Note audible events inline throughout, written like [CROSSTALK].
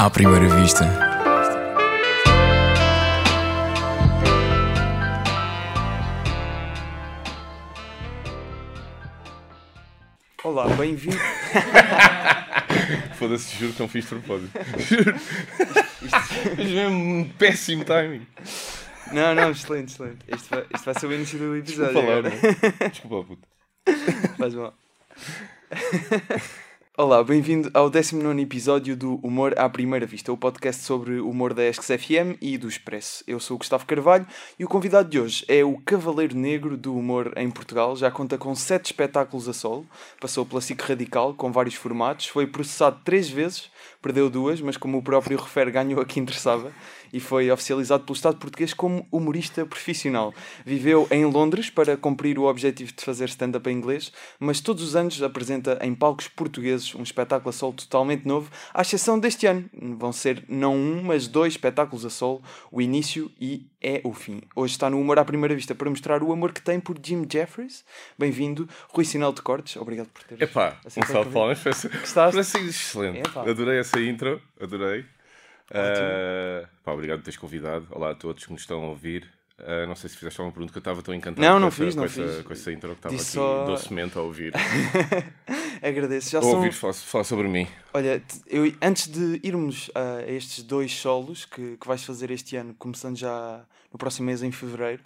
À primeira vista. Olá, bem-vindo. [LAUGHS] Foda-se, juro que não fiz de propósito. Juro. Mas mesmo um péssimo timing. Não, não, excelente, excelente. Este vai, este vai ser o início do episódio. Desculpa lá. Desculpa, puto. Faz mal. [LAUGHS] Olá, bem-vindo ao 19 episódio do Humor à Primeira Vista, o podcast sobre humor da ESCS FM e do Expresso. Eu sou o Gustavo Carvalho e o convidado de hoje é o Cavaleiro Negro do Humor em Portugal. Já conta com sete espetáculos a solo, passou pela SIC Radical com vários formatos, foi processado três vezes, perdeu duas, mas como o próprio refere, ganhou a que interessava e foi oficializado pelo Estado português como humorista profissional. Viveu em Londres para cumprir o objetivo de fazer stand-up em inglês, mas todos os anos apresenta em palcos portugueses um espetáculo a solo totalmente novo, à exceção deste ano. Vão ser não um, mas dois espetáculos a solo, o início e é o fim. Hoje está no Humor à Primeira Vista para mostrar o amor que tem por Jim Jeffries. Bem-vindo, Rui Sinal de Cortes, obrigado por ter Epá, um salve de palmas. Parece, Gostaste? parece excelente. Epá. Adorei essa intro, adorei. Ah, pá, obrigado por teres convidado. Olá a todos que nos estão a ouvir. Ah, não sei se fizeste alguma pergunta que eu estava tão encantado Não, com, não essa, fiz, com, essa, fiz. com essa intro que estava aqui só- docemente a ouvir. [LAUGHS] Agradeço. Já a são... ouvir falar, falar sobre mim. Olha, eu, antes de irmos a estes dois solos que, que vais fazer este ano, começando já no próximo mês, em fevereiro,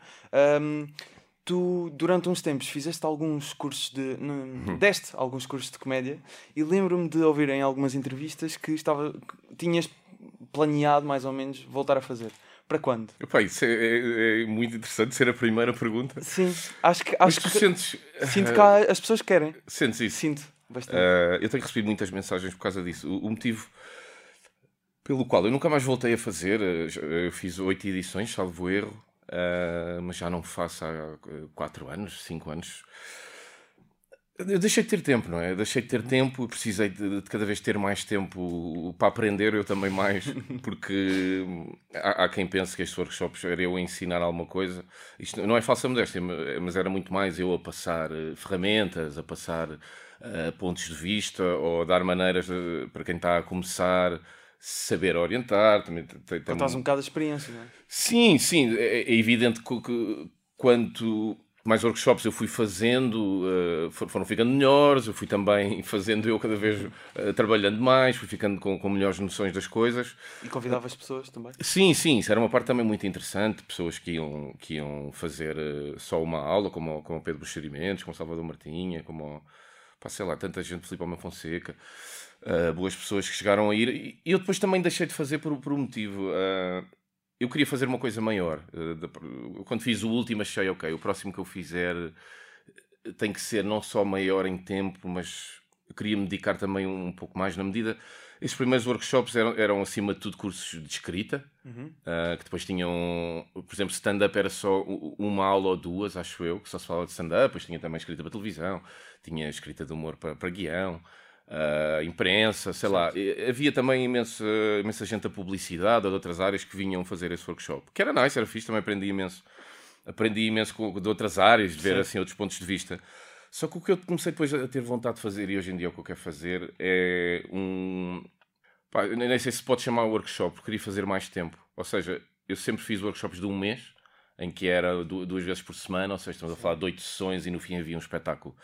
hum, tu durante uns tempos fizeste alguns cursos de. N- deste alguns cursos de comédia e lembro-me de ouvir em algumas entrevistas que, estava, que tinhas planeado mais ou menos voltar a fazer. Para quando? Epá, isso é, é- é muito interessante ser a primeira pergunta. Sim, acho que, acho que sentes, sinto que há- as pessoas querem. sentes isso? Sinto bastante. Uh, eu tenho recebido muitas mensagens por causa disso. O, o motivo pelo qual eu nunca mais voltei a fazer, eu fiz oito edições, salvo erro, uh, mas já não faço há quatro anos, cinco anos. Eu deixei de ter tempo, não é? Eu deixei de ter tempo, precisei de, de cada vez ter mais tempo para aprender, eu também mais, [LAUGHS] porque há, há quem pense que estes workshops era eu a ensinar alguma coisa. Isto não é falsa modéstia, mas era muito mais eu a passar eh, ferramentas, a passar eh, pontos de vista ou a dar maneiras eh, para quem está a começar, saber orientar. Também Estás um bocado de experiência, não é? Sim, sim, é, é evidente que, que quanto mais workshops eu fui fazendo, for- foram ficando melhores, eu fui também [LAUGHS] fazendo eu cada vez eh, trabalhando mais, fui ficando com, com melhores noções das coisas. E convidavas pessoas também. Sim, sim, isso era uma parte também muito interessante, pessoas que iam, que iam fazer eh, só uma aula, como, o- como o Pedro Buxerimentos, como o Salvador Martinha, como, pá, sei lá, tanta gente, Filipe Almeida Fonseca, boas pessoas que chegaram a ir, e eu depois também deixei de fazer por, por um motivo, eu queria fazer uma coisa maior, eh, quando fiz o último achei, ok, o próximo que eu fizer eh, tem que ser não só maior em tempo, mas eu queria me dedicar também um pouco mais na medida. Estes primeiros workshops eram, eram acima de tudo cursos de escrita, ah, que depois tinham, por exemplo, stand-up era só uma aula ou duas, acho eu, que só se falava de stand-up, depois tinha também escrita para televisão, tinha escrita de humor para, para guião, ah, imprensa, sei lá. E havia também imensa, imensa gente da publicidade ou de outras áreas que vinham fazer esse workshop, que era nice, era fixe, também aprendi imenso aprendi imenso com, de outras áreas, de ver assim outros pontos de vista. Só que o que eu comecei depois a ter vontade de fazer, e hoje em dia é o que eu quero fazer, é um. Pá, nem sei se pode chamar workshop, porque queria fazer mais tempo. Ou seja, eu sempre fiz workshops de um mês, em que era du- duas vezes por semana, ou seja, estamos a falar de oito sessões e no fim havia um espetáculo.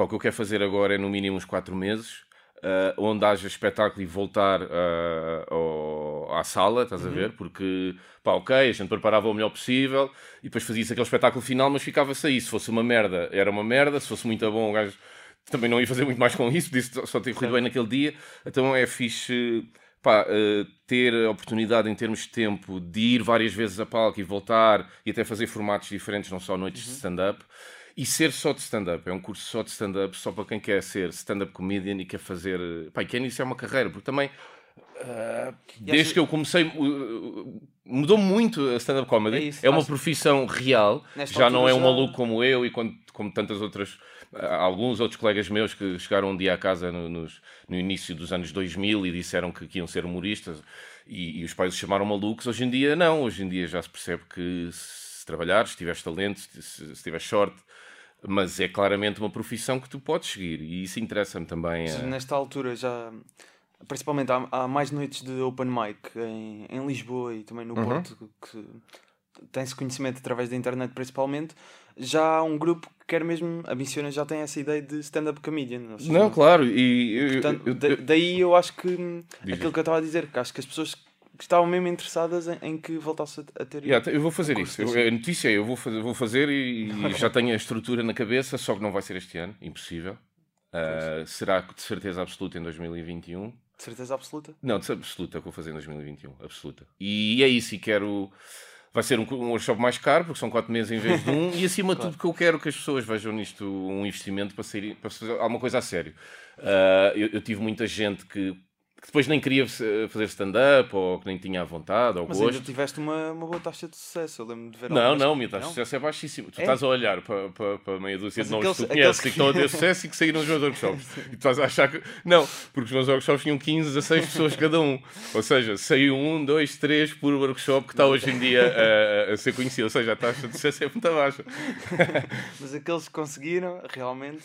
Pá, o que eu quero fazer agora é no mínimo uns quatro meses, ah, onde haja espetáculo e voltar ah, ao- à sala, estás a ver? Porque, pá, ok, a gente preparava o melhor possível e depois fazia-se aquele espetáculo final, mas ficava-se aí. Se fosse uma merda, era uma merda, se fosse muito bom, o gajo também não ia fazer muito mais com isso, disse só ter corrido bem naquele dia. Então é fixe. Pá, ah, ter a oportunidade em termos de tempo de ir várias vezes a palco e voltar e até fazer formatos diferentes, não só noites de stand-up, e ser só de stand-up. É um curso só de stand-up, só para quem quer ser stand-up comedian e quer fazer. Pá, e quer iniciar uma carreira, porque também. ah, desde acha- que eu comecei, uh, mudou muito a stand-up comedy. É É, isso, uma acho- profissão real. Nesta já não é um maluco como eu e como, como tantas outras. ah, Alguns outros colegas meus que chegaram um dia a casa no, nos- no início dos anos 2000 e disseram que, que iam ser humoristas e, e os pais os chamaram malucos. Hoje em dia, não. Hoje em dia já se percebe que se trabalhares, se tiveres talento, se, se tiveres sorte, mas é claramente uma profissão que tu podes seguir e isso interessa-me também. Eh, Nesta altura já principalmente há, há mais noites de open mic em, em Lisboa e também no Uhum. Porto, que tem-se conhecimento através da internet principalmente, já há um grupo que quer mesmo, a Missiona já tem essa ideia de stand-up comedian. seja, Não, claro, e eu, Portanto, eu- eu- daí eu acho que aquilo que eu estava a dizer, que acho que as pessoas que estavam mesmo interessadas em, em que voltasse a, ter. Yeah, eu vou fazer isso. Eu- a notícia é: eu vou fazer, vou fazer e, e já tenho a estrutura na cabeça, só que não vai ser este ano, impossível. Ah, será de certeza absoluta em 2021. De certeza absoluta. Não, de absoluta que vou fazer em 2021, absoluta. E é isso, e quero. Vai ser um, um workshop mais caro, porque são 4 meses em vez de um, e acima de tudo que eu quero que as pessoas vejam nisto um investimento para, sair, para fazer alguma coisa a sério. Ah, eu, eu tive muita gente que, que depois nem queria eh, fazer stand-up, ou que nem tinha a vontade, ou Mas gosto. ainda tiveste uma, uma boa taxa de sucesso, eu lembro de ver Não, não, a minha taxa de sucesso é baixíssima. Tu É? estás a olhar para, para, para meia dúzia de Mas nomes que tu conheces aqueles e que estão a ter [LAUGHS] sucesso e que saíram nos meus workshops. E tu estás a achar que. Não, porque os meus workshops tinham 15, 16 pessoas cada um. Ou seja, saiu um, dois, três por workshop que está hoje em dia a, a ser conhecido. Ou seja, a taxa de sucesso é muito baixa. [LAUGHS] Mas aqueles que conseguiram, realmente.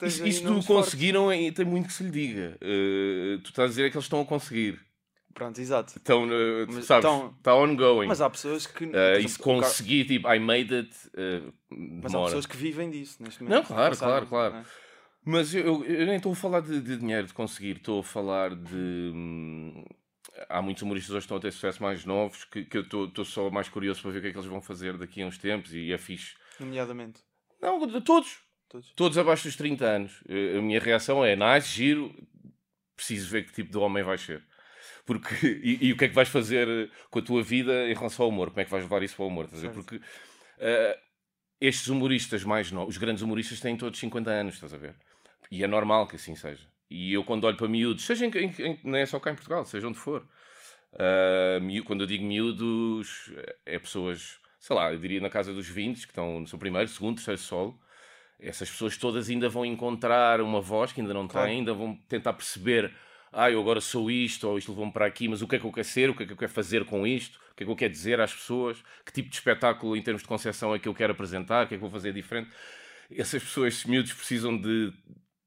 nomes fortes. conseguiram tem muito que se lhe diga. Uh, tu estás a dizer é que eles estão a conseguir. Pronto, exato. Estão, uh, Mas sabes, estão- está ongoing. Mas há pessoas que. Uh, exemplo, e se conseguir, tipo, I made it, uh, Mas há pessoas que vivem disso neste Não, momento. claro, Passaram, claro, claro. não é? Mas eu, eu- nem estou a falar de, de dinheiro, de conseguir, estou a falar de. hum, há muitos humoristas hoje que estão a ter sucesso mais novos que, que eu estou só mais curioso para ver o que é que eles vão fazer daqui a uns tempos e é fixe. Nomeadamente. Não, de todos, Todos. todos abaixo dos 30 anos. Eh, A minha reação é: nice, giro, preciso ver que tipo de homem vais ser. Porque, e, e o que é que vais fazer eh, com a tua vida em relação ao humor? Como é que vais levar isso para o humor? Certo. Porque eh, estes humoristas mais novos, os grandes humoristas têm todos 50 anos, estás a ver? E é normal que assim seja. E eu quando olho para miúdos, seja em, em- não é só cá em Portugal, seja onde for. miú- quando eu digo miúdos, é pessoas, sei lá, eu diria na casa dos 20, que estão no seu primeiro, segundo, terceiro solo. Essas pessoas todas ainda vão encontrar uma voz que ainda não Claro. têm, ainda vão tentar perceber, ah, eu agora sou isto, ou isto levou-me para aqui, mas o que é que eu quero ser, o que é que eu quero fazer com isto, o que é que eu quero dizer às pessoas, que tipo de espetáculo em termos de concepção é que eu quero apresentar, o que é que vou fazer diferente. Essas pessoas, esses miúdos, precisam de,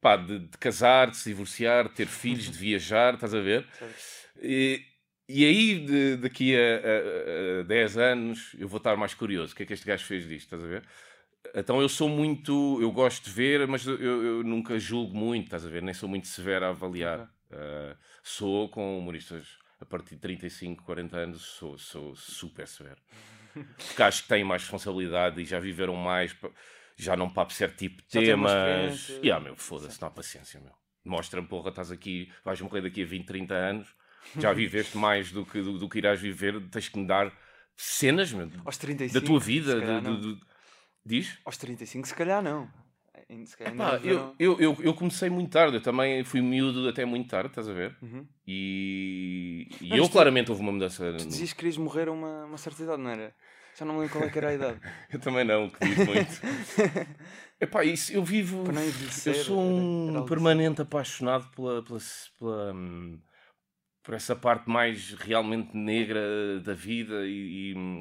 pá, de, de casar, de se divorciar, de ter filhos, de [LAUGHS] viajar, estás a ver? E, e aí, de- daqui a, a, a 10 anos, eu vou estar mais curioso. O que é que este gajo fez disto? Estás a ver? Então eu sou muito. Eu gosto de ver, mas eu, eu nunca julgo muito, estás a ver? Nem sou muito severo a avaliar. Uh, sou com humoristas a partir de 35, 40 anos, sou, sou super severo. Porque acho que têm mais responsabilidade e já viveram mais, já não papo certo tipo de temas. E ah, meu, foda-se, não há paciência, meu. Mostra-me, porra, estás aqui, vais morrer daqui a 20, 30 anos, já viveste [LAUGHS] mais do que, do, do que irás viver, tens que me dar cenas, meu, Aos 35. da tua vida. calhar Diz? Aos 35, se calhar não. Se calhar ainda Pá, não eu, eu, eu, eu comecei muito tarde, eu também fui miúdo até muito tarde, estás a ver? Uhum. E, e Mas eu tu- claramente houve uma mudança. Tu dizias que querias morrer a uma, uma certa idade, não era? Já não me lembro qual é que era a idade. [LAUGHS] Eu também não, que digo muito. [LAUGHS] Epá, isso, eu vivo. Eu sou era- um era algo permanente apaixonado pela, pela, pela, hum, por essa parte mais realmente negra da vida e, e, hum,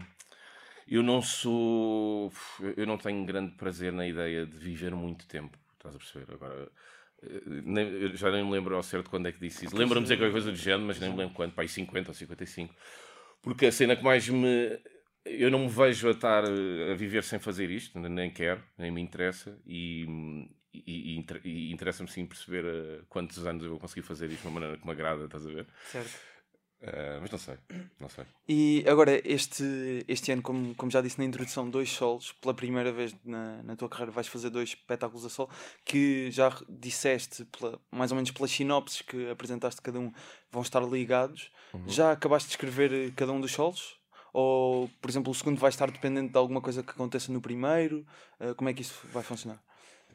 eu não sou. Eu não tenho grande prazer na ideia de viver muito tempo. Estás a perceber? Agora. eh, nem- já nem me lembro ao certo quando é que disse isso. Lembro-me dizer qualquer coisa do género, mas nem me lembro quando, para aí 50 ou 55. Porque a cena que mais me. Eu não me vejo a estar eh, a viver sem fazer isto, nem quero, nem me interessa, e, e, e e interessa-me sim perceber eh, quantos anos eu vou conseguir fazer isto de uma maneira que me agrada, estás a ver? Certo. Eh, mas não sei, não sei. E agora, este, este ano, como, como já disse na introdução, dois solos, pela primeira vez na, na tua carreira vais fazer dois espetáculos a solo, que já disseste, pela- mais ou menos pelas sinopses que apresentaste cada um, vão estar ligados. Uhum. Já acabaste de escrever eh, cada um dos solos? Ou, por exemplo, o segundo vai estar dependente de alguma coisa que aconteça no primeiro? Eh, como é que isso vai funcionar?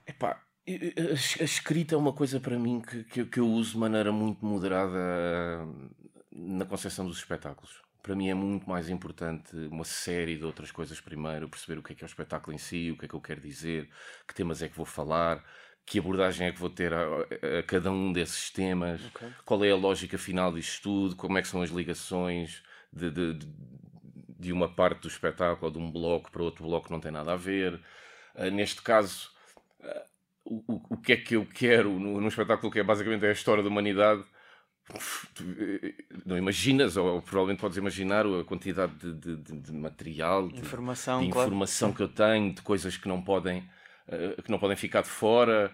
Epá, a es- a escrita é uma coisa para mim que, que, eu- que eu uso de maneira muito moderada hum, na concepção dos espetáculos. Para mim é muito mais importante uma série de outras coisas primeiro, perceber o que é que é o espetáculo em si, o que é que eu quero dizer, que temas é que vou falar, que abordagem é que vou ter a, a- cada um desses temas, Ok. qual é a lógica final disto tudo, como é que são as ligações de, de, de- uma parte do espetáculo ou de um bloco para outro bloco que não tem nada a ver. Ah, neste caso, ah, o, o, que é que eu quero no, no espetáculo que é basicamente a história da humanidade, não imaginas, ou, provavelmente podes imaginar a quantidade de, de, de, de material, de informação, de informação claro. que eu tenho, de coisas que não podem, uh, que não podem ficar de fora,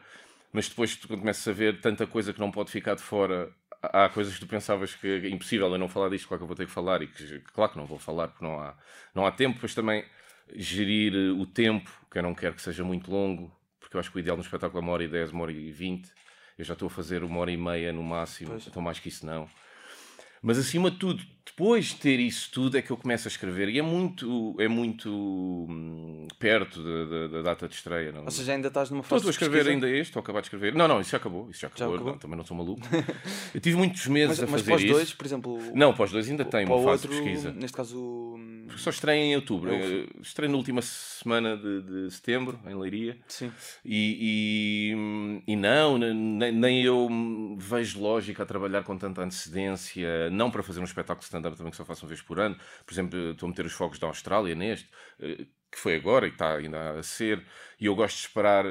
mas depois tu começas a ver tanta coisa que não pode ficar de fora. Há coisas que tu pensavas que é impossível eu não falar disto, claro que eu vou ter que falar, e que claro que não vou falar porque não há, não há tempo, depois também gerir o tempo, que eu não quero que seja muito longo, porque eu acho que o ideal no espetáculo é uma hora e dez, uma hora e vinte eu já estou a fazer uma hora e meia no máximo, pois. então mais que isso não. Mas acima de tudo, depois de ter isso tudo é que eu começo a escrever. E é muito, é muito hum, perto da, da, da, data de estreia. Não? Ou seja, ainda estás numa fase Estou a escrever ainda este, a acabar de escrever. Não, não, isso já acabou. Isso já acabou. Já acabou? Não, também não sou maluco. [LAUGHS] eu tive muitos meses mas, a fazer mas isso. Mas dois, por exemplo... Não, pós dois ainda tenho uma fase outro, de pesquisa. Neste caso... Hum, só estreia em outubro. Eu... Estreia na última semana de, de setembro, em Leiria. Sim. E, e, e não, nem, nem eu vejo lógica a trabalhar com tanta antecedência. Não para fazer um espetáculo de stand-up também que só faço uma vez por ano. Por exemplo, estou a meter os fogos da Austrália neste, eh, que foi agora e está ainda a ser, e eu gosto de esperar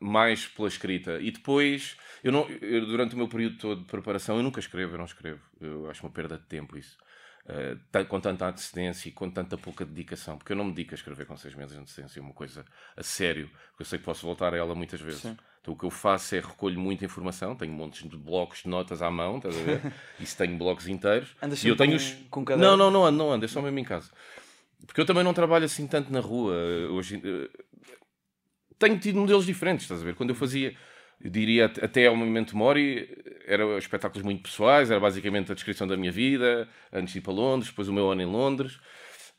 mais pela escrita. E depois, eu não, eu, durante o meu período todo de preparação, eu nunca escrevo, eu não escrevo. Eu acho uma perda de tempo isso. Uh, com tanta antecedência e com tanta pouca dedicação, porque eu não me dedico a escrever com seis meses de antecedência, é uma coisa a sério, porque eu sei que posso voltar a ela muitas vezes. Sim. Então o que eu faço é recolho muita informação, tenho montes de blocos de notas à mão, estás a ver? [LAUGHS] Isso tenho blocos inteiros. Andas e eu tenho com, os... com caderno? Não, não, não ando, não ando, é só mesmo em casa. Porque eu também não trabalho assim tanto na rua. Hoje, eh, tenho tido modelos diferentes, estás a ver? Quando eu fazia eu diria até ao momento Mori, eram espetáculos muito pessoais, era basicamente a descrição da minha vida, antes de ir para Londres, depois o meu ano em Londres.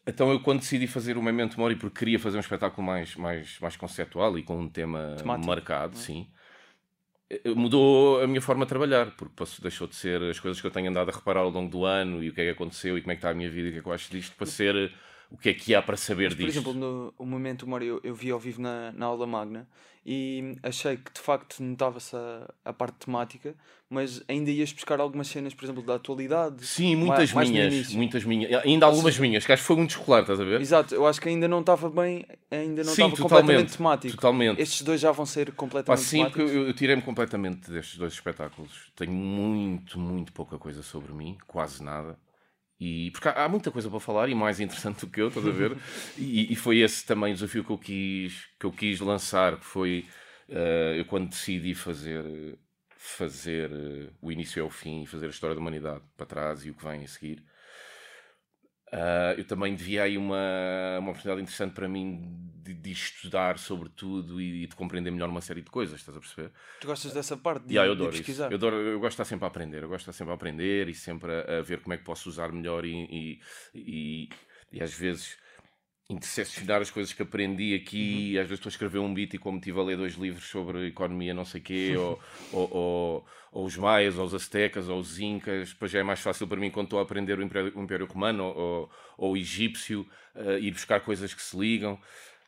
Então eu quando decidi fazer o Memento Mori, porque queria fazer um espetáculo mais, mais, mais conceptual e com um tema Temático. marcado, uhum. sim, eh, mudou a minha forma de trabalhar, porque deixou de ser as coisas que eu tenho andado a reparar ao longo do ano e o que é que aconteceu e como é que está a minha vida e o que é que eu acho disto, para ser o que é que há para saber Mas, por disto. Por exemplo, no o momento humor eu, eu vi ao vivo na, na aula magna e achei que de facto notava-se a, a parte temática, mas ainda ias buscar algumas cenas, por exemplo, da atualidade. Sim, muitas mais, minhas, mais muitas minhas, ainda algumas Sim. minhas, que acho que foi muito escolar, estás a ver? Exato, eu acho que ainda não estava bem, ainda não estava completamente temático. Totalmente. Estes dois já vão ser completamente Pá, sim, temáticos. porque eu, eu tirei-me completamente destes dois espetáculos. Tenho muito, muito pouca coisa sobre mim, quase nada. E, porque há, há, muita coisa para falar e mais interessante do que eu, estás a ver? [LAUGHS] e, e, foi esse também o desafio que eu quis, que eu quis lançar, que foi uh, eu quando decidi fazer, fazer uh, o início ao fim e fazer a história da humanidade para trás e o que vem a seguir. Uh, eu também devia aí uma, uma oportunidade interessante para mim de, de estudar sobre tudo e, e, de compreender melhor uma série de coisas, estás a perceber? Tu gostas dessa parte de, yeah, eu adoro de pesquisar? Isso. Eu, adoro, eu gosto de estar sempre a aprender, eu gosto de estar sempre a aprender e sempre a, a ver como é que posso usar melhor e, e, e, e às vezes interseccionar as coisas que aprendi aqui, uhum. às vezes estou a escrever um beat e como estive a ler dois livros sobre economia não sei quê, [LAUGHS] ou, ou, ou, ou, os maias, ou os aztecas, ou os incas, depois já é mais fácil para mim quando estou a aprender o Império, o Império Romano ou, ou, o egípcio, uh, ir buscar coisas que se ligam.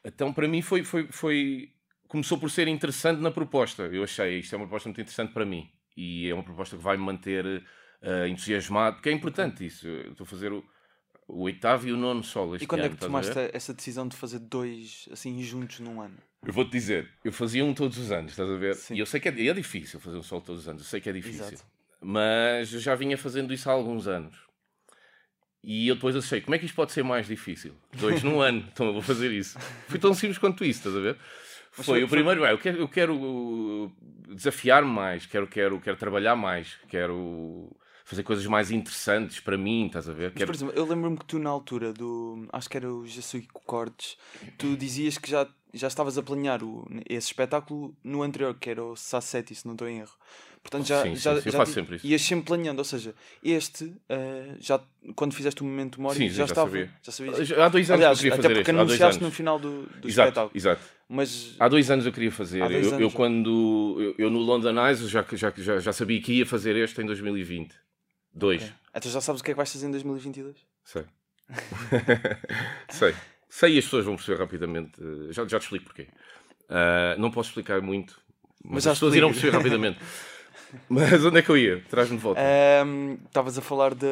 Então para mim foi, foi, foi, começou por ser interessante na proposta. Eu achei, isto é uma proposta muito interessante para mim, e é uma proposta que vai me manter uh, entusiasmado, porque é importante isso. Eu estou a fazer o o oitavo e o nono solo. e quando ano, é que tomaste essa decisão de fazer dois assim juntos num ano? Eu vou-te dizer, eu fazia um todos os anos, estás a ver? Sim. E eu sei que é, é, difícil fazer um solo todos os anos, eu sei que é difícil. Exato. Mas eu já vinha fazendo isso há alguns anos. E eu depois achei, como é que isto pode ser mais difícil? Dois num [LAUGHS] ano, então eu vou fazer isso. Foi tão simples quanto isso, estás a ver? Foi, foi o primeiro, é, eu quero, eu quero desafiar-me mais, quero, quero, quero trabalhar mais, quero fazer coisas mais interessantes para mim, estás a ver? Mas, por exemplo, eu lembro-me que tu na altura do. Acho que era o Jasuico Cortes, tu dizias que já, já estavas a planear o, esse espetáculo no anterior, que era o Sassetti, se não estou em erro. Portanto, já, sim, já, sim, já, eu faço sempre isso. ias sempre planeando, ou seja, este, uh, já já quando fizeste o momento Mori, já, já estava. Sabia. Já sabia. Há dois anos Aliás, eu queria fazer porque anunciaste no final do, do exato, espetáculo. Exato. Mas... Há dois anos eu queria fazer. Eu, eu quando. Eu, eu, no London Eyes já, já, já, já sabia que ia fazer este em 2020. Dois. Okay. Então já sabes o que é que vais fazer em 2022? Sei. [LAUGHS] Sei. Sei e as pessoas vão perceber rapidamente. Eh, já, já te explico porquê. Uh, não posso explicar muito, mas, mas as pessoas irão perceber rapidamente. [LAUGHS] Mas onde é que eu ia? Traz-me de volta. Estavas um, a falar de.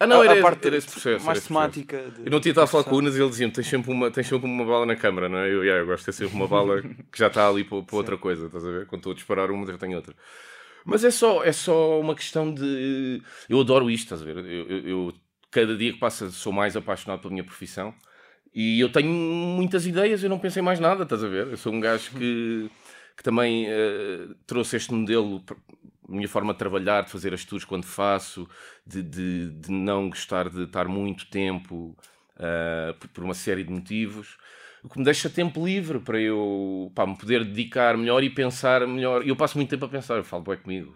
Ah, não, era, a parte era esse processo. Mais temática. Eu não tinha estado a falar com o Unas e ele dizia-me: tens sempre, uma, tens sempre uma bala na câmara, não é? Eu, yeah, eu gosto de ter sempre uma bala [LAUGHS] que já está ali para, para outra coisa, estás a ver? Quando estou a disparar uma, já tenho outra. Mas é só, é só uma questão de. Eu adoro isto, estás a ver? Eu, eu, eu, cada dia que passa sou mais apaixonado pela minha profissão e eu tenho muitas ideias, eu não penso em mais nada, estás a ver? Eu sou um gajo que, que também uh, trouxe este modelo, minha forma de trabalhar, de fazer as tours quando faço, de, de, de não gostar de estar muito tempo uh, por uma série de motivos o que me deixa tempo livre para eu pá, me poder dedicar melhor e pensar melhor. Eu passo muito tempo a pensar, eu falo bem comigo,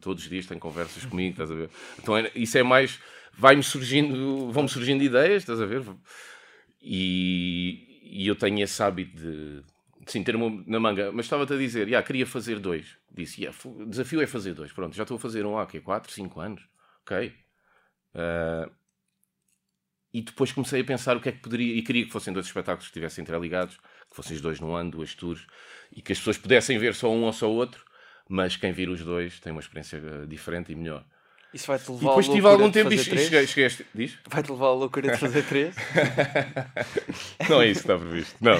todos os dias tenho conversas comigo, estás a ver? Então é, isso é mais, vai-me surgindo, vão-me surgindo ideias, estás a ver? E, e eu tenho esse hábito de, sim, ter uma na manga, mas estava-te a dizer, yeah, queria fazer dois. Disse, yeah, desafio é fazer dois. Pronto, já estou a fazer um há, que 4, 5 anos. Ok. Uh, e depois comecei a pensar o que é que poderia, e queria que fossem dois espetáculos que estivessem interligados, que fossem os dois no ano, duas tours, e que as pessoas pudessem ver só um ou só outro, mas quem vir os dois tem uma experiência eh, diferente e melhor. Isso vai-te levar e depois tive algum tempo e cheguei, cheguei este, diz? Vai-te levar a loucura de fazer três? [LAUGHS] não é isso que está previsto, não.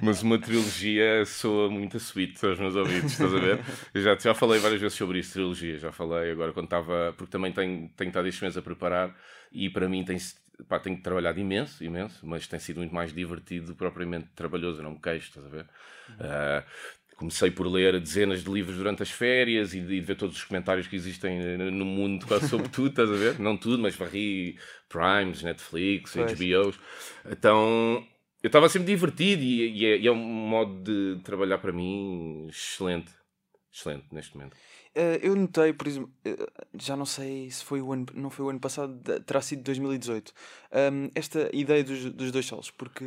Mas uma trilogia soa muito a sweet aos meus ouvidos, estás a ver? Eu já, já falei várias vezes sobre isso, trilogia, já falei agora quando estava, porque também tenho, tenho estado este mês a preparar e para mim tem pá, tenho trabalhado imenso, imenso, mas tem sido muito mais divertido propriamente trabalhoso, eu não me queixo, estás a ver? Uhum. Uh, comecei por ler dezenas de livros durante as férias e de, ver todos os comentários que existem no mundo quase sobre [LAUGHS] tudo, estás a ver? Não tudo, mas varri Primes, Netflix, pois. HBOs. Então eu estava sempre divertido e, e, é, e, é, um modo de trabalhar para mim excelente. Excelente neste momento. Uh, eu notei, por exemplo, uh, já não sei se foi o ano, não foi o ano passado, terá sido 2018, um, esta ideia dos, dos dois solos, porque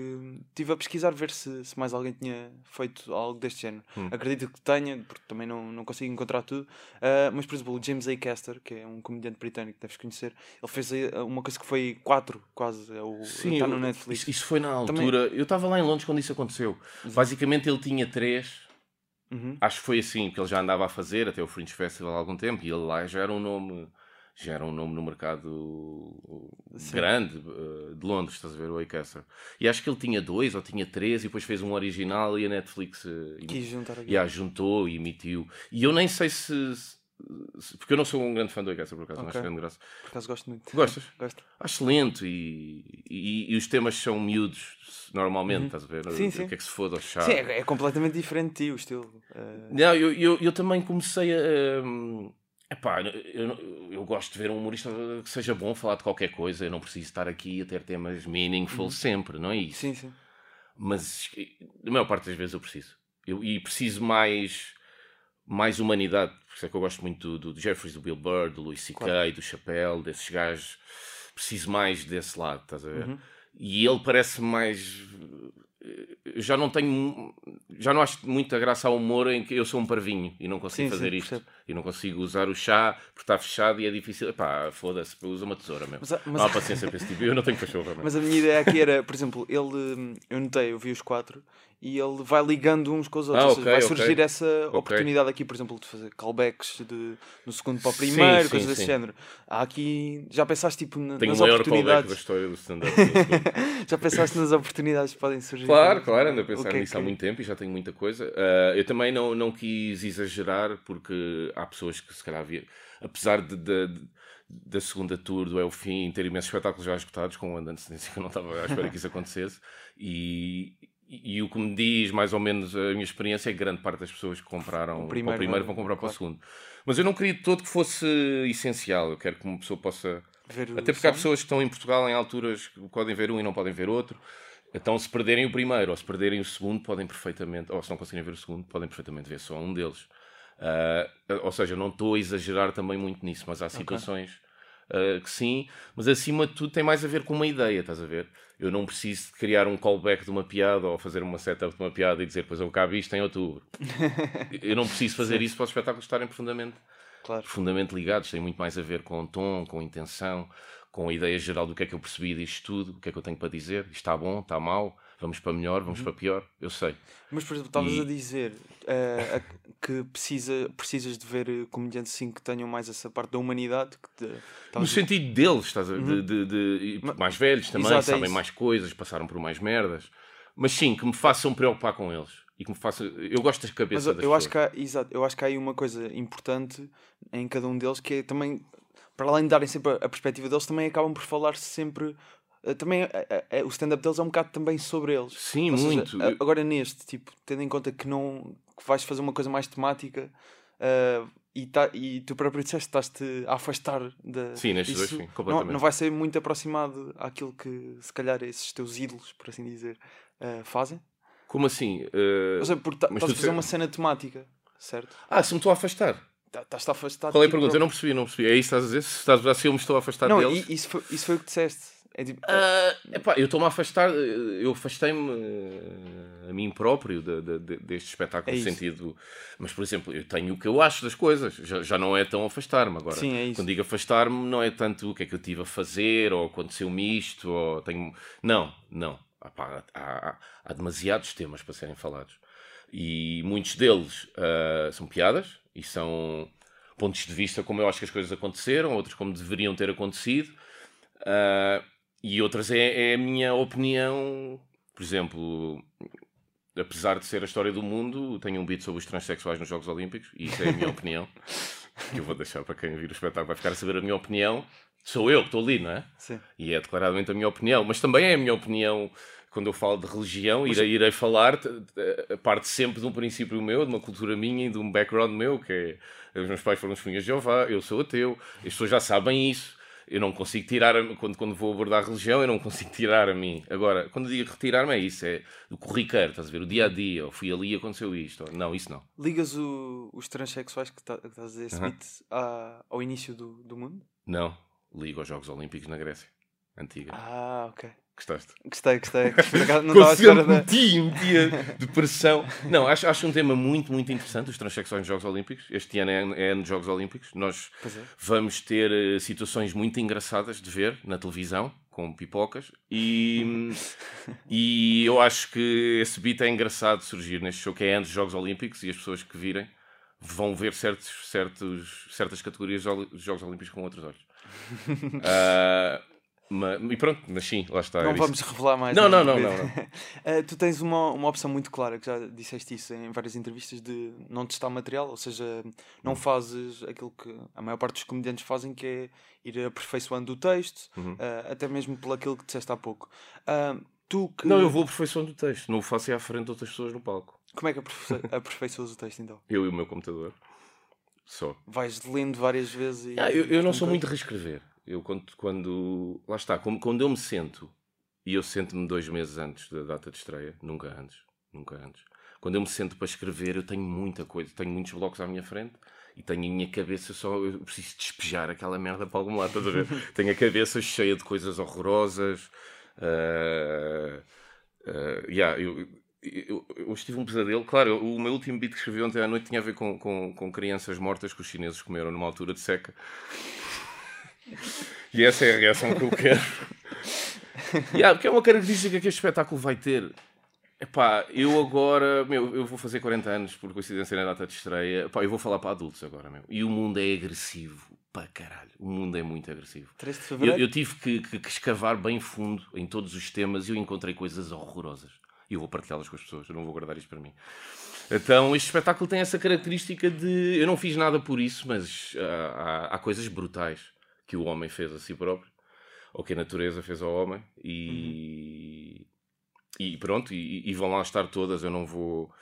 estive a pesquisar ver se, se mais alguém tinha feito algo deste género. Hum. Acredito que tenha, porque também não, não consigo encontrar tudo, uh, mas por exemplo, o James A. Caster, que é um comediante britânico que deves conhecer, ele fez uma coisa que foi quatro, quase, é está no Netflix. Isso, isso foi na altura, também... eu estava lá em Londres quando isso aconteceu. Exato. Basicamente ele tinha três Uhum. Acho que foi assim que ele já andava a fazer até o Fringe Festival há algum tempo e ele lá já era um nome já era um nome no mercado Sim. grande uh, de Londres, estás a ver, o Acaster. E acho que ele tinha dois ou tinha três e depois fez um original e a Netflix uh, quis juntar aqui. Yeah, juntou e emitiu. E eu nem sei se, se, porque eu não sou um grande fã do Acaster, por acaso, okay. não acho grande graça. Por acaso gosto muito. Gostas? Gosto. Acho lento e, e, e, os temas são miúdos normalmente, uhum. estás a ver? Sim, sim. O que é que se foda ao chá? Sim, é, é, completamente diferente de ti o estilo. Uh... Não, eu, eu, eu, também comecei a. Um, epá, eu, eu gosto de ver um humorista que seja bom falar de qualquer coisa. Eu não preciso estar aqui a ter temas meaningful uhum. sempre, não é isso? Sim, sim. Mas a maior parte das vezes eu preciso. Eu, e preciso mais, mais humanidade. Por isso é que eu gosto muito do, do Jeffries, do Bill Burr, do Louis C.K., claro. do Chappelle, desses gajos. Preciso mais desse lado, estás a ver? Uhum. E ele parece mais. Já não tenho. Já não acho muita graça ao humor em que eu sou um parvinho e não consigo sim, fazer sim, isto. E não consigo usar o chá porque está fechado e é difícil. Pá, foda-se, usa uma tesoura mesmo. Mas, mas... Não há paciência para esse tipo. Eu não tenho cachorro. [LAUGHS] Mas a minha ideia aqui era, por exemplo, ele. Eu notei, eu vi os quatro e ele vai ligando uns com os outros. Ah, okay, vai surgir okay. essa okay. oportunidade aqui, por exemplo, de fazer callbacks de, do segundo para o primeiro, sim, coisas sim, desse sim. género. Há aqui. Já pensaste tipo, na, Tenho nas o maior oportunidades. da história do stand-up. [LAUGHS] já pensaste nas oportunidades que podem surgir? Claro, claro, ando a pensar okay, nisso há muito tempo e já tenho muita coisa. Uh, eu também não, não quis exagerar, porque há pessoas que se calhar via, apesar de, de, de da segunda tour do É o Fim ter imensos espetáculos já esgotados, com um de antecedência que eu não estava à espera que isso [LAUGHS] acontecesse. E, e, e, o que me diz mais ou menos a minha experiência é que grande parte das pessoas que compraram o primeiro, o primeiro vão comprar claro. para o segundo. Mas eu não queria todo que fosse essencial. Eu quero que uma pessoa possa. Ver Até porque há pessoas que estão em Portugal em alturas que podem ver um e não podem ver outro. Então, se perderem o primeiro ou se perderem o segundo, podem perfeitamente, ou se não conseguirem ver o segundo, podem perfeitamente ver só um deles. Uh, ou seja, não estou a exagerar também muito nisso, mas há situações uh, que sim, mas acima de tudo tem mais a ver com uma ideia, estás a ver? Eu não preciso de criar um callback de uma piada ou fazer uma setup de uma piada e dizer, pois eu cá vi isto em outubro. [LAUGHS] eu não preciso fazer isso para os espetáculos estarem profundamente, claro. profundamente ligados. Tem muito mais a ver com o tom, com a intenção, com a ideia geral do que é que eu percebi disto tudo, o que é que eu tenho para dizer. Isto está bom, está mal, vamos para melhor, vamos uhum. para pior, eu sei. Mas, por exemplo, estavas e... a dizer uh, [LAUGHS] que precisa, precisas de ver comediantes assim que tenham mais essa parte da humanidade. Que te, no sentido deles, estás a, uhum. de, de, de, mais velhos também, Exato, é sabem é mais coisas, passaram por mais merdas. Mas sim, que me façam preocupar com eles. e que me faça. Eu gosto da cabeça Mas das eu acho, que há, exato, eu acho que há aí uma coisa importante em cada um deles que é também, para além de darem sempre a, a perspectiva deles, também acabam por falar sempre. Eh, Também eh, eh, o stand-up deles é um bocado também sobre eles. Sim, Ou seja, muito. a- agora neste, tipo, tendo em conta que não que vais fazer uma coisa mais temática eh, e, tá, e tu próprio disseste que estás-te a afastar da. Sim, nestes dois, sim, não, completamente. não vai ser muito aproximado àquilo que se calhar esses teus ídolos, por assim dizer, eh, fazem. Como assim? Uh, Ou seja, porque tá- estás a fazer disse- uma cena temática, certo? Ah, se me estou a afastar. Tá- Estás-te a afastar. Qual é a pergunta? Eu não percebi, não percebi. É isso que estás a dizer? Se estás a dizer se eu me estou a afastar Não, deles? isso foi, isso foi o que disseste. É tipo, Ah, epá, eu estou-me a afastar, eu afastei-me eh, a mim próprio de- de- de- deste espetáculo, É no sentido. Mas, por exemplo, eu tenho o que eu acho das coisas, já, já não é tão afastar-me agora. Sim, é. Quando digo afastar-me, não é tanto o que é que eu tive a fazer, ou aconteceu-me isto, ou tenho. Não, não. Ah, pá, há, há- há demasiados temas para serem falados. E muitos deles ah, são piadas e são pontos de vista como eu acho que as coisas aconteceram, outros como deveriam ter acontecido. Ah, e outras é, é a minha opinião. Por exemplo, apesar de ser a história do mundo, tenho um beat sobre os transexuais nos Jogos Olímpicos, e isso é a minha [LAUGHS] opinião. Que eu vou deixar para quem vir o espetáculo, vai ficar a saber a minha opinião. Sou eu que estou ali, não é? sim. E é declaradamente a minha opinião, mas também é a minha opinião quando eu falo de religião, irei, irei falar, parte sempre de um princípio meu, de uma cultura minha e de um background meu, que é, os meus pais foram testemunhas de Jeová, eu sou ateu, as pessoas já sabem isso, eu não consigo tirar, a- quando, quando vou abordar a religião, eu não consigo tirar a mim. Agora, quando digo retirar-me é isso, é o corriqueiro, estás a ver, o dia-a-dia, ou fui ali e aconteceu isto, ou- não, isso não. Ligas o- os transexuais que, tá- que estás a dizer, beat, à- ao início do, do mundo? Não, ligo aos Jogos Olímpicos na Grécia, antiga. Ah, ok. Gostaste? Gostei, gostei. [LAUGHS] Não estava à espera da. meti, metia depressão. Não, acho, acho um tema muito, muito interessante, os transexuais nos Jogos Olímpicos. Este ano é, é ano Jogos Olímpicos. Nós é. vamos ter eh, situações muito engraçadas de ver na televisão, com pipocas, e, e eu acho que esse beat é engraçado de surgir neste show, que é ano dos Jogos Olímpicos, e as pessoas que virem vão ver certos, certos, certas categorias dos Jogos Olímpicos com outros olhos. [LAUGHS] Ah, ma- e pronto, mas sim, lá está. Não vamos isso. revelar mais. Não, não, não, não, [LAUGHS] não. Eh, tu tens uma, uma opção muito clara, que já disseste isso em várias entrevistas, de não testar material, ou seja, não Hum. fazes aquilo que a maior parte dos comediantes fazem, que é ir aperfeiçoando o texto, Uhum. eh, até mesmo pelo aquilo que disseste há pouco. Ah, tu que. Não, eu vou aperfeiçoando o texto, não o faço à frente de outras pessoas no palco. Como é que aperfeiçoas [LAUGHS] aperfeiçoas o texto então? Eu e o meu computador. Só. Vais lendo várias vezes e. Ah, eu, eu não sou muito de reescrever. Eu quando, quando. Lá está, como- quando eu me sento, e eu sento-me dois meses antes da data de estreia, nunca antes, nunca antes. Quando eu me sento para escrever, eu tenho muita coisa, tenho muitos blocos à minha frente e tenho a minha cabeça só. Eu preciso despejar aquela merda para algum lado, estás a ver? [LAUGHS] tenho a cabeça cheia de coisas horrorosas. ah, ah, yeah, eu, eu, eu hoje tive um pesadelo. Claro, o meu último beat que escrevi ontem à noite tinha a ver com, com, com crianças mortas que os chineses comeram numa altura de seca. E essa é a reação que eu quero. yeah, porque é uma característica que este espetáculo vai ter. Epá, eu agora, meu, eu vou fazer 40 anos por coincidência na data de estreia. Epá, eu vou falar para adultos agora, meu. E o mundo é agressivo. Para caralho. O mundo é muito agressivo. 13 de Eu, fevereiro? eu tive que, que- que escavar bem fundo em todos os temas e eu encontrei coisas horrorosas. E eu vou partilhá-las com as pessoas, eu não vou guardar isto para mim. Então, este espetáculo tem essa característica de. Eu não fiz nada por isso, mas ah, há, há coisas brutais que o homem fez a si próprio, ou que a natureza fez ao homem, e. E pronto, e, e vão lá estar todas. Eu não vou.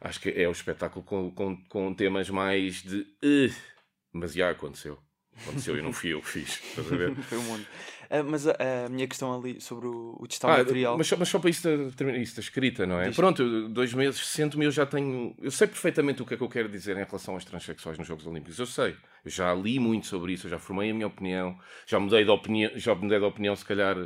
Acho que é o espetáculo com, com, com temas mais de. "Ugh", mas já aconteceu. Aconteceu e não fui eu que fiz. Estás a ver? [LAUGHS] Foi o mundo. Ah, mas a, a minha questão ali sobre o, o testar Ah, material. mas, só, mas só para isso da, terminar isso da escrita, não é? Diz. Pronto, dois meses, sento-me, eu já tenho. Eu sei perfeitamente o que é que eu quero dizer em relação aos transexuais nos Jogos Olímpicos. Eu sei. Eu já li muito sobre isso, eu já formei a minha opinião, já mudei de opinião, já mudei de opinião, se calhar,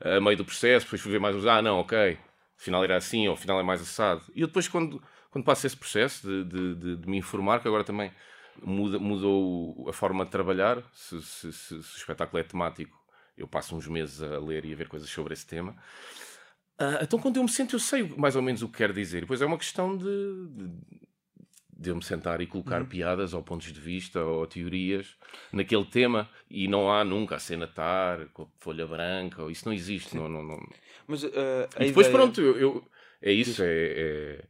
a meio do processo, depois fui ver mais uns. Ah, não, ok. Afinal era assim, ou afinal é mais assado. E eu depois, quando, quando passo esse processo de, de, de, de me informar, que agora também muda, mudou a forma de trabalhar, se, se, se- se o espetáculo é temático, eu passo uns meses a ler e a ver coisas sobre esse tema. Ah, então, quando eu me sento, eu sei mais ou menos o que quero dizer. E depois é uma questão de, de, de eu me sentar e colocar piadas ou pontos de vista ou teorias naquele tema. E não há nunca a cena tar com a folha branca, ou isso não existe. Não, não, não. Mas, a E depois, ideia- pronto, eu, eu- é isso. É, é-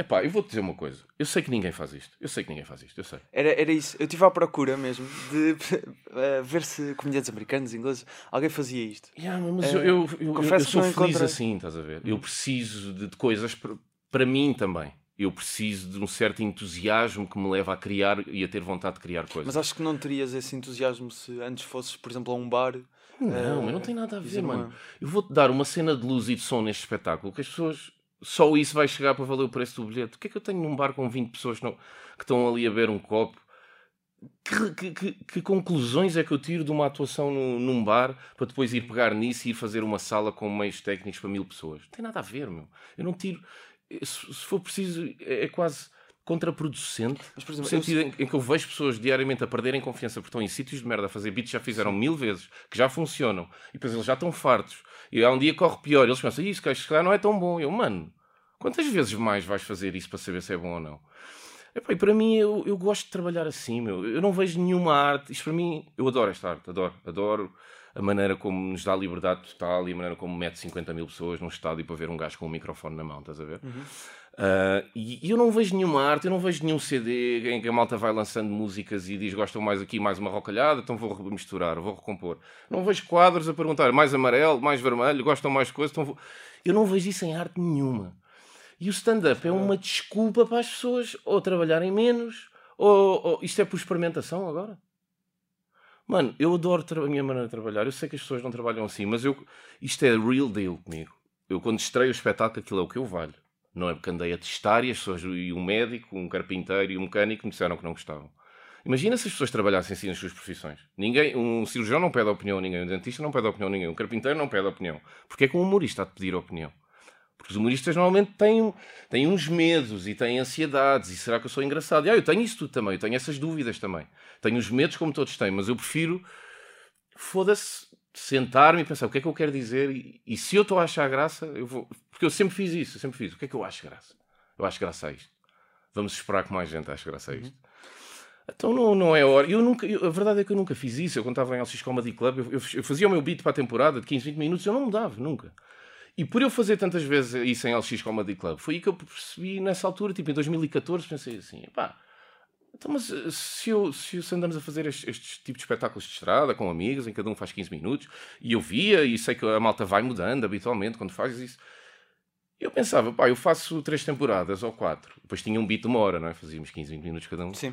Epá, eu vou-te dizer uma coisa. Eu sei que ninguém faz isto. Eu sei que ninguém faz isto, eu sei. Era, era isso. Eu estive à procura mesmo de uh, [LAUGHS] ver se comediantes americanos, ingleses, alguém fazia isto. Yeah, mas uh, eu, eu, eu, eu, sou feliz encontrei... assim, estás a ver? Eu uhum. preciso de, de coisas para, mim também. Eu preciso de um certo entusiasmo que me leva a criar e a ter vontade de criar coisas. Mas acho que não terias esse entusiasmo se antes fosses, por exemplo, a um bar. Não, mas não tem nada a ver, mano. Eu vou-te dar uma cena de luz e de som neste espetáculo que as pessoas só isso vai chegar para valer o preço do bilhete. O que é que eu tenho num bar com 20 pessoas que, estão ali a beber um copo? Que, que, que, que, conclusões é que eu tiro de uma atuação no, num bar para depois ir pegar nisso e ir fazer uma sala com meios técnicos para mil pessoas? Não tem nada a ver, meu. Eu não tiro. Se, se for preciso, é, é quase contraproducente. Mas, por exemplo, no sentido eu... em, que eu vejo pessoas diariamente a perderem confiança porque estão em sítios de merda a fazer beats já fizeram mil vezes, que já funcionam, e depois eles já estão fartos e há um dia corre pior. Eles pensam, isso, que se calhar não é tão bom. Eu, mano, quantas vezes mais vais fazer isso para saber se é bom ou não? e para mim, eu, eu gosto de trabalhar assim, meu. Eu não vejo nenhuma arte. Isto para mim, eu adoro esta arte, adoro. Adoro a maneira como nos dá liberdade total e a maneira como mete 50 mil pessoas num estádio para ver um gajo com um microfone na mão, estás a ver? Uhum. Uh, e, eu não vejo nenhuma arte, eu não vejo nenhum CD em que a malta vai lançando músicas e diz gostam mais aqui, mais uma rocalhada, então vou misturar, vou recompor. Não vejo quadros a perguntar mais amarelo, mais vermelho, gostam mais coisas, então vou... Eu não vejo isso em arte nenhuma. E o stand-up é uma desculpa para as pessoas ou trabalharem menos, ou, ou isto é por experimentação agora. Mano, eu adoro a minha maneira de trabalhar. Eu sei que as pessoas não trabalham assim, mas eu, isto é real deal comigo. Eu, quando estreio o espetáculo, aquilo é o que eu valho. Não é porque andei a testar e as pessoas, e um médico, um carpinteiro e um mecânico me disseram que não gostavam. Imagina se as pessoas trabalhassem assim nas suas profissões. Ninguém, um cirurgião não pede opinião a ninguém, um dentista não pede opinião a ninguém, um carpinteiro não pede opinião. Porque é que um humorista há de pedir opinião? Porque os humoristas normalmente têm, têm uns medos e têm ansiedades. E será que eu sou engraçado? E, ah, eu tenho isso tudo também, eu tenho essas dúvidas também. Tenho os medos como todos têm, mas eu prefiro, foda-se, sentar-me e pensar o que é que eu quero dizer e, e se eu estou a achar graça, eu vou. Porque eu sempre fiz isso, eu sempre fiz. O que é que eu acho graça? Eu acho graça a isto. Vamos esperar que mais gente ache graça a isto. Uhum. Então não, não é hora. Eu nunca, eu, a verdade é que eu nunca fiz isso. Eu estava em LX Comedy Club, eu, eu, eu, fazia o meu beat para a temporada de 15, 20 minutos, eu não mudava, nunca. E por eu fazer tantas vezes isso em LX Comedy Club, foi aí que eu percebi nessa altura, tipo em 2014, pensei assim, pá, então, mas eh, se, eu, se andamos a fazer estes, estes tipos de espetáculos de estrada com amigos, em que cada um faz 15 minutos, e eu via, e sei que a malta vai mudando habitualmente quando faz isso, eu pensava, pá, eu faço três temporadas ou quatro, depois tinha um beat de uma hora, não é? Fazíamos 15, 20 minutos cada um. Sim.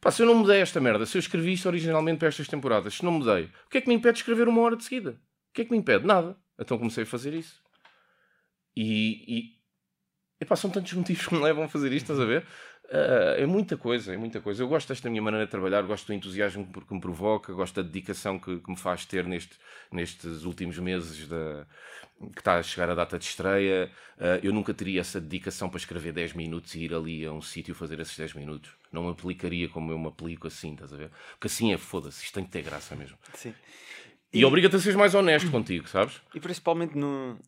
Pá, se eu não mudei esta merda, se eu escrevi isto originalmente para estas temporadas, se não mudei, o que é que me impede de escrever uma hora de seguida? O que é que me impede? Nada. Então comecei a fazer isso. E, e epá, são tantos motivos que me levam a fazer isto, estás a ver? Uh, é muita coisa, é muita coisa. Eu gosto desta minha maneira de trabalhar, gosto do entusiasmo que me provoca, gosto da dedicação que, que me faz ter neste, nestes últimos meses da, que está a chegar a data de estreia. Uh, eu nunca teria essa dedicação para escrever 10 minutos e ir ali a um sítio fazer esses 10 minutos. Não me aplicaria como eu me aplico assim, estás a ver? Porque assim é foda-se, isto tem que ter graça mesmo. Sim. E, e obriga-te a ser mais honesto contigo, sabes? E principalmente no,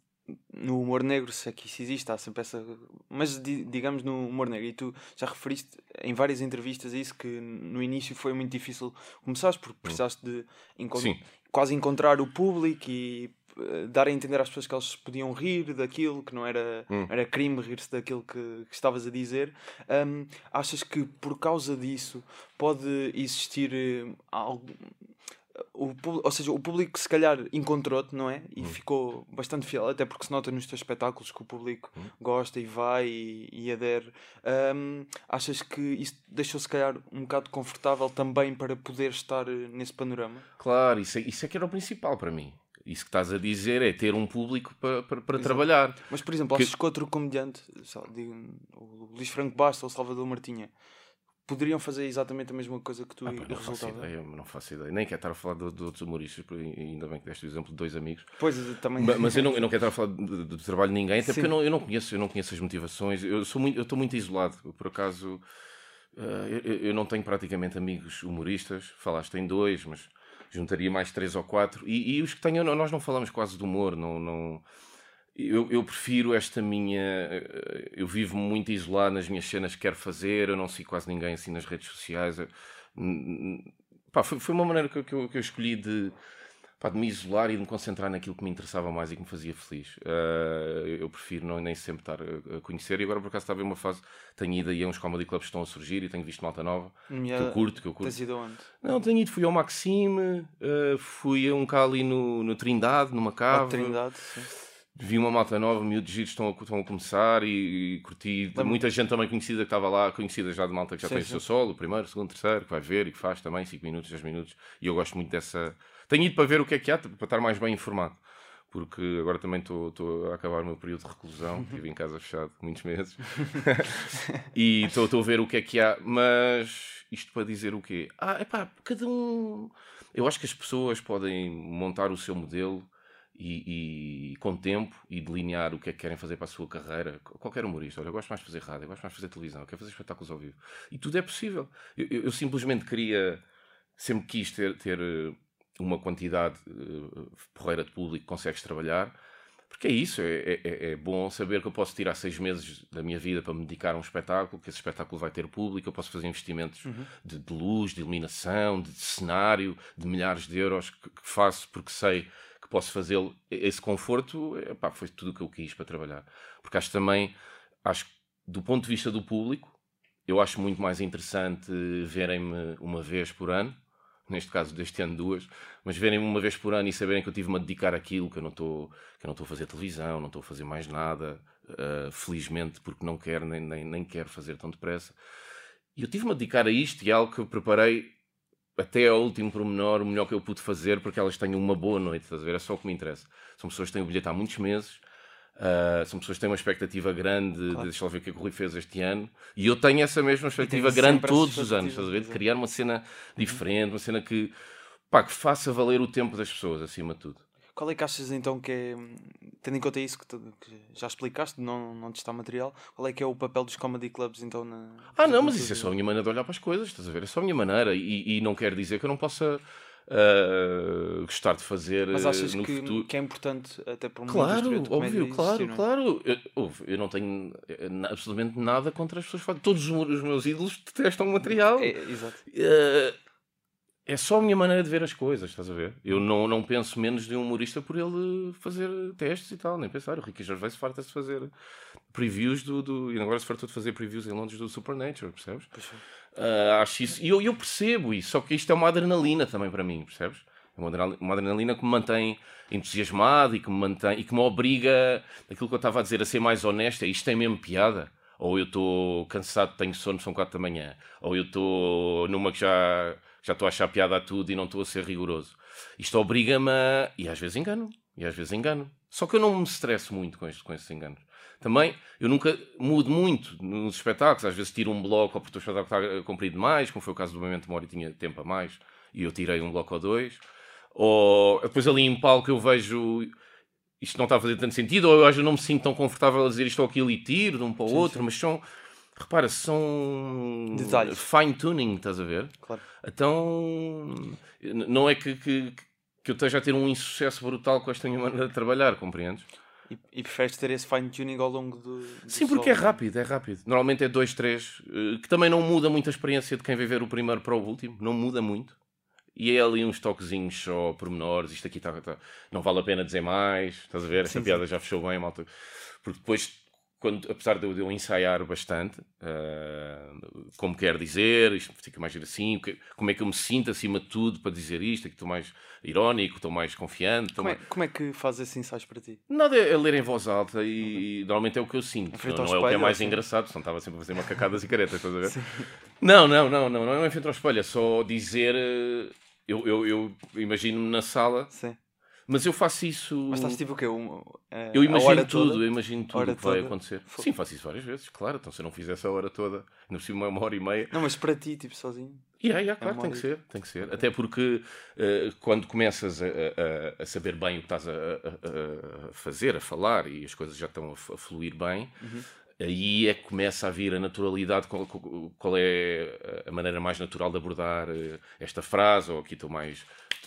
no humor negro, se é que isso existe, há sempre essa. Mas digamos no humor negro, e tu já referiste em várias entrevistas a isso que no início foi muito difícil começares porque precisaste de encont Sim. quase encontrar o público e uh, dar a entender às pessoas que elas podiam rir daquilo, que não era, hum. era crime rir-se daquilo que, que, estavas a dizer. Um, achas que por causa disso pode existir uh, algo o, ou seja, o público se calhar encontrou-te, não é? E hum. ficou bastante fiel, até porque se nota nos teus espetáculos que o público hum. gosta e vai e, e adere. Um, achas que isso deixou se calhar um bocado confortável também para poder estar eh, nesse panorama? Claro, isso é, isso é que era o principal para mim. Isso que estás a dizer é ter um público para, para, para trabalhar. Mas, por exemplo, que... achas que outro comediante, digo, o Luís Franco Basta ou o Salvador Martinha, poderiam fazer exatamente a mesma coisa que tu ah, pá, não faço ideia, não faço ideia. Nem quero estar a falar de, de outros humoristas, ainda bem que deste o exemplo de dois amigos. Pois, também. Mas, eu, não, eu não quero estar a falar de, de trabalho de ninguém, até Sim. porque eu não, eu não conheço, eu não conheço as motivações. Eu sou muito, eu estou muito isolado. por acaso, uh, eu, eu, não tenho praticamente amigos humoristas. Falaste em dois, mas juntaria mais três ou quatro. E, e os que tenho, nós não falamos quase de humor, não, não eu, eu, prefiro esta minha. Eh, eu vivo muito isolado nas minhas cenas que quero fazer, eu não sigo quase ninguém assim nas redes sociais. Pá, foi, foi, uma maneira que, que, eu, que eu escolhi de, pá, de me isolar e de me concentrar naquilo que me interessava mais e que me fazia feliz. Uh, eu prefiro não, nem sempre estar a, a, conhecer. E agora, por acaso, estava em uma fase, tenho ido aí a uns comedy clubs que estão a surgir e tenho visto malta nova Minha... que eu curto. Que eu curto. Tens ido onde? Não, tenho ido, fui ao Maxime, uh, fui a um cá ali no, no Trindade, numa cava. Trindade, sim vi uma malta nova, miúdos giros estão a, estão a começar e, e curti. Lembra. Muita gente também conhecida que estava lá, conhecida já de malta que já sim, tem sim. o seu solo, primeiro, segundo, terceiro, que vai ver e que faz também 5 minutos, 10 minutos. E eu gosto muito dessa. Tenho ido para ver o que é que há, para estar mais bem informado. Porque agora também estou a acabar o meu período de reclusão, [LAUGHS] estive em casa fechado muitos meses. [LAUGHS] e estou a ver o que é que há, mas isto para dizer o quê? Ah, é pá, cada um. Eu acho que as pessoas podem montar o seu modelo e, e, com tempo e delinear o que é que querem fazer para a sua carreira. Qualquer humorista, olha, eu gosto mais de fazer rádio, eu gosto mais de fazer televisão, eu quero fazer espetáculos ao vivo. E tudo é possível. Eu, eu, eu simplesmente queria, sempre quis ter, ter eh, uma quantidade uh, porreira de público que consegues trabalhar, porque é isso, é, é, é, bom saber que eu posso tirar seis meses da minha vida para me dedicar a um espetáculo, que esse espetáculo vai ter público, eu posso fazer investimentos uhum. de, de, luz, de iluminação, de cenário, de milhares de euros que, que faço porque sei que posso fazê-lo, esse conforto, epá, foi tudo o que eu quis para trabalhar. Porque acho também, acho do ponto de vista do público, eu acho muito mais interessante verem-me uma vez por ano, neste caso deste ano duas, mas verem-me uma vez por ano e saberem que eu tive-me a dedicar àquilo, que eu não estou a fazer televisão, não estou a fazer mais nada, uh, felizmente, porque não quero nem, nem, nem quero fazer tão depressa. E eu tive-me a dedicar a isto e é algo que eu preparei até ao último pormenor, o melhor que eu pude fazer porque elas tenham uma boa noite, estás a ver? É só o que me interessa. São pessoas que têm o bilhete há muitos meses, uh, são pessoas que têm uma expectativa grande claro. de deixa lá ver o que é que o Rui fez este ano, e eu tenho essa mesma expectativa grande todos os anos, estás a ver? De criar uma cena diferente, uma cena que, pá, que faça valer o tempo das pessoas, acima de tudo. Qual é que achas então que é, tendo em conta isso que, tu, que já explicaste, não, não te está material, qual é que é o papel dos comedy clubs então na. Ah, não, mas isso é só a minha maneira de olhar para as coisas, estás a ver? É só a minha maneira e, e não quer dizer que eu não possa. Uh, gostar de fazer Mas achas no que, futuro. que é importante até para um Claro, óbvio, claro, não? claro. Eu, eu, não tenho eh, absolutamente nada contra as pessoas. Todos os meus ídolos detestam o material. É, exato. Uh, é só a minha maneira de ver as coisas, estás a ver? Eu não, não penso menos de um humorista por ele fazer testes e tal, nem pensar. O Ricky Gervais farta-se fazer previews do, do. E agora se fartou de fazer previews em Londres do Supernature, percebes? Uh, acho isso. E eu, eu percebo isso, só que isto é uma adrenalina também para mim, percebes? É uma adrenalina, que me mantém entusiasmado e que me mantém e que me obriga, aquilo que eu estava a dizer, a ser mais honesto. É, isto tem mesmo piada. Ou eu estou cansado, tenho sono, são quatro da manhã. Ou eu estou numa que já já estou a achar piada a tudo e não estou a ser rigoroso. Isto obriga-me a. E às vezes engano. E às vezes engano. Só que eu não me estresso muito com, este, com estes enganos. Também, eu nunca mudo muito nos espetáculos. Às vezes tiro um bloco ou porque o espetáculo está comprido demais, como foi o caso do Momento Mori, tinha tempo a mais e eu tirei um bloco ou dois. Ou depois ali em palco eu vejo isto não está a fazer tanto sentido, ou eu às vezes não me sinto tão confortável a dizer isto ou aquilo e tiro de um para o sim, outro, sim. mas são repara, são Detalhes. fine tuning, estás a ver? Claro. Então não é que, que, que eu esteja a ter um insucesso brutal com esta minha maneira de trabalhar, compreendes? E, e preferes ter esse fine tuning ao longo do. do Sim, porque é rápido, é rápido. Normalmente é 2, 3, eh, que também não muda muito a experiência de quem vai ver o primeiro para o último, não muda muito. E é ali uns toquezinhos só pormenores, isto aqui está. Tá, não vale a pena dizer mais, estás a ver? Essa sim, piada sim. já fechou bem, malta. Porque depois quando, apesar de eu, ensaiar bastante, uh, como quer dizer, isto fica mais assim, como é que eu me sinto acima de tudo para dizer isto, é que estou mais irónico, estou mais confiante. Como, mais... É, como é que faz esses ensaios para ti? Nada, é, ler em voz alta e, uhum. normalmente é o que eu sinto. Não, não é o que é mais assim. engraçado, senão estava sempre a fazer macacadas e caretas, estás a ver? [LAUGHS] Sim. Não, não, não, não, não é em frente ao espelho, é só dizer. Eh, eu, eu, eu imagino-me na sala. Sim mas eu faço isso. Mas estás tipo o quê? Um, é, eu imagino tudo, toda? eu imagino tudo o que vai acontecer. Sim, faço isso várias vezes, claro. Então se eu não fizesse a hora toda, não preciso uma hora e meia. Não, mas para ti, tipo, sozinho. Yeah, yeah, claro, é tem que ser, tem que ser. Até porque uh, quando começas a, a, a, saber bem o que estás a, a, fazer, a falar e as coisas já estão a, fluir bem, uhum aí é que começa a vir a naturalidade, qual, qual, é a maneira mais natural de abordar eh, esta frase, ou aqui estou mais,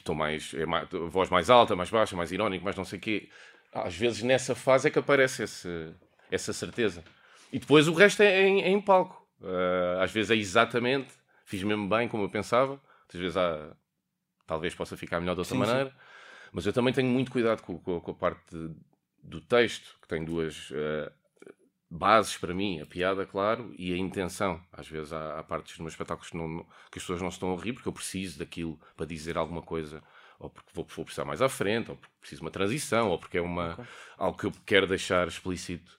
estou mais, é mais voz mais alta, mais baixa, mais irónico, mais não sei o quê. Às vezes nessa fase é que aparece esse, essa certeza. E depois o resto é em, é em palco. Uh, às vezes é exatamente, fiz mesmo bem como eu pensava, às vezes há, talvez possa ficar melhor de outra sim, maneira. Sim. Mas eu também tenho muito cuidado com, com, com a parte de, do texto, que tem duas uh, bases para mim, a piada, claro, e a intenção. Às vezes há, há partes dos meus espetáculos que, não, que as pessoas não estão a rir porque eu preciso daquilo para dizer alguma coisa ou porque vou, vou precisar mais à frente, ou porque preciso de uma transição, ou porque é uma, okay. algo que eu quero deixar explícito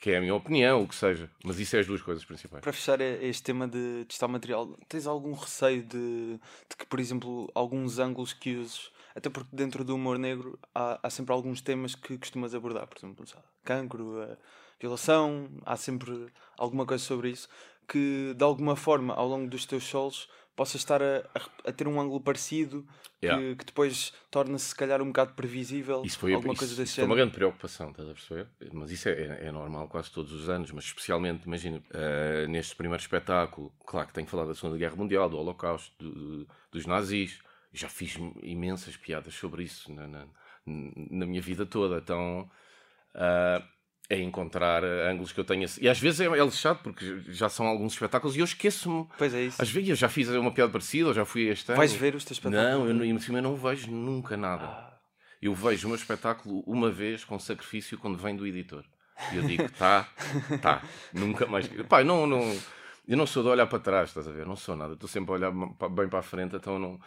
que é a minha opinião, o que seja. Mas isso é as duas coisas principais. Para fechar este tema de testar material, tens algum receio de, de, que, por exemplo, alguns ângulos que uses, até porque dentro do humor negro há, há sempre alguns temas que costumas abordar, por exemplo, cancro, violação, há sempre alguma coisa sobre isso, que de alguma forma, ao longo dos teus shows, possa estar a, a, a, ter um ângulo parecido yeah. que, que, depois torna-se se calhar um bocado previsível. Isso foi, alguma isso, coisa desse foi uma grande preocupação, estás a perceber? Mas isso é, é, é, normal quase todos os anos, mas especialmente, imagina, uh, neste primeiro espetáculo, claro que tenho falado da Segunda Guerra Mundial, do Holocausto, do, dos nazis, já fiz imensas piadas sobre isso na, na, na minha vida toda, então. Uh, é encontrar eh, ângulos que eu tenha. E às vezes é, é lixado, porque já são alguns espetáculos e eu esqueço-me. Pois é isso. Às vezes eu já fiz uma piada parecida, ou já fui a este ano. Vais ver os teus espetáculos? Não, eu, em cima eu não vejo nunca nada. Ah. Eu vejo o meu espetáculo uma vez com sacrifício quando vem do editor. E eu digo, tá, tá, nunca mais. Pai, não, não. Eu não sou de olhar para trás, estás a ver? Não sou nada. Estou sempre a olhar bem para a frente, então não.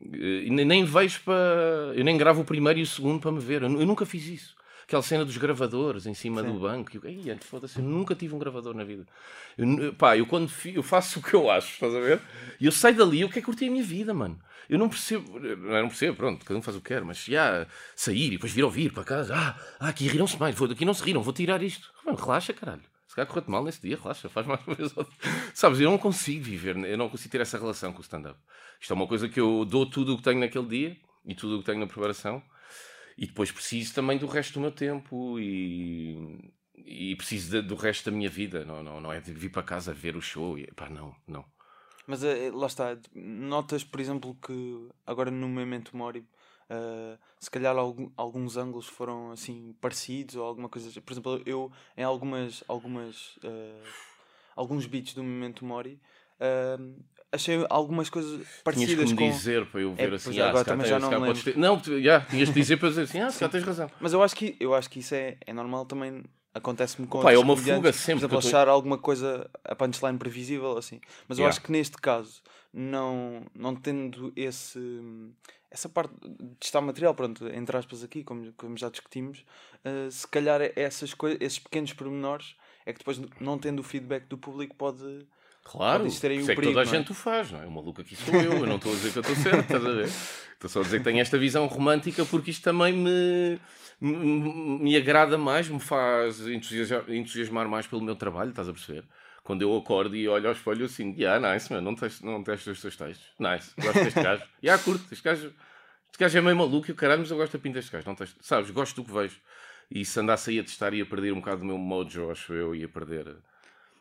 E nem vejo para. Eu nem gravo o primeiro e o segundo para me ver. Eu nunca fiz isso aquela cena dos gravadores em cima Sim. do banco. E eu, foda-se, eu nunca tive um gravador na vida. Eu, pá, eu quando eu faço o que eu acho, estás a ver? E eu saio dali, eu quero curtir a minha vida, mano. Eu não percebo, eu não percebo, pronto, cada um faz o que quer, mas já sair e depois vir ouvir para casa, ah, ah aqui riram-se mais, aqui não se riram, vou tirar isto. Mano, relaxa, caralho. Se calhar correu-te mal nesse dia, relaxa, faz mais uma vez. Sabes, eu não consigo viver, eu não consigo ter essa relação com o stand-up. Isto é uma coisa que eu dou tudo o que tenho naquele dia e tudo o que tenho na preparação e depois preciso também do resto do meu tempo e, e preciso de, do resto da minha vida. Não, não, não é de vir para casa ver o show. E, pá, não, não. Mas uh, lá está, notas, por exemplo, que agora no Memento Mori, uh, se calhar algum, alguns ângulos foram assim parecidos ou alguma coisa. Por exemplo, eu em algumas, algumas uh, alguns beats do Memento Mori achei algumas coisas parecidas tinhas que me com... dizer para eu ver é, assim, ah, agora também já não lembro. Ter... Não, já, tinhas de dizer para dizer assim, ah, se tens razão. Mas eu acho que, eu acho que isso é, é normal também, acontece-me com Pá, é uma fuga sempre. Por exemplo, achar alguma coisa, a punchline previsível, assim. Mas eu yeah. acho que neste caso, não, não tendo esse... Essa parte de estar material, pronto, entre aspas aqui, como, como já discutimos, uh, se calhar essas coisas, esses pequenos pormenores é que depois, não tendo o feedback do público, pode Claro, isso é que toda a é? gente o faz, não é? O maluco aqui sou eu, eu não estou a dizer que eu estou certo, estás a ver? Estou só a dizer que tenho esta visão romântica porque isto também me, me, me agrada mais, me faz entusiasmar, entusiasmar, mais pelo meu trabalho, estás a perceber? Quando eu acordo e olho ao espelho assim, yeah, nice, man, não testes, não testes os teus textos, nice, gosto deste gajo, [LAUGHS] yeah, curto, este gajo, este gajo é meio maluco e o caralho, mas eu gosto da pinta deste gajo, não testes, sabes, gosto do que vejo. E se andasse aí a testar ia perder um bocado do meu mojo, acho eu, ia perder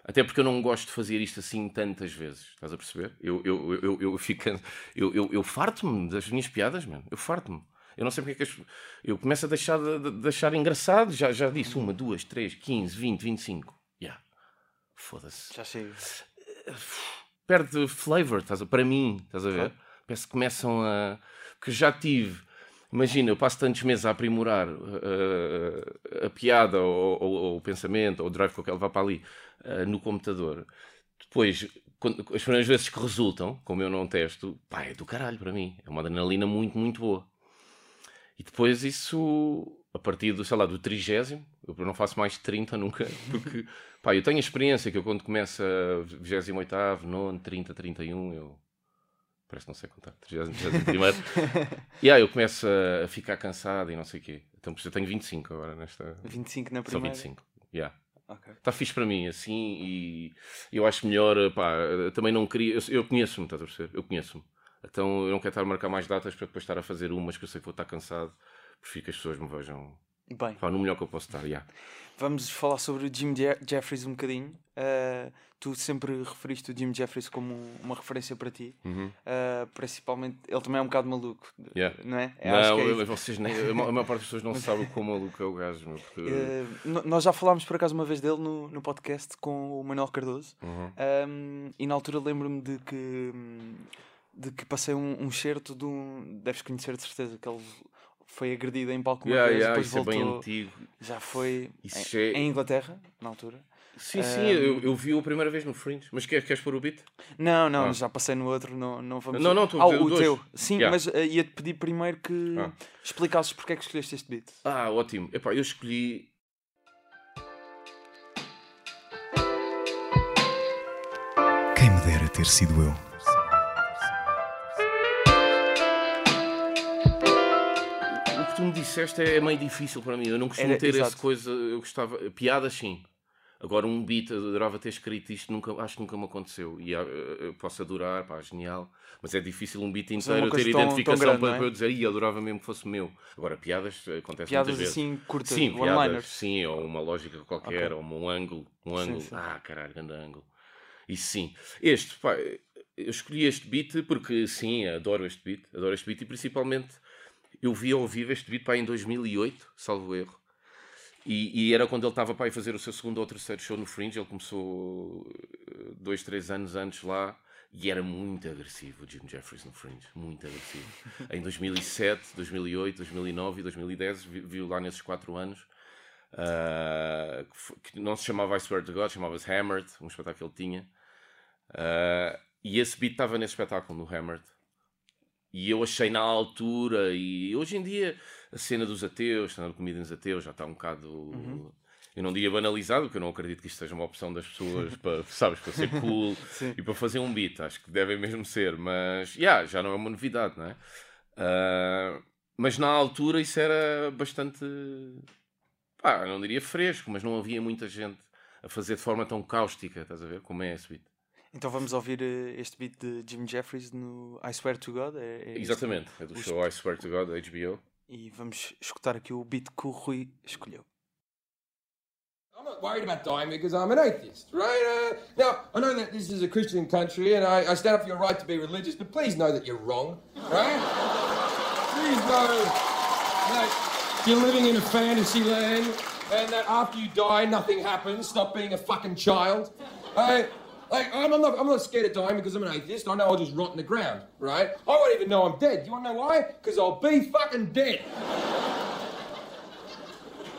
até porque eu não gosto de fazer isto assim tantas vezes. Estás a perceber? Eu, eu, eu, eu, fico. Eu, eu, eu farto-me das minhas piadas, mano. Eu farto-me. Eu não sei porque é que as... Eu começo a deixar de, de, deixar engraçado. Já, já disse uma, duas, três, quinze, vinte, vinte e cinco. Yeah. Foda-se. Já sei. Perde flavor, estás a... para mim, estás a ver? Parece que começam a. Que já tive. Imagina, eu passo tantos meses a aprimorar uh, a piada ou, ou, ou, o pensamento ou o drive que eu quero levar para ali uh, no computador. Depois, quando, as primeiras vezes que resultam, como eu não testo, pá, é do caralho para mim. É uma adrenalina muito, muito boa. E depois isso, a partir do, sei lá, do trigésimo, eu não faço mais de 30 nunca, [LAUGHS] porque, pá, eu tenho a experiência que eu quando começa 28 9 30, 31, eu... Parece não sei contar, 31 primeiro. [LAUGHS] e aí eu começo a, ficar cansado e não sei o quê. Então, eu tenho 25 agora nesta... 25 na primeira? São 25, yeah. Está okay. fixe para mim, assim, e eu acho melhor, pá, também não queria, eu, eu conheço-me, estás a perceber? Eu conheço-me. Então eu não quero estar a marcar mais datas para depois estar a fazer umas que eu sei que vou estar cansado, prefiro que as pessoas me vejam Bem. Pá, no melhor que eu posso estar, yeah. Vamos falar sobre o Jim Jeffries um bocadinho. Uh, tu sempre referiste o Jim Jeffries como uma referência para ti. Uhum. Uh, principalmente, ele também é um bocado maluco, yeah. não é? é não, é vocês nem, a maior parte das pessoas não sabe o quão maluco é o gajo. Meu, porque... [LAUGHS] uh, nós já falámos por acaso uma vez dele no, no podcast com o Manuel Cardoso. Uhum. Um, e na altura lembro-me de que, de que passei um, um certo de um. Deves conhecer de certeza, que ele foi agredido em palco uma Yeah, vez, yeah, depois isso é bem voltou. antigo. já foi Isso em, é- em Inglaterra, na altura. Sim, sim, eu, eu vi-o a primeira vez no Fringe. Mas queres, queres pôr o beat? Não, não, Ah. já passei no outro, não, não vamos. Não, não, a ah, o dois. teu. Sim, Yeah. mas eh, ia-te pedir primeiro que Ah. explicasses porque é que escolheste este beat. Ah, ótimo. Epá, eu escolhi. Quem me dera ter sido eu. Que tu me disseste é meio difícil para mim. Eu não costumo Era- ter exato. essa coisa. Eu gostava. Piadas, sim. Agora, um beat, adorava ter escrito isto, nunca, acho que nunca me aconteceu. E eu posso adorar, pá, genial. Mas é difícil um beat é inteiro ter coisa tão- tão identificação grande, para, é? para eu dizer, Ih, adorava mesmo que fosse meu. Agora, piadas eh, acontece Piadas muitas vezes. assim curtas, Sim, piadas, sim, ou uma lógica qualquer, Ok. ou um ângulo. Um Sim, ângulo. sim. Ah, caralho, grande ângulo. Isso sim. Este, pá, eu escolhi este beat porque, sim, adoro este beat. Adoro este beat e principalmente eu vi ao vivo este beat pá, em 2008, salvo erro. E, e era quando ele estava para fazer o seu segundo ou terceiro show no Fringe. Ele começou eh, dois, três anos antes lá e era muito agressivo o Jim Jeffries no Fringe. Muito agressivo. [LAUGHS] em 2007, 2008, 2009 e 2010, vi- viu lá nesses quatro anos. ah, que não se chamava I Swear to God, chamava-se Hammered, um espetáculo que ele tinha. Ah, e esse beat estava nesse espetáculo, no Hammered. E eu achei na altura, e hoje em dia a cena dos ateus, stand-up comedians ateus, já está um bocado. Eu não diria banalizado, porque eu não acredito que isto seja uma opção das pessoas [LAUGHS] para, sabes, para ser cool [LAUGHS] e para fazer um beat. Acho que devem mesmo ser, mas yeah, já não é uma novidade, não é? Ah, mas na altura isso era bastante. Pá, não diria fresco, mas não havia muita gente a fazer de forma tão cáustica, estás a ver? Como é esse beat. Então vamos ouvir eh, este beat de Jim Jeffries no I Swear to God. É, é este? Exatamente, é do Os- show I Swear to God, da HBO. E vamos escutar aqui o beat que o Rui escolheu. I'm not worried about dying because I'm an atheist, right? Uh, now, I know that this is a Christian country and I, I stand up for your right to be religious, but please know that you're wrong, right? please know that you're living in a fantasy land and that after you die, nothing happens. Stop being a fucking child. Right? Like, I'm, not, I'm not scared of dying because I'm an atheist. I know I'll just rot in the ground, right? I won't even know I'm dead. You want to know why? Because I'll be fucking dead. [LAUGHS]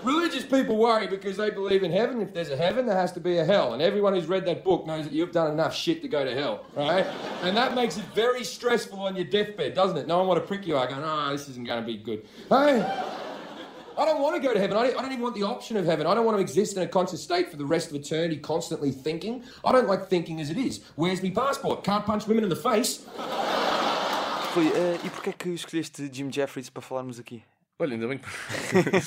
Religious people worry because they believe in heaven. If there's a heaven, there has to be a hell. And everyone who's read that book knows that you've done enough shit to go to hell, right? and that makes it very stressful on your deathbed, doesn't it? No one want to prick you out going, oh, this isn't going to be good. Hey, I don't want to go to heaven. I don't, I don't even want the option of heaven. I don't want to exist in a conscious state for the rest of eternity, constantly thinking. I don't like thinking as it is. Where's my passport? Can't punch women in the face. Rui, eh, e porquê é que escolheste Jim Jeffries para falarmos aqui? Olha, ainda bem que.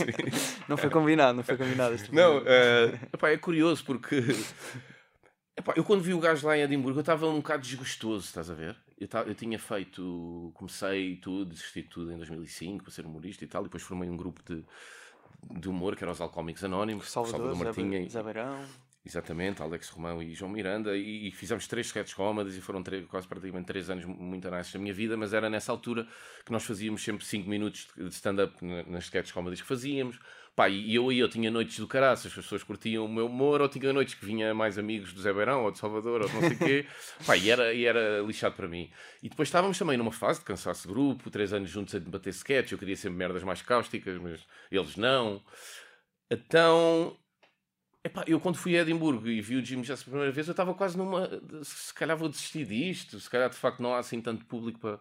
[LAUGHS] Não foi combinado, não foi combinado. este Não, eh, epá, é curioso porque epá, eu quando vi o gajo lá em Edimburgo eu estava um bocado desgostoso, estás a ver? Eu, eu tinha feito, comecei tudo, desisti de tudo em 2005 para ser humorista e tal, e depois formei um grupo de, de humor que era os Alcoómicos Anónimos, Salvador, Zé, Martinha, Zé Beirão. exatamente, Alex Romão e João Miranda, e, e fizemos três sketches cómodas e foram três, quase praticamente três anos muito análises da minha vida, mas era nessa altura que nós fazíamos sempre cinco minutos de stand-up na- nas sketches cómodas que fazíamos. Pá, e eu aí eu tinha noites do caraças, as pessoas curtiam o meu humor, ou tinha noites que vinha mais amigos do Zé Beirão ou de Salvador, ou de não sei o quê. [LAUGHS] Pá, e era, e era lixado para mim. E depois estávamos também numa fase de cansaço de grupo, três anos juntos a debater sketch, eu queria sempre merdas mais cáusticas, mas eles não. Então, epá, eu quando fui a Edimburgo e vi o Jim Jeffries pela primeira vez, eu estava quase numa. Se calhar vou desistir disto, se calhar de facto não há assim tanto público para,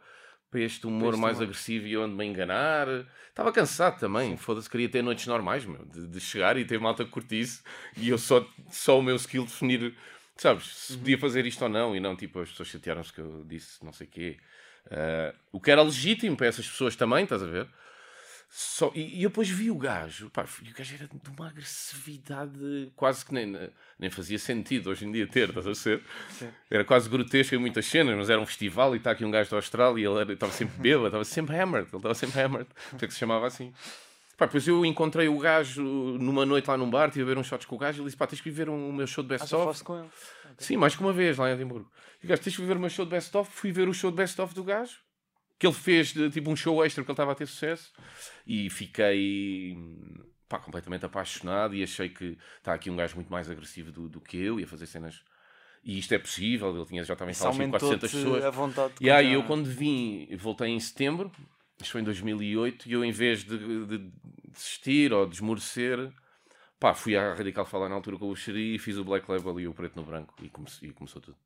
para este humor este mais humor. agressivo e eu ando-me a enganar. Estava cansado também, foda-se, queria ter noites normais, meu, de, de chegar e ter malta que curtisse e eu só, só o meu skill definir, sabes, se podia fazer isto ou não e não, tipo, as pessoas chatearam-se que eu disse não sei o quê. Ah, o que era legítimo para essas pessoas também, estás a ver? Só, e, e eu depois vi o gajo, pá, e o gajo era de uma agressividade quase que nem, nem fazia sentido hoje em dia ter, estás a ser? Era quase grotesco em muitas cenas, mas era um festival e está aqui um gajo da Austrália e ele era- estava sempre bêbado, estava sempre hammered, ele estava sempre hammered, por que se chamava assim. Pá, depois eu encontrei o gajo numa noite lá num bar, tive a ver uns shots com o gajo e ele disse: pá, tens que ir ver um- o meu show de Ah, falaste com ele. Sim, mais que uma vez lá em Edimburgo. E o gajo, tens de ver o meu show de best-of. Fui ver o show de best-of do gajo, que ele fez tipo um show extra que ele estava a ter sucesso. E fiquei pá, completamente apaixonado e achei que está aqui um gajo muito mais agressivo do, do que eu e a fazer cenas. E isto é possível, ele tinha, já estava em salas de 400 aumentou-te pessoas. a vontade de E aí eu quando vim, voltei em setembro Isto foi em 2008 e eu, em vez de, de desistir ou de esmorecer, pá, fui à Radical falar na altura com o Xeri e fiz o Black Label e o Preto no Branco e, come e começou tudo.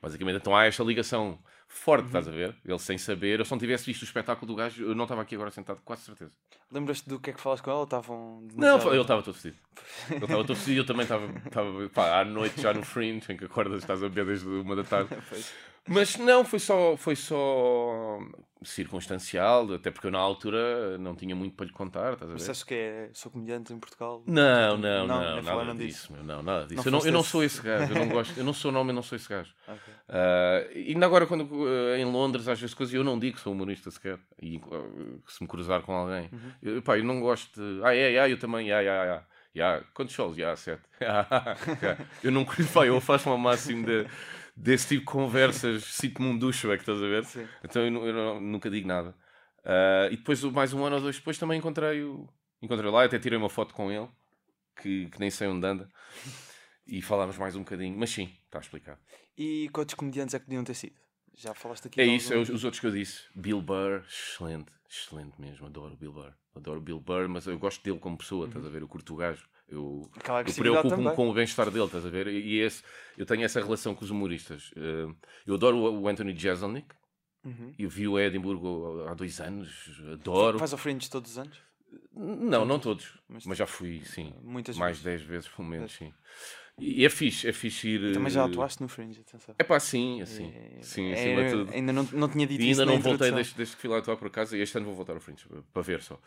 Basicamente, então há esta ligação forte, estás a ver? Ele sem saber, eu se não tivesse visto o espetáculo do gajo, eu não estava aqui agora sentado, quase certeza. Lembras-te do que é que falas com ela estavam. Não, ele estava todo vestido. Ele estava todo vestido e eu também estava, estava pá, à noite já no fringe, em que acordas, estás a beber desde uma da tarde. [LAUGHS] Mas não, foi só, foi só circunstancial, até porque eu na altura não tinha muito para lhe contar, estás a Mas ver? disseste que é, sou comediante em Portugal. Não, não, Não, não, nem nada disso, meu, não, nada disso. Não eu, não, eu não sou esse gajo, eu não gosto, eu não sou nome, eu não sou esse gajo. [LAUGHS] Ok. Ah, e ainda agora, quando ah, em Londres, às vezes coisas, eu não digo que sou humorista sequer. E ah, se me cruzar com alguém, Uhum. eu, pá, eu não gosto de. Ah, é, é, eu também, é, é, é. Yeah. Quantos shows? Yeah, sete. [LAUGHS] Yeah. Eu não [LAUGHS] pá, eu faço ao máximo de, desse tipo de conversas, [LAUGHS] sinto-me um ducho, é que estás a ver? Sim. Então eu, eu não- nunca digo nada. Ah, e depois, mais um ano ou dois depois, também encontrei o. Encontrei lá, até tirei uma foto com ele, que, que nem sei onde anda. E falámos mais um bocadinho, mas sim, está explicado. E quantos comediantes é que podiam ter sido? Já falaste aqui É isso, é os, os outros que eu disse. Bill Burr, excelente, excelente mesmo. Adoro o Bill Burr. Adoro o Bill Burr, mas eu gosto dele como pessoa, estás a ver? Eu curto o gajo. Eu, eu preocupo-me com o bem-estar dele, estás a ver? E, esse, eu tenho essa relação com os humoristas. Eh, eu adoro o, o Anthony Jeselnik. Uhum. Eu vi-o em Edimburgo há dois anos. Adoro. Vais ao Fringe todos os anos? Não, não todos. Mas- Mas, já fui, sim. Muitas mais vezes. 10 vezes, pelo menos, sim. E é fixe, é fixe ir. Também já atuaste no Fringe, atenção. É pá, sim, assim. É- sim, é- acima de tudo. Ainda não, não tinha dito E isso ainda não voltei desde, desde que fui lá atuar por casa e este ano vou voltar ao Fringe para ver só.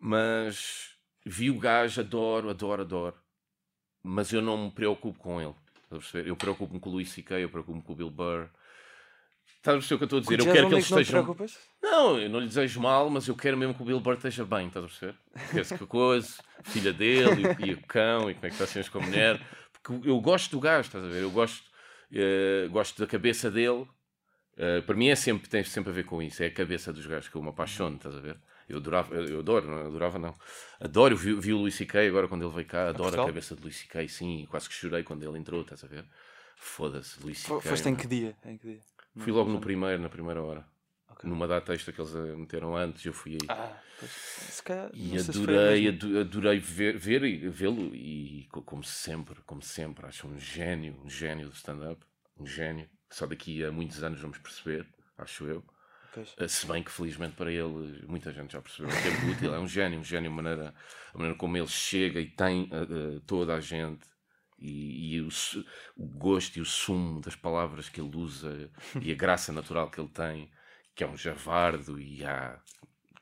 Mas vi o gajo, adoro, adoro, adoro. Mas eu não me preocupo com ele. Estás a perceber? Eu preocupo-me com o Luís C.K., eu preocupo-me com o Bill Burr. Estás a perceber o que eu estou a dizer? Com Eu quero que eles estejam. Não? Não, eu não lhe desejo mal, mas eu quero mesmo que o Bill Burr esteja bem, estás a perceber? Penso que a coisa, filha dele e, o- e o cão e como é que está assim com a mulher. Porque eu gosto do gajo, estás a ver? Eu gosto, eh, gosto da cabeça dele. Eh, para mim é sempre, tem sempre a ver com isso. É a cabeça dos gajos que eu me apaixono, estás a ver? Eu adorava, eu adoro, não, eu adorava não. Adoro, vi, vi o Luís C.K. agora quando ele veio cá, adoro a, Portugal? cabeça de Luís C.K. Sim, quase que chorei quando ele entrou, estás a ver? Foda-se, Luís C.K. Foste em não. que dia? Em que dia? Fui logo no primeiro, na primeira hora. Ok. Numa data extra que eles eh, meteram antes, eu fui aí. Ah, pois, se calhar, E não adorei, adorei ver, ver e vê-lo e co- como sempre, como sempre, acho um gênio, um gênio do stand-up, um gênio. Só daqui a muitos anos vamos perceber, acho eu. Pois. Eh, Se bem que felizmente para ele muita gente já percebeu que é muito útil, é um gênio, um gênio, a maneira, a maneira como ele chega e tem eh, toda a gente e, e o, o gosto e o sumo das palavras que ele usa e a graça natural que ele tem, que é um javardo e há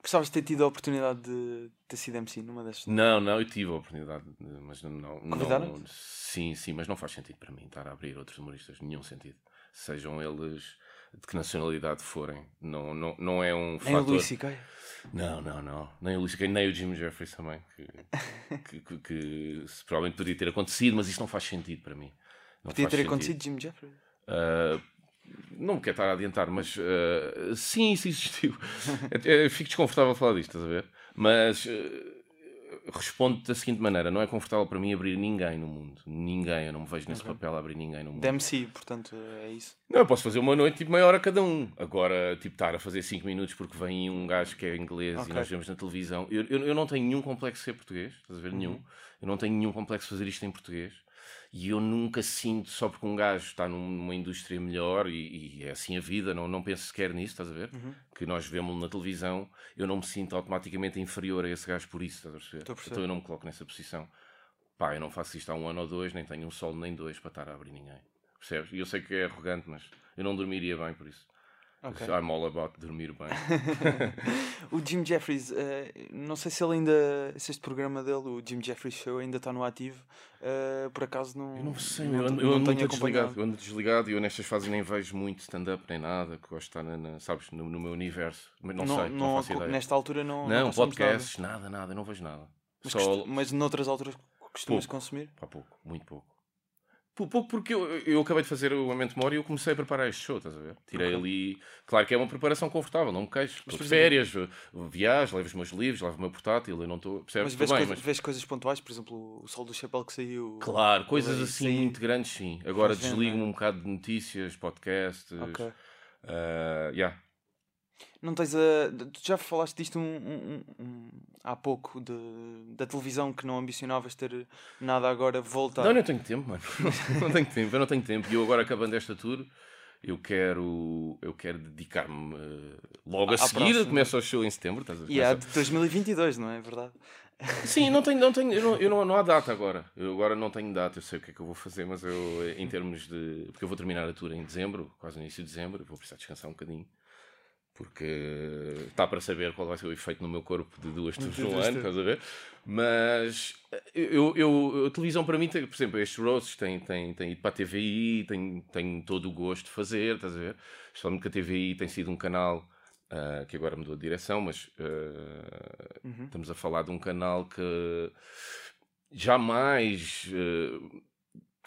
Gostavas de ter tido a oportunidade de ter sido MC numa das. Não, não, eu tive a oportunidade, mas não. não sim, sim, mas não faz sentido para mim estar a abrir outros humoristas, nenhum sentido. Sejam eles de que nacionalidade forem, não, não, não é um Nem o fator. Luís C.K. Não, não, não. Nem o Luís C.K., nem o Jim Jeffries também, que, [LAUGHS] que, que- provavelmente poderia ter acontecido, mas isso não faz sentido para mim. Não Podia ter sentido. acontecido Jim Jeffrey. Uh, não me quero estar a adiantar, mas uh, sim, isso existiu. Eu- [LAUGHS] eu fico desconfortável a falar disto, estás a ver? Mas uh, respondo da seguinte maneira: não é confortável para mim abrir ninguém no mundo. Ninguém, eu não me vejo nesse papel a abrir ninguém no mundo. De MC, portanto, é isso. Não, eu posso fazer uma noite tipo meia hora cada um. Agora, tipo, estar a fazer 5 minutos porque vem um gajo que é inglês Ok. e nós vemos na televisão. Eu, eu, eu não tenho nenhum complexo de ser português, estás a ver? Nenhum. Eu não tenho nenhum complexo de fazer isto em português. E eu nunca sinto, só porque um gajo está num- numa indústria melhor e, e é assim a vida, não, não penso sequer nisso, estás a ver? Que nós vemos na televisão, eu não me sinto automaticamente inferior a esse gajo por isso, estás a perceber? Estou a perceber. Então eu não me coloco nessa posição. Pá, eu não faço isto há um ano ou dois, nem tenho um sol nem dois para estar a abrir ninguém. Percebes? E eu sei que é arrogante, mas eu não dormiria bem por isso. Ok. I'm all about dormir bem. [LAUGHS] O Jim Jeffries, eh, não sei se ele ainda. Se este programa dele, o Jim Jeffries Show, ainda está no ativo. eh, por acaso não. Eu não sei, não eu ando, eu não ando desligado. Eu ando desligado e eu nestas fases nem vejo muito stand-up nem nada, que gosto de estar, na, na- sabes, no, no meu universo. Mas não, sei, não, faço ideia. Nesta altura não. não, consumes podcasts, nada. nada, eu não vejo nada. Nada. Mas, Só mas noutras alturas costumas Pouco. consumir? Pá, pouco, muito pouco. Pou- Pouco porque eu, eu acabei de fazer o Amento Mori e eu comecei a preparar este show, estás a ver? Tirei Ok. ali. Claro que é uma preparação confortável, não me queixo. De férias, viajo, levo os meus livros, levo o meu portátil, eu não estou. Percebes? Mas vês, coisa- mas. vês coisas pontuais, por exemplo, o Sol do Chapéu que saiu. Claro, coisas assim sim. muito grandes, sim. Agora desligo-me né? um bocado de notícias, podcasts. Ok. ah, yeah. Não tens a. Tu já falaste disto um, um- um- há pouco, de, da televisão que não ambicionavas ter nada agora voltar. Não, não tenho tempo, mano. [LAUGHS] não tenho tempo, eu não tenho tempo. E eu agora acabando esta tour, eu quero, eu quero dedicar-me eh, logo a à seguir. próxima. Começa o show em setembro, estás a ver? E é Começa- de 2022, não é verdade? Sim, não tenho, não tenho, eu não, eu não, não há data agora. Eu agora não tenho data, eu sei o que é que eu vou fazer, mas eu, em termos de. Porque eu vou terminar a tour em dezembro, quase no início de dezembro, vou precisar descansar um bocadinho. Porque está para saber qual vai ser o efeito no meu corpo de duas tours De no ano, estás a ver? Mas eu, eu, a televisão para mim, tem, por exemplo, estes roasts têm, têm, têm ido para a TVI, tenho, tenho todo o gosto de fazer, estás a ver? Especialmente que a TVI tem sido um canal ah, que agora mudou de direção, mas ah, Uhum. estamos a falar de um canal que jamais ah,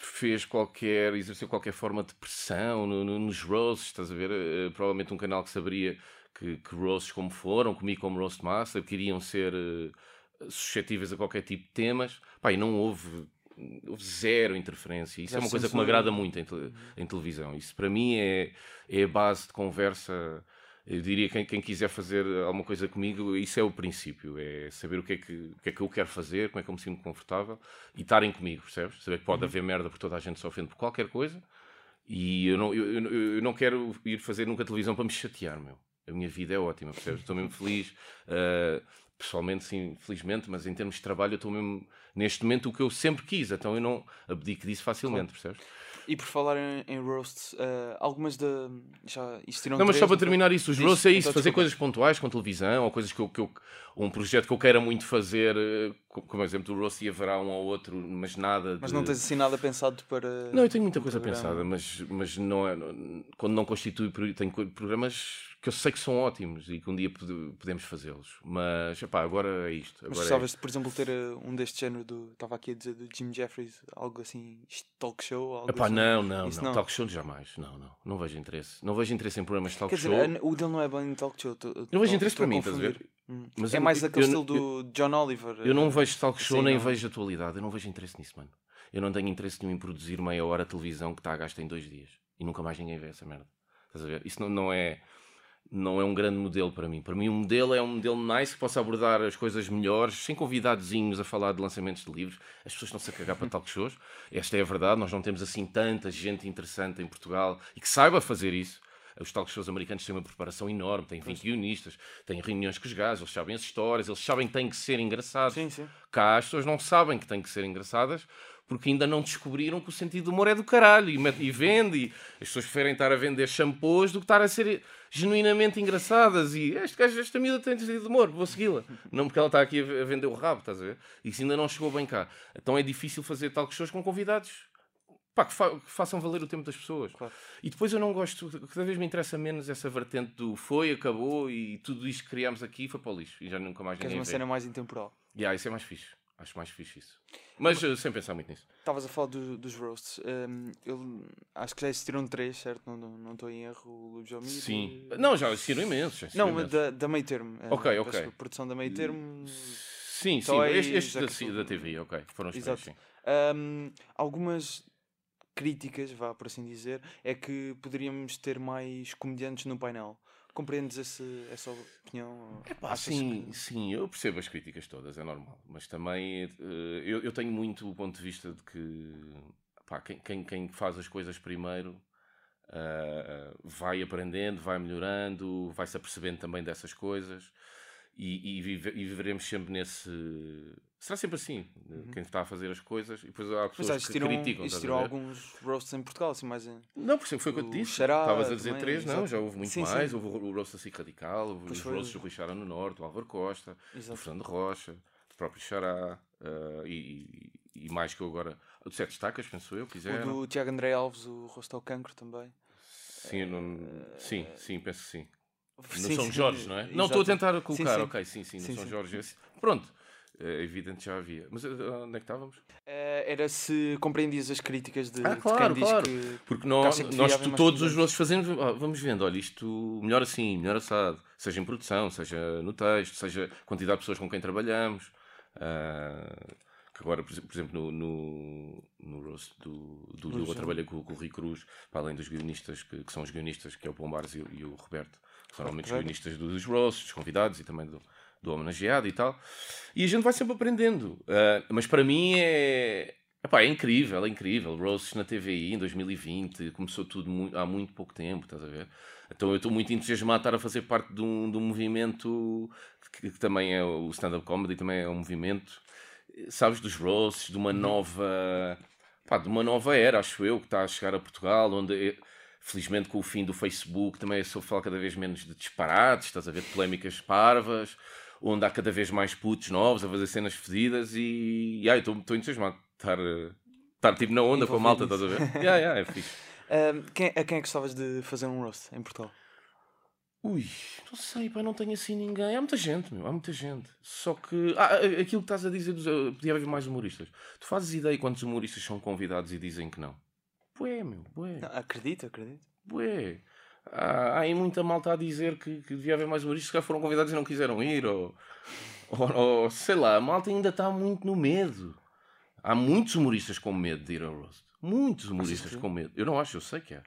fez qualquer, exerceu qualquer forma de pressão no- no- nos roasts, estás a ver? Ah, provavelmente um canal que saberia que, que roasts como foram, comigo como roast master, que iriam ser ah, suscetíveis a qualquer tipo de temas. Pá, e não houve, houve zero interferência. Isso Já é uma coisa que me agrada muito em, te- em televisão. Isso para mim é, é a base de conversa. Eu diria que quem, quem quiser fazer alguma coisa comigo, isso é o princípio. É saber o que é que, o que é que eu quero fazer, como é que eu me sinto confortável e estarem comigo, percebes? Saber que pode haver merda porque toda a gente se ofende por qualquer coisa. E eu não, eu, eu, eu não quero ir fazer nunca televisão para me chatear, meu. A minha vida é ótima, percebes? Estou mesmo feliz. ah, pessoalmente, sim, felizmente, mas em termos de trabalho, eu estou mesmo neste momento o que eu sempre quis. Então eu não abdico disso facilmente, percebes? E por falar em, em roasts, eh, algumas de. Já existiram Não, mas três, só para terminar isso, os roasts é isso, então, fazer desculpa. coisas pontuais com televisão, ou coisas que eu, que eu- um projeto que eu queira muito fazer, eh, co- como exemplo do roast e haverá um ou outro, mas nada de... Mas não tens assim nada pensado para. Não, eu tenho muita coisa programa? pensada, mas, mas não é, quando não constitui, tenho programas que eu sei que são ótimos e que um dia pode- podemos fazê-los, mas, epá, agora é isto. Mas é gostavas de, por exemplo, ter eh, um deste género do. Estava aqui a dizer do Jim Jeffries, algo assim, talk show? Algo Epá, assim. não, não, não, não. talk show jamais, não, não, não vejo interesse. Não vejo interesse em programas de talk Quer dizer, show. a- o dele não é bem talk show. tô- não vejo interesse para mim, estás a ver? Hum. Mas é eu- mais eu- aquele eu- estilo do John Oliver. Eu não eh, vejo talk show assim, nem não. vejo atualidade. Eu não vejo interesse nisso, mano. Eu não tenho interesse nenhum em produzir meia hora de televisão que está a gastar em dois dias. E nunca mais ninguém vê essa merda. Estás a ver? Isso não, não é não é um grande modelo para mim. Para mim, um modelo é um modelo nice que possa abordar as coisas melhores, sem convidadozinhos a falar de lançamentos de livros. As pessoas estão-se a cagar para talk shows. Esta é a verdade. Nós não temos assim tanta gente interessante em Portugal e que saiba fazer isso. Os talk shows americanos têm uma preparação enorme, têm 20 guionistas, têm reuniões com os gajos, eles sabem as histórias, eles sabem que têm que ser engraçados. Sim, sim. Cá as pessoas não sabem que têm que ser engraçadas porque ainda não descobriram que o sentido do humor é do caralho e, vende. E as pessoas preferem estar a vender shampoos do que estar a ser genuinamente engraçadas. E este gajo, esta miúda tem sentido de humor, vou segui-la. Não porque ela está aqui a vender o rabo, estás a ver? Isso ainda não chegou bem cá. Então é difícil fazer tal shows com convidados. Pá, que, fa- que façam valer o tempo das pessoas. Claro. E depois eu não gosto, cada vez me interessa menos essa vertente do foi, acabou e tudo isto que criámos aqui foi para o lixo e já nunca mais Queres ninguém uma vê. cena mais intemporal. Yeah, isso é mais fixe. Acho mais fixe isso. Mas eh, sem pensar muito nisso. Estavas a falar do- dos roasts. Hum, eu acho que já existiram três, certo? Não estou em erro. O Almeida. Sim. Não, já existiram imensos. já existiram Não, imensos. da, da meio termo. eh, Ok, ok. desculpa, Produção da meio termo. Sim, sim. Estes, estes da, da TV, ok. Foram os três, Exato. sim. Hum, algumas críticas, vá por assim dizer, é que poderíamos ter mais comediantes no painel. Compreendes esse, essa opinião? Epá, sim, que- sim, eu percebo as críticas todas, é normal. Mas também eh, eu, eu tenho muito o ponto de vista de que pá, quem, quem, quem faz as coisas primeiro ah, vai aprendendo, vai melhorando, vai se apercebendo também dessas coisas e, e, vive- e viveremos sempre nesse. Será sempre assim, quem está a fazer as coisas e depois há Uhum. Mas pessoas já que criticam. existiram alguns roasts em Portugal, assim, mais em... Não, por exemplo, foi o que eu te O disse. Estavas a dizer também, três, não, exato. já houve muito Sim, mais. sim. Houve o Roast assim Radical, houve Pois os. Roasts do Rui Xará no Norte, o Álvaro Costa, o Exato. Fernando Rocha, o próprio Xará ah, e, e mais que eu agora. O de Sete Estacas, penso eu, O quiseram. do Tiago André Alves, o Rosto ao Cancro também. Sim, eu não- sim, sim, penso que sim. [LAUGHS] No Sim, São Jorge, [LAUGHS] não é? exato. Não, estou a tentar colocar, ok, sim, sim, no São. Jorge. esse- Pronto, é evidente já havia. Mas ah, onde é que estávamos? Eh, era se compreendias as críticas de, Ah, de claro, quem diz claro. que Porque nós, que nós todos os rolos fazemos, vamos vendo, olha, isto melhor assim, melhor assado, seja em produção, seja no texto, seja quantidade de pessoas com quem trabalhamos. ah, Porque agora, por exe- por exemplo, no, no, no roast do, do Gil, eu trabalhei com, com o Rui Cruz, para além dos guionistas, que, que são os guionistas, que é o Pombares e, o- e o Roberto, que são normalmente os guionistas dos roasts, dos convidados e também do, do homenageado e tal. E a gente vai sempre aprendendo. Ah, mas para mim é. Epá, é incrível, é incrível. Roasts na TVI em 2020, começou tudo há muito pouco tempo, estás a ver? Então eu estou muito entusiasmado de estar a fazer parte de um, de um movimento que, que também é o stand-up comedy, também é um movimento, sabes, dos roasts, de uma nova. Pá, de uma nova era, acho eu, que está a chegar a Portugal, onde. Felizmente com o fim do Facebook também se ouve falar cada vez menos de disparates, estás a ver, de polémicas parvas, onde há cada vez mais putos novos a fazer cenas fedidas e, e ai, estou entusiasmado de estar, eh, estar tipo na onda com a malta, estás a ver? [LAUGHS] yeah, yeah, é fixe. Ahm, quem, a quem é que gostavas de fazer um roast em Portugal? Ui, não sei, pá, não tenho assim ninguém. Há muita gente, meu, há muita gente. Só que. Ah, ah, aquilo que estás a dizer, dos- ah, podia haver mais humoristas. Tu fazes ideia quantos humoristas são convidados e dizem que não? Bué, meu, bué, Não, acredito, acredito. bué. Há, há aí muita malta a dizer que, que devia haver mais humoristas que já foram convidados e não quiseram ir, ou, ou, ou sei lá, a malta ainda está muito no medo. Há muitos humoristas com medo de ir ao roast. Muitos humoristas que- com medo. Eu não acho, eu sei que há.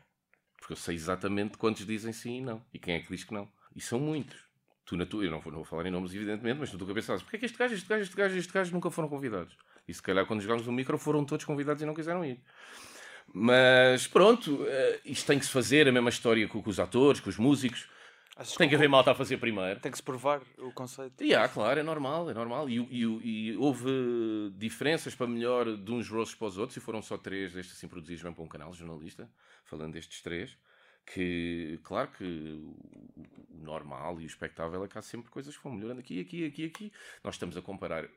Porque eu sei exatamente quantos dizem sim e não. E quem é que diz que não. E são muitos. Tu na tua, eu não vou, não vou falar em nomes, evidentemente, mas tu na tua cabeça porque é que este gajo, este gajo, este gajo, este gajo nunca foram convidados? E se calhar quando jogámos no micro foram todos convidados e não quiseram ir. Mas pronto, eh, isto tem que se fazer, a mesma história com, com os atores, com os músicos. Achas Tem que haver malta a fazer primeiro. Tem que se provar o conceito. E há, claro, é normal, é normal. E, e- e houve diferenças para melhor de uns roasts para os outros, e foram só três destes assim produzidos bem para um canal jornalista, falando destes três, que, claro que o, normal e o expectável é que há sempre coisas que vão melhorando aqui, aqui, aqui, aqui. Nós estamos a comparar eh,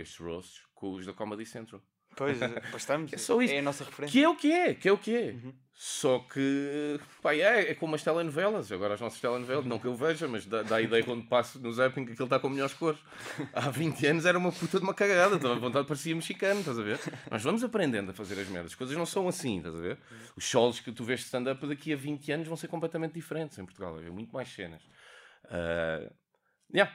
estes roasts com os da Comedy Central. Pois, pois estamos. É só isso. É a nossa referência. Que é o que é, que é o que é. Uhum. Só que, pá, é, é como as telenovelas. Agora as nossas telenovelas, não que eu veja, mas dá, dá a ideia quando passo no zapping que aquilo está com melhores cores. Há 20 anos era uma puta de uma cagada, estava à vontade, parecia mexicano, estás a ver? Nós vamos aprendendo a fazer as merdas. As coisas não são assim, estás a ver? Os solos que tu vês de stand-up daqui a 20 anos vão ser completamente diferentes em Portugal. Vai haver muito mais cenas. Ah, yeah.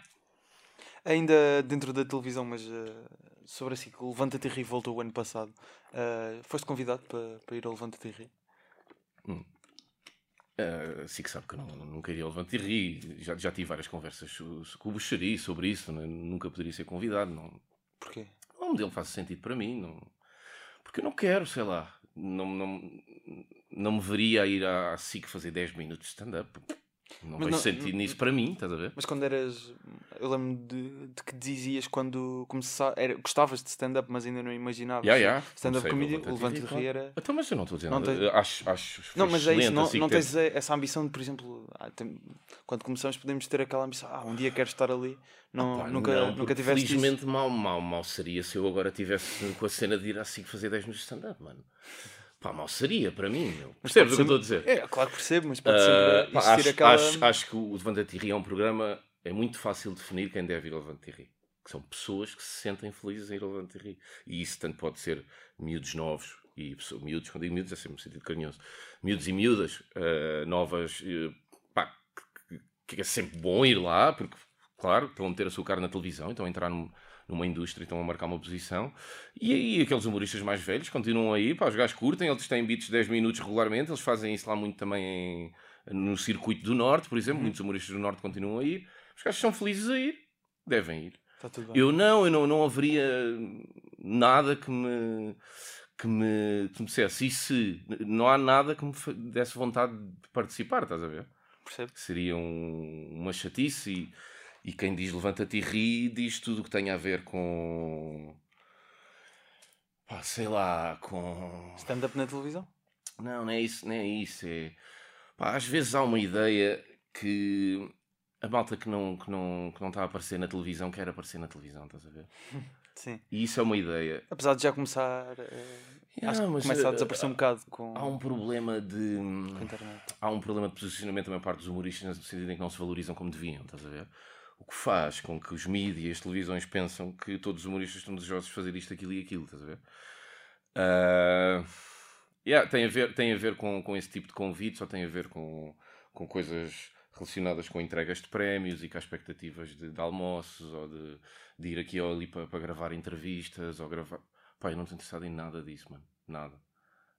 Ainda dentro da televisão, mas eh, sobre a ciclo, Levanta-te e Ri voltou o ano passado. Eh, foste convidado para, para ir ao Levanta-te e Ri? Uh, sim que sabe que eu não, nunca iria ao Levante e ri. Já, já tive várias conversas com o Buxeri sobre isso. né? Nunca poderia ser convidado. Não, Porquê? o modelo faz sentido para mim. Não, porque eu não quero, sei lá. Não, não, não me veria a ir à SIC fazer 10 minutos de stand-up. Não Mas vejo não- sentido não- nisso para mim, estás a ver? Mas quando eras. Eu lembro de, de que dizias quando começava. Era, gostavas de stand-up, mas ainda não imaginavas. Yeah, yeah. Stand-up comedy, a o Levanta-te e claro. Ri era. Então, mas eu não estou a dizer Não tens- Acho, acho Não, mas é isso, não, a SIC não ter- tens essa ambição de, por exemplo, ah, quando começamos podemos ter aquela ambição, ah, um dia quero estar ali. Não, Pá, nunca, não, nunca tiveste isso. Felizmente, mal, mal, mal seria se eu agora tivesse com a cena de ir assim fazer 10 minutos de stand-up, mano. Pá, mal seria para mim, meu. Percebes o que eu estou a dizer? É, claro que percebo, mas pode Ah, sempre pá, existir acho, aquela. acho, acho que o Levanta-te e Ri é um programa, é muito fácil definir quem deve ir ao Levanta-te e Ri. Que são pessoas que se sentem felizes em ir ao Levanta-te e Ri. E isso tanto pode ser miúdos novos, e pessoas, miúdos, quando digo miúdos é sempre no sentido carinhoso, miúdos e miúdas, ah, novas, eh, pá, que, que- é sempre bom ir lá, porque, claro, estão a meter a sua cara na televisão, estão a entrar num- numa indústria, estão a marcar uma posição. E aí aqueles humoristas mais velhos continuam aí, pá, os gajos curtem, eles têm beats de 10 minutos regularmente, eles fazem isso lá muito também em- no circuito do Norte, por exemplo, muitos humoristas do Norte continuam a ir. Os gajos são felizes a ir, devem ir. Bem. Eu não, eu não, não haveria nada que me que me, que me dissesse. E se não há nada que me desse vontade de participar, estás a ver? Seria um- uma chatice e, e quem diz levanta-te e ri diz tudo o que tem a ver com. Pá, sei lá, com. Stand-up na televisão? Não, não é isso, não é isso. É... Pá, às vezes há uma ideia que a malta que não, que, não, que não está a aparecer na televisão quer aparecer na televisão, estás a ver? [LAUGHS] Sim. E isso é uma ideia. Apesar de já começar. eh, Yeah, começa a eh, desaparecer um bocado com, Há um problema de. com a internet. há um problema de posicionamento da maior parte dos humoristas no sentido em que não se valorizam como deviam, estás a ver? O que faz com que os mídias e as televisões pensam que todos os humoristas estão desejosos de fazer isto, aquilo e aquilo, estás a ver? Ah, yeah, tem a ver, tem a ver com, com esse tipo de convites ou tem a ver com, com coisas relacionadas com entregas de prémios e com expectativas de, de almoços ou de, de, ir aqui ou ali para, para gravar entrevistas ou gravar. Pá, eu não estou interessado em nada disso, mano. Nada.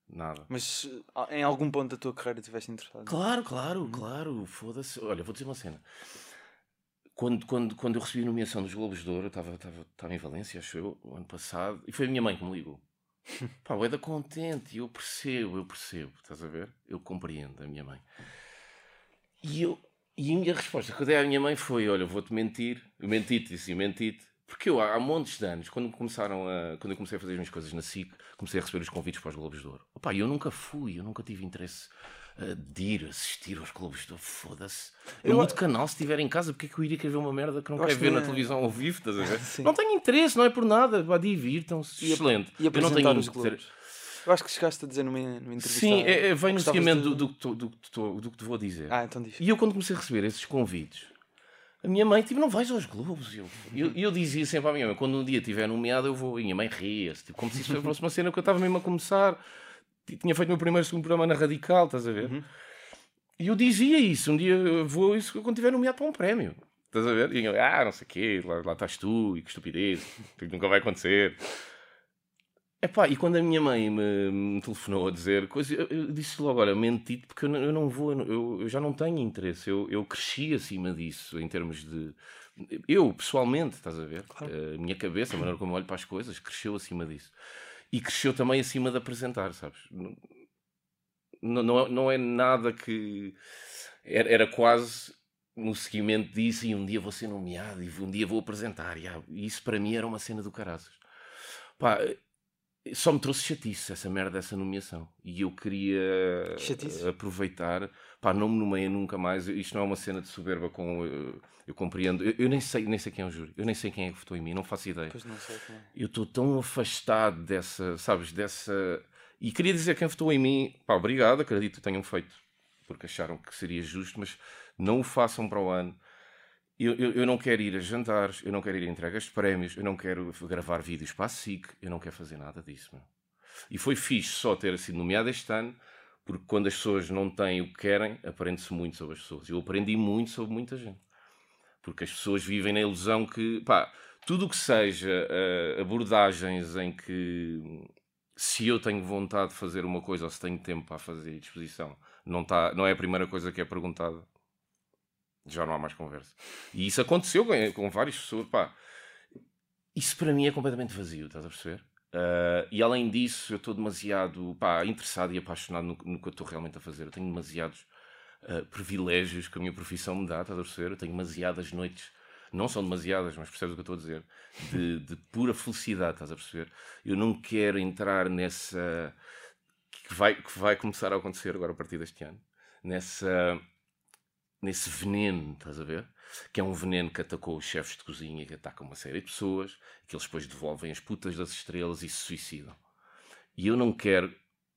Nada. Mas ah, em algum ponto da tua carreira estiveste interessado? Claro, claro, claro. Foda-se. Olha, vou dizer uma cena. Quando, quando, quando eu recebi a nomeação dos Globos de Ouro, eu estava, estava, estava em Valência, acho eu, o ano passado, e foi a minha mãe que me ligou. [LAUGHS] Pá, eu da contente, eu percebo, eu percebo, estás a ver? Eu compreendo a minha mãe. E, eu, e a minha resposta que eu dei à minha mãe foi: Olha, vou-te mentir, eu menti-te, disse, menti-te, porque eu há montes de anos, quando começaram a, quando eu comecei a fazer as minhas coisas na SIC, comecei a receber os convites para os Globos de Ouro. Opa, eu nunca fui, eu nunca tive interesse de ir assistir aos Ouro. Foda-se. Eu, mudo canal se estiver em casa, porque é que eu iria querer ver uma merda que não quero ver na televisão ao vivo? Estás a ver? não tenho interesse, não é por nada. Vá, divirtam-se. Excelente. E eu não tenho os Globos. Eu acho que chegaste a dizer numa, numa entrevista. Sim, é, é, vem no seguimento do, do, do, do que te vou dizer. Ah, então diz. E eu, quando comecei a receber esses convites, a minha mãe, tipo, não vais aos Globos. E eu, eu, eu, dizia sempre à minha mãe, quando um dia estiver nomeado, eu vou. E a minha mãe ria-se, tipo, como se isso fosse uma cena que eu estava mesmo a começar. Tinha feito o meu primeiro segundo programa na Radical, estás a ver? Uhum. E eu dizia isso, um dia eu vou isso quando estiver nomeado para um prémio. Estás a ver? E eu, ah, não sei o quê, lá, lá estás tu, e que estupidez, [LAUGHS] que nunca vai acontecer. Epá, e quando a minha mãe me, me telefonou a dizer coisas, eu, eu disse logo, olha, menti porque eu não, eu não vou, eu, eu, já não tenho interesse, eu, eu cresci acima disso em termos de... Eu, pessoalmente, estás a ver? Claro. A minha cabeça, a maneira como olho para as coisas, cresceu acima disso. E cresceu também acima de apresentar, sabes? Não, não, não é nada que... Era, era quase no seguimento disso e um dia vou ser nomeado e um dia vou apresentar. E, isso para mim era uma cena do caraças. Pá, só me trouxe chatice essa merda dessa nomeação. E eu queria chatice. aproveitar. Pá, não me nomeia nunca mais. Isto não é uma cena de soberba com. Eu, eu compreendo. Eu, eu, nem, sei, nem sei quem é o júri. Eu nem sei quem é que votou em mim. Não faço ideia. Pois não sei quem é. Eu estou tão afastado dessa. Sabes? Dessa. E queria dizer quem votou em mim. Pá, obrigado. Acredito que tenham feito. Porque acharam que seria justo. Mas não o façam para o ano eu, eu, eu, não quero ir a jantares, eu não quero ir a entregas de prémios, eu não quero gravar vídeos para a SIC, eu não quero fazer nada disso. Meu. E foi fixe só ter sido nomeado este ano, porque quando as pessoas não têm o que querem, aprende-se muito sobre as pessoas. Eu aprendi muito sobre muita gente. Porque as pessoas vivem na ilusão que, pá, tudo o que seja uh, abordagens em que se eu tenho vontade de fazer uma coisa ou se tenho tempo para fazer e disposição, não, tá, não é a primeira coisa que é perguntada já não há mais conversa. E isso aconteceu com, com várias pessoas. Pá. Isso para mim é completamente vazio, estás a perceber? Uh, e além disso, eu estou demasiado pá, interessado e apaixonado no, no, que eu estou realmente a fazer. Eu tenho demasiados uh, privilégios que a minha profissão me dá, estás a perceber? Eu tenho demasiadas noites, não são demasiadas, mas percebes o que eu estou a dizer? De, de pura felicidade, estás a perceber? Eu não quero entrar nessa. que vai, que vai começar a acontecer agora a partir deste ano. Nessa nesse veneno, estás a ver? Que é um veneno que atacou os chefes de cozinha, que ataca uma série de pessoas, que eles depois devolvem as putas das estrelas e se suicidam. E eu não quero.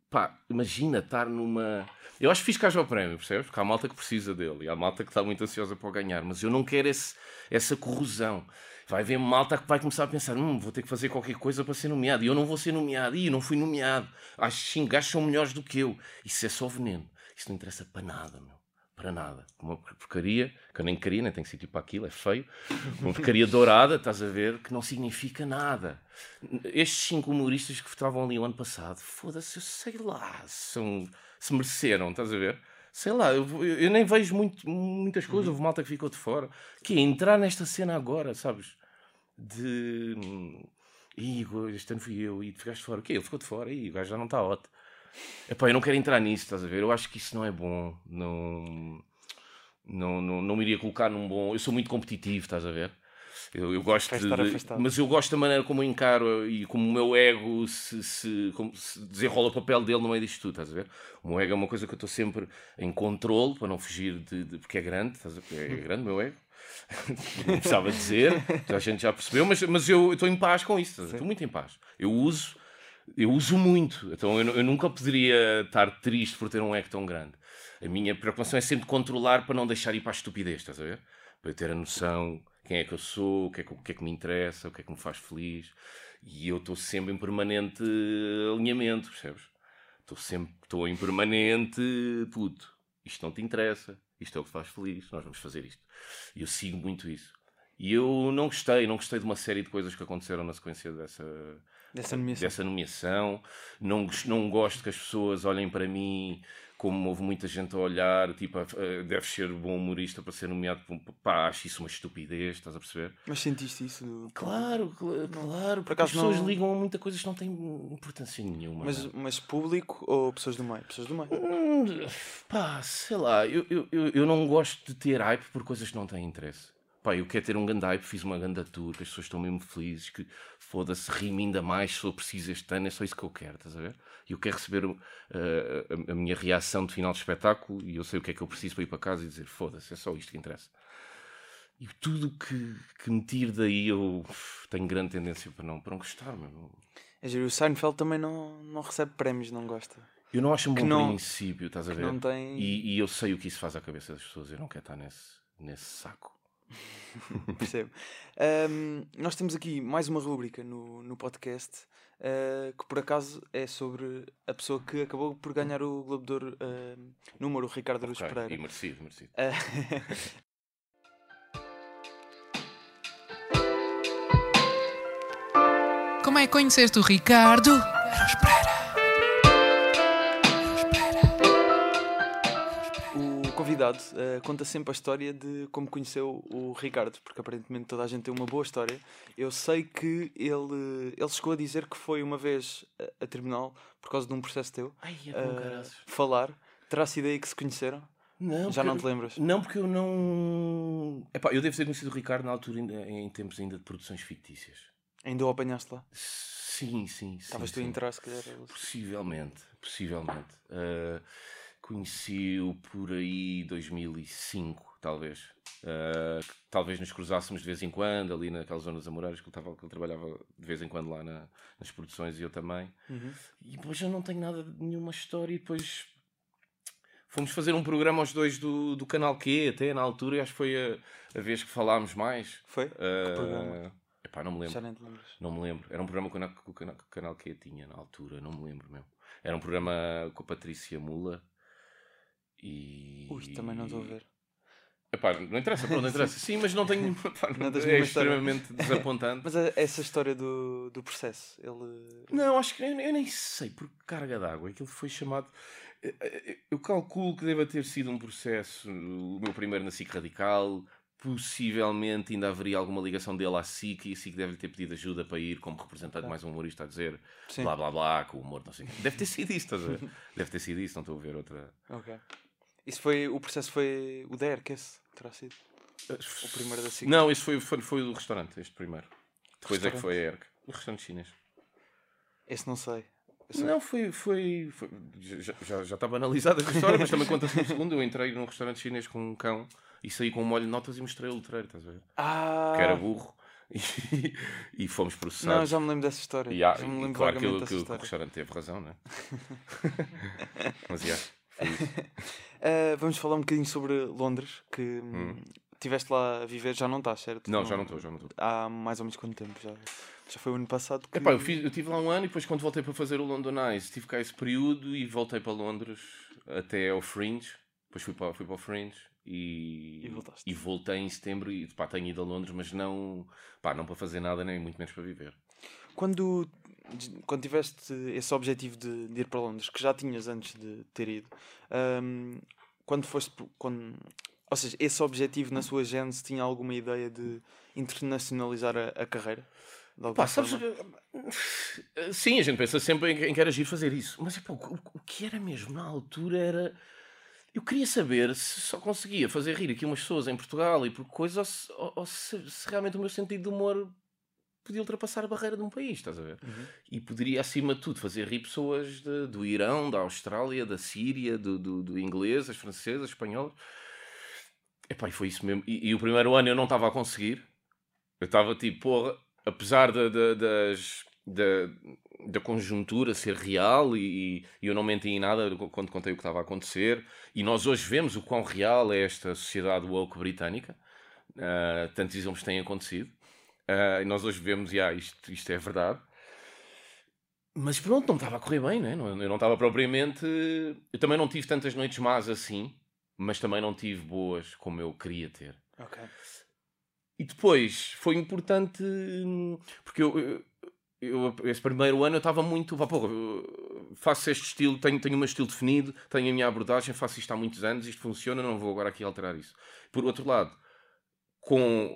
Pá, imagina estar numa. Eu acho que fiz caso ao prémio, percebes? Porque há malta que precisa dele e há malta que está muito ansiosa para ganhar, mas eu não quero esse, essa corrosão. Vai haver malta que vai começar a pensar: hum, vou ter que fazer qualquer coisa para ser nomeado. E eu não vou ser nomeado. E não fui nomeado. Acho que gajos são melhores do que eu. Isso é só veneno. Isso não interessa para nada, meu para nada. Uma porcaria, que eu nem queria, nem tenho sítio para aquilo, é feio. Uma porcaria dourada, estás a ver, que não significa nada. Estes cinco humoristas que estavam ali o ano passado, foda-se, eu sei lá, são, se mereceram, estás a ver? Sei lá, eu, eu nem vejo muito, muitas coisas, uhum. houve malta que ficou de fora. Que é entrar nesta cena agora, sabes? De. Ih, este ano fui eu, e tu ficaste de fora. O quê? Ele ficou de fora, e o gajo já não está ótimo. Epá, eu não quero entrar nisso, estás a ver? Eu acho que isso não é bom. Não, não, não, não me iria colocar num bom. Eu sou muito competitivo, estás a ver? Eu, eu gosto de, mas eu gosto da maneira como eu encaro e como o meu ego se, se, se, desenrola o papel dele no meio disto tudo, estás a ver? O meu ego é uma coisa que eu estou sempre em controle para não fugir de, de porque é grande, estás a ver? É grande o meu ego. [LAUGHS] não precisava dizer, a gente já percebeu, mas, mas eu estou em paz com isso, estou muito em paz. Eu uso eu uso muito, então eu, eu, nunca poderia estar triste por ter um ego tão grande. A minha preocupação é sempre controlar para não deixar ir para a estupidez, estás a ver? Para eu ter a noção quem é que eu sou, o que é que, o que, é que me interessa, o que é que me faz feliz. E eu estou sempre em permanente alinhamento, percebes? Estou sempre estou em permanente puto. Isto não te interessa, isto é o que te faz feliz, nós vamos fazer isto. E eu sigo muito isso. E eu não gostei, não gostei de uma série de coisas que aconteceram na sequência dessa, Dessa nomeação. dessa nomeação. Não, não gosto que as pessoas olhem para mim como houve muita gente a olhar, tipo, deve ser bom humorista para ser nomeado. por um- Pá, acho isso uma estupidez, estás a perceber? Mas sentiste isso? do- Claro, cl- claro, porque as pessoas não- ligam a muita coisa que não tem importância nenhuma. Mas, não é? mas público ou pessoas do meio? Pessoas do meio. Hum, pá, sei lá, eu, eu, eu, eu não gosto de ter hype por coisas que não têm interesse. Pá, eu quero ter um grande hype, fiz uma grande tour, que as pessoas estão mesmo felizes, que foda-se, rime ainda mais se eu preciso este ano, é só isso que eu quero, estás a ver? E eu quero receber uh, a, a minha reação de final de espetáculo e eu sei o que é que eu preciso para ir para casa e dizer foda-se, é só isto que interessa. E tudo que, que me tire daí eu tenho grande tendência para não, para não gostar, meu. É o Seinfeld também não, não recebe prémios, não gosta. Eu não acho um bom não- princípio, estás a ver? Não tem. E, e eu sei o que isso faz à cabeça das pessoas, eu não quero estar nesse, nesse saco. [LAUGHS] Percebo. Ahm, nós temos aqui mais uma rúbrica no, no podcast ah, que por acaso é sobre a pessoa que acabou por ganhar o Globo de Ouro ah, número, o Ricardo Aruz Ok, Pereira. E merecido, merecido. Ah, [LAUGHS] Como é que conheceste o Ricardo? Convidado ah, conta sempre a história de como conheceu o Ricardo, porque aparentemente toda a gente tem uma boa história. Eu sei que ele, ele chegou a dizer que foi uma vez a, a tribunal por causa de um processo teu Ai, é ah, falar. Terá sido aí que se conheceram? Não, Já não te lembras? Não, porque eu não. Epá, eu devo ter conhecido o Ricardo na altura, ainda, em tempos ainda de produções fictícias. Ainda o apanhaste lá? Sim, sim, sim. Estavas tu a entrar, se calhar. Possivelmente, possivelmente. Ah, Conheci-o por aí 2005, talvez. Que talvez nos cruzássemos de vez em quando, ali naquelas zonas amoreiras que ele, tava, que ele trabalhava de vez em quando lá na- nas produções e eu também. Uhum. E depois eu não tenho nada nenhuma história. E depois fomos fazer um programa aos dois do, do canal Q, até na altura, e acho que foi a, a vez que falámos mais. Foi? Ah, programa? epá, não me lembro. Já nem te lembras. Não me lembro. Era um programa que o cana- que o cana- que o canal Q tinha na altura, não me lembro mesmo. Era um programa com a Patrícia Mula. E. Ui, também não estou a ver. Epá, não interessa, pronto, não interessa. [LAUGHS] Sim, mas não tenho. epá, Não [LAUGHS] tens é nenhuma história. extremamente desapontante. [LAUGHS] Mas essa história do, do processo, ele. Não, acho que eu, eu nem sei por carga d'água. Aquilo foi chamado. eh, eh, Eu calculo que deva ter sido um processo, o meu primeiro na SIC Radical. Possivelmente ainda haveria alguma ligação dele à SIC e a SIC deve-lhe ter pedido ajuda para ir como representante mais um humorista a dizer Sim. blá blá blá, com o humor, não sei o. Deve ter sido isso, estás a ver? Deve ter sido isso, não estou a ver outra. Ok. Isso foi. O processo foi o da ERC, esse terá sido. O primeiro da SIC. Não, esse foi, foi, foi o do restaurante, este primeiro. Depois é que foi a ERC. O restaurante chinês. Esse não sei. Eu sei. Não, foi. foi, foi- já, já, já estava analisada a história, mas também conta-se no segundo. Eu entrei num restaurante chinês com um cão e saí com um molho de notas e mostrei o letreiro, estás a ver? Ah! Que era burro [LAUGHS] e, e fomos Não, processados. já me lembro dessa história. E, há- já me e lembro claro que, vagamente o- dessa que o- que o história. restaurante teve razão, não é? [LAUGHS] mas já, Ah, [LAUGHS] vamos falar um bocadinho sobre Londres, que hum, estiveste lá a viver, já não estás, certo? Não, já não estou, já não estou. Há mais ou menos quanto tempo? Já, já foi o ano passado que. Epá, eu, fiz, eu tive lá um ano e depois quando voltei para fazer o London Eyes tive cá esse período e voltei para Londres até ao Fringe. Depois fui para, fui para o Fringe e, E voltaste. e voltei em setembro e pá, tenho ido a Londres, mas não, pá, não para fazer nada, nem muito menos para viver. Quando, quando tiveste esse objetivo de, de ir para Londres, que já tinhas antes de ter ido, hum, quando foste. Quando, ou seja, esse objetivo na sua gênese tinha alguma ideia de internacionalizar a, a carreira? Pá, sabes, eh, sim, a gente pensa sempre em, em que era giro fazer isso, mas o, o- que era mesmo na altura era. Eu queria saber se só conseguia fazer rir aqui umas pessoas em Portugal e por coisa ou, se, ou- ou se- se realmente o meu sentido de humor podia ultrapassar a barreira de um país, estás a ver? Uhum. E poderia, acima de tudo, fazer rir pessoas de- do Irão, da Austrália, da Síria, do, do, do inglês, as francesas, as espanholas. Epá, e foi isso mesmo. E, e o primeiro ano eu não estava a conseguir. Eu estava tipo, porra, apesar da, da, das, da, conjuntura ser real e, e eu não menti em nada quando contei o que estava a acontecer. E nós hoje vemos o quão real é esta sociedade woke britânica. Uh, tantos exames têm acontecido. Ah, e nós hoje vemos, yeah, isto, isto é verdade. Mas pronto, não estava a correr bem, né? Eu não estava propriamente. Eu também não tive tantas noites más assim. mas também não tive boas como eu queria ter. Ok. E depois foi importante porque eu, eu- eu, esse primeiro ano eu estava muito. Vá, porra, faço este estilo, tenho, tenho o meu estilo definido, tenho a minha abordagem, faço isto há muitos anos, isto funciona, não vou agora aqui alterar isso. Por outro lado, com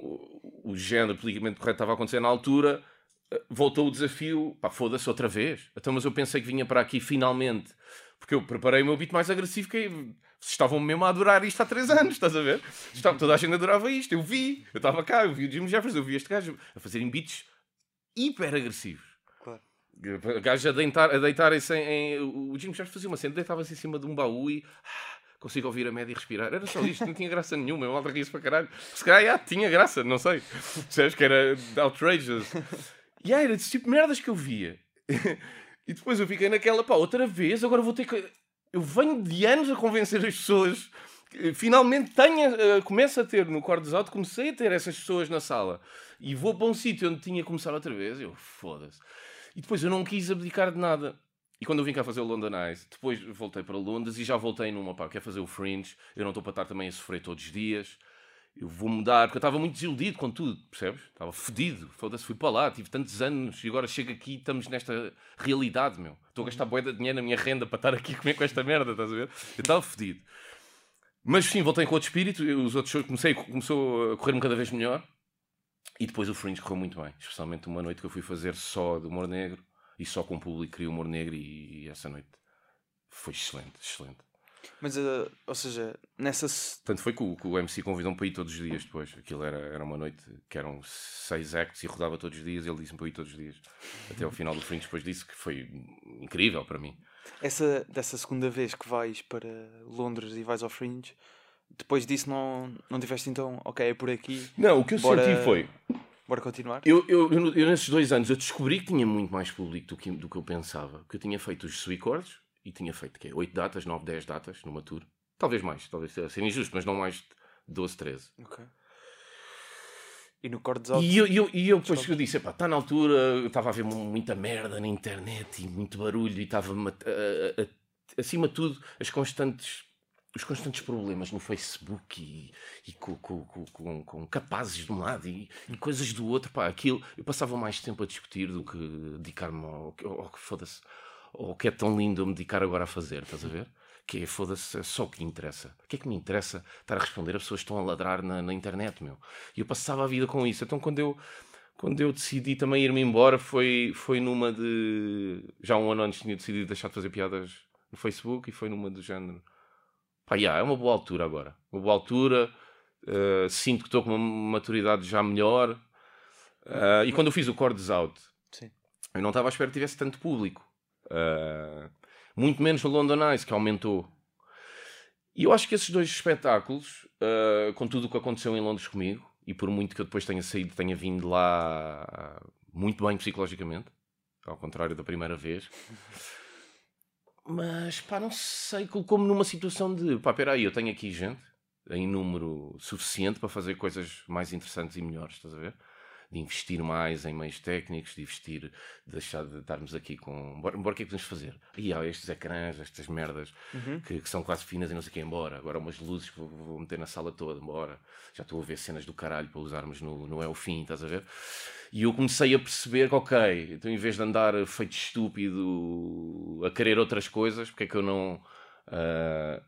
o- género politicamente correto que estava a acontecer na altura, eh, voltou o desafio, pá, foda-se outra vez. Então, mas eu pensei que vinha para aqui finalmente, porque eu preparei o meu beat mais agressivo que vocês estavam mesmo a adorar isto há 3 anos, estás a ver? Estava, toda a gente adorava isto, eu vi, eu estava cá, eu vi o Jim Jeffers, eu vi este gajo a fazerem beats hiper agressivos. Claro. Gajos a, deitar, a deitarem-se em, em- O Jim Jeffers fazia uma cena, deitava-se em cima de um baú e. ah, consigo ouvir a média e respirar. Era só isto, não tinha graça nenhuma. Eu ria-se para caralho. Se calhar, já, tinha graça, não sei. Percebes que era outrageous. E aí, era desse tipo de merdas que eu via. e depois eu fiquei naquela, pá, outra vez, agora vou ter que. Eu venho de anos a convencer as pessoas. Finalmente tenho, eh, começo a ter no Cordes Alto, comecei a ter essas pessoas na sala e vou para um sítio onde tinha que começar outra vez. Eu foda-se. E depois eu não quis abdicar de nada. E quando eu vim cá fazer o London Eyes, depois voltei para Londres e já voltei numa, pá, quer fazer o Fringe, eu não estou para estar também a sofrer todos os dias. Eu vou mudar, porque eu estava muito desiludido com tudo, percebes? Estava fodido, foda-se, fui para lá, tive tantos anos e agora chego aqui e estamos nesta realidade, meu. Estou a gastar boia de dinheiro na minha renda para estar aqui a comer com esta merda, estás a ver? Eu estava fodido. Mas sim, voltei com outro espírito, os outros shows comecei, começou a correr-me cada vez melhor. E depois o Fringe correu muito bem, especialmente uma noite que eu fui fazer só de humor negro e só com o público que queria humor negro e, e essa noite foi excelente, excelente. Mas, eh, ou seja, nessa. Tanto foi que o, que o MC convidou-me para ir todos os dias depois. Aquilo era, era uma noite que eram seis acts e rodava todos os dias. Ele disse-me para ir todos os dias. Até ao final do Fringe, depois disse que foi incrível para mim. Essa, dessa segunda vez que vais para Londres e vais ao Fringe, depois disso não, não tiveste então, ok, é por aqui, Não, o que eu Bora- senti foi. Bora continuar? Eu, eu, eu, eu nesses dois anos eu descobri que tinha muito mais público do que, do que eu pensava. Porque eu tinha feito os Chords e tinha feito quê? 8 datas, 9, 10 datas numa tour. Talvez mais, talvez seja injusto, mas não mais de 12, 13. Ok. E no Cordes? E eu, eu, e eu depois que eu disse, está na altura, eu estava a ver mu- muita merda na internet e muito barulho e estava acima de tudo as constantes os constantes problemas no Facebook e, e com, com, com, com, capazes de um lado e, e coisas do outro, pá, aquilo, eu passava mais tempo a discutir do que dedicar-me ao, que- ao que foda-se, ao que é tão lindo me dedicar agora a fazer, estás a ver? Que é, foda-se, é só o que interessa. O que é que me interessa estar a responder a pessoas que estão a ladrar na, na internet, meu? E eu passava a vida com isso. Então quando eu, quando eu decidi também ir-me embora, foi, foi numa de. Já um ano antes tinha decidido deixar de fazer piadas no Facebook e foi numa do género. Pá, yeah, é uma boa altura agora. Uma boa altura. eh, sinto que estou com uma maturidade já melhor. Eh, e quando eu fiz o Cordes Out, Sim. eu não estava à espera que tivesse tanto público. Eh, muito menos no London Eyes, que aumentou. E eu acho que esses dois espetáculos, com tudo o que aconteceu em Londres comigo, e por muito que eu depois tenha saído, tenha vindo lá muito bem psicologicamente, ao contrário da primeira vez, [LAUGHS] mas pá, não sei, colocou-me numa situação de pá, peraí, eu tenho aqui gente em número suficiente para fazer coisas mais interessantes e melhores, estás a ver? De investir mais em meios técnicos, de investir, de deixar de estarmos aqui com. Bora, bora o que é que podemos fazer? E há estes ecrãs, estas merdas que, que são quase finas e não sei o que, embora. Agora umas luzes que vou, vou meter na sala toda, embora. Já estou a ver cenas do caralho para usarmos no, no É o Fim, estás a ver? E eu comecei a perceber que, ok, então em vez de andar feito estúpido a querer outras coisas, porque é que eu não ah,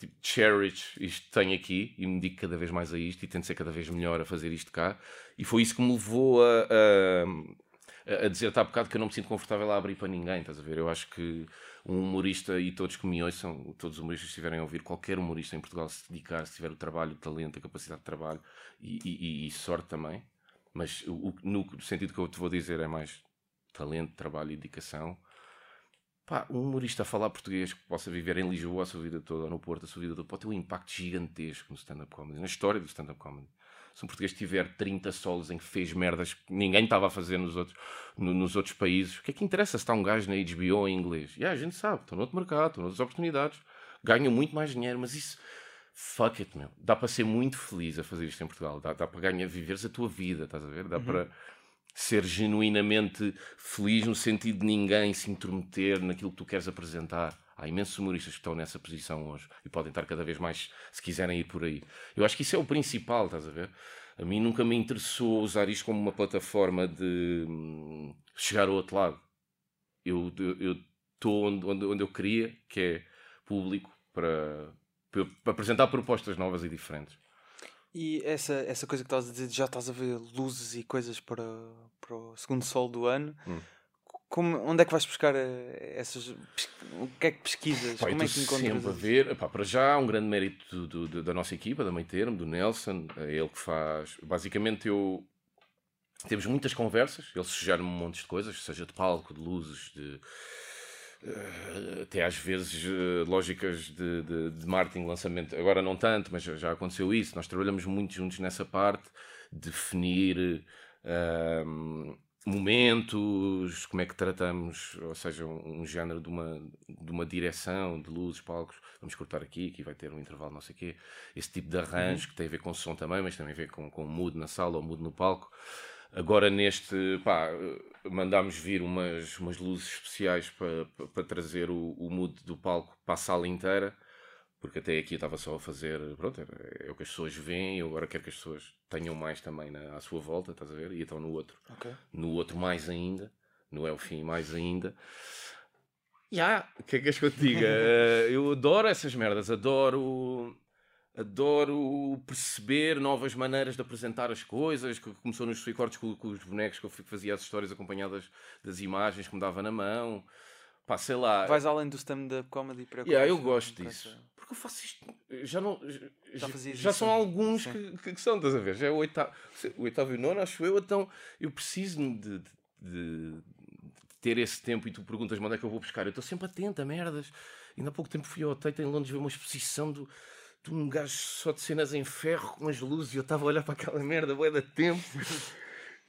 tipo, cherish isto que tenho aqui e me dedico cada vez mais a isto e tento ser cada vez melhor a fazer isto cá. E foi isso que me levou a, a, a dizer-te há bocado que eu não me sinto confortável a abrir para ninguém, estás a ver? Eu acho que um humorista e todos que me ouçam, todos os humoristas que estiverem a ouvir, qualquer humorista em Portugal se dedicar, se tiver o trabalho, o talento, a capacidade de trabalho e, e- e- sorte também, mas o- no sentido que eu te vou dizer é mais talento, trabalho e dedicação. Pá, um humorista a falar português que possa viver em Lisboa a sua vida toda, ou no Porto a sua vida toda, pode ter um impacto gigantesco no stand-up comedy, na história do stand-up comedy. Se um português tiver 30 solos em que fez merdas que ninguém estava a fazer nos outros, no- nos outros países, o que é que interessa se está um gajo na HBO em inglês? E a gente sabe, estão noutro mercado, estão noutras oportunidades, ganham muito mais dinheiro, mas isso, fuck it, meu. Dá para ser muito feliz a fazer isto em Portugal, dá, dá para ganhar, viveres a tua vida, estás a ver? Dá para ser genuinamente feliz no sentido de ninguém se intrometer naquilo que tu queres apresentar. Há imensos humoristas que estão nessa posição hoje e podem estar cada vez mais, se quiserem ir por aí. Eu acho que isso é o principal, estás a ver? A mim nunca me interessou usar isto como uma plataforma de hum, chegar ao outro lado. Eu estou onde, onde, onde eu queria, que é público, para, para, para apresentar propostas novas e diferentes. E essa, essa coisa que estás a dizer, já estás a ver luzes e coisas para, para o segundo sol do ano. Hum. Como, onde é que vais buscar eh, essas. O que é que pesquisas? Eu Como é que encontras? sempre a ver, epá, para já, um grande mérito do- do- da nossa equipa, da Meio Termo, do Nelson, é ele que faz. Basicamente, eu. Temos muitas conversas, ele sugere-me um monte de coisas, seja de palco, de luzes, de. Eh, até às vezes eh, lógicas de, de, de marketing, lançamento. Agora não tanto, mas já, aconteceu isso. Nós trabalhamos muito juntos nessa parte, definir. eh, momentos, como é que tratamos, ou seja, um, um género de uma, de uma direção, de luzes, palcos, vamos cortar aqui, aqui vai ter um intervalo, não sei o quê. Esse tipo de arranjo que tem a ver com som também, mas também a ver com, com o mood na sala ou mood no palco. Agora neste, pá, mandámos vir umas, umas luzes especiais para, para, para trazer o, o mood do palco para a sala inteira, porque até aqui eu estava só a fazer, pronto, é, é o que as pessoas veem, eu agora quero que as pessoas tenham mais também na, à sua volta, estás a ver? E então no outro Ok. no outro mais ainda, no Elfim mais ainda. Ya, o que é que és que eu te diga? [LAUGHS] Eh, eu adoro essas merdas, adoro adoro perceber novas maneiras de apresentar as coisas, que começou nos recordes com, com os bonecos que eu fazia as histórias acompanhadas das imagens que me dava na mão. Pá, sei lá. Vais além do stand-up comedy para Yeah, eu gosto disso. essa- Porque eu faço isto. Já não. Já, já isso são alguns que, que, são, estás a ver? Já é o oitavo, o oitavo e o nono, acho eu. Então eu preciso de, de, de- de ter esse tempo e tu perguntas-me onde é que eu vou buscar. Eu estou sempre atento a merdas. Ainda há pouco tempo fui ao Tate em Londres ver uma exposição do, de um gajo só de cenas em ferro com as luzes e eu estava a olhar para aquela merda, bué da tempo.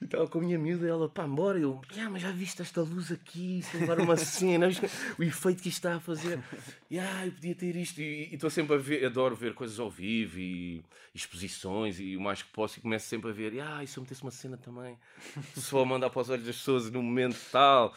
E estava com a minha miúda e ela, pá, embora. Eu, "Ya, mas já viste esta luz aqui? Se levar uma cena, o efeito que isto está a fazer. Ya, eu podia ter isto. E e estou sempre a ver, adoro ver coisas ao vivo e exposições e o mais que posso. E começo sempre a ver, ya, e se eu metesse uma cena também? Só a mandar para os olhos das pessoas no momento tal.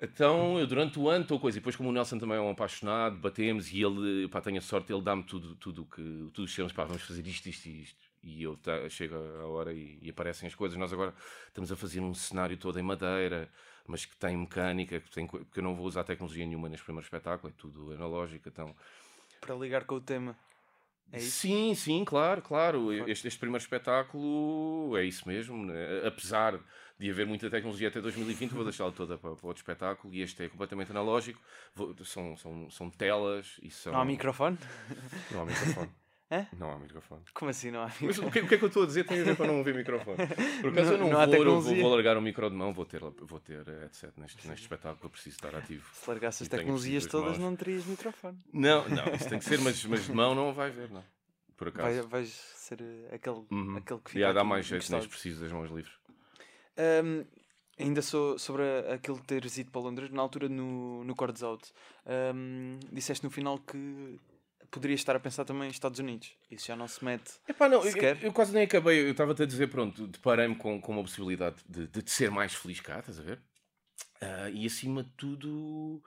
Então, eu durante o ano estou coisa. E depois, como o Nelson também é um apaixonado, batemos e ele, pá, tenho a sorte, ele dá-me tudo, tudo que, tudo os termos, pá, vamos fazer isto, isto e isto. E eu tá, chego a hora e, e aparecem as coisas. Nós agora estamos a fazer um cenário todo em madeira, mas que tem mecânica, que tem, porque eu não vou usar tecnologia nenhuma neste primeiro espetáculo, é tudo analógico. Então, Para ligar com o tema. É? Sim, sim, claro, claro. Este, este primeiro espetáculo é isso mesmo. né? Apesar de haver muita tecnologia até 2020, vou deixá-la toda para, para outro espetáculo e este é completamente analógico. Vou- são, são, são telas e são. Não há microfone? Não há microfone. [LAUGHS] Hã? Não há microfone. Como assim não há Mas microfone? o que, o que é que eu estou a dizer tem a ver para não haver microfone? Por acaso eu Não- não, vou, eu vou, vou largar o micro de mão, vou ter, vou ter eh, headset neste, neste espetáculo, eu preciso estar ativo. Se largasse as tecnologias todas, não terias microfone. Não, não, isso tem que ser, mas, mas de mão não vai ver, não. Por acaso. Vai, vais ser eh, aquele, Uhum. aquele que fica. Já dá mais jeito, encostado. preciso das mãos livres. Ahm, ainda sou sobre a- aquilo de teres ido para Londres, na altura no, no Chords Out, ahm, disseste no final que poderias estar a pensar também em Estados Unidos. Isso já não se mete. Epá, não, eu, Sequer. eu quase nem acabei. Eu estava-te a dizer, pronto, deparei-me com, com uma possibilidade de, de ser mais feliz cá, estás a ver? Ah, e acima de tudo,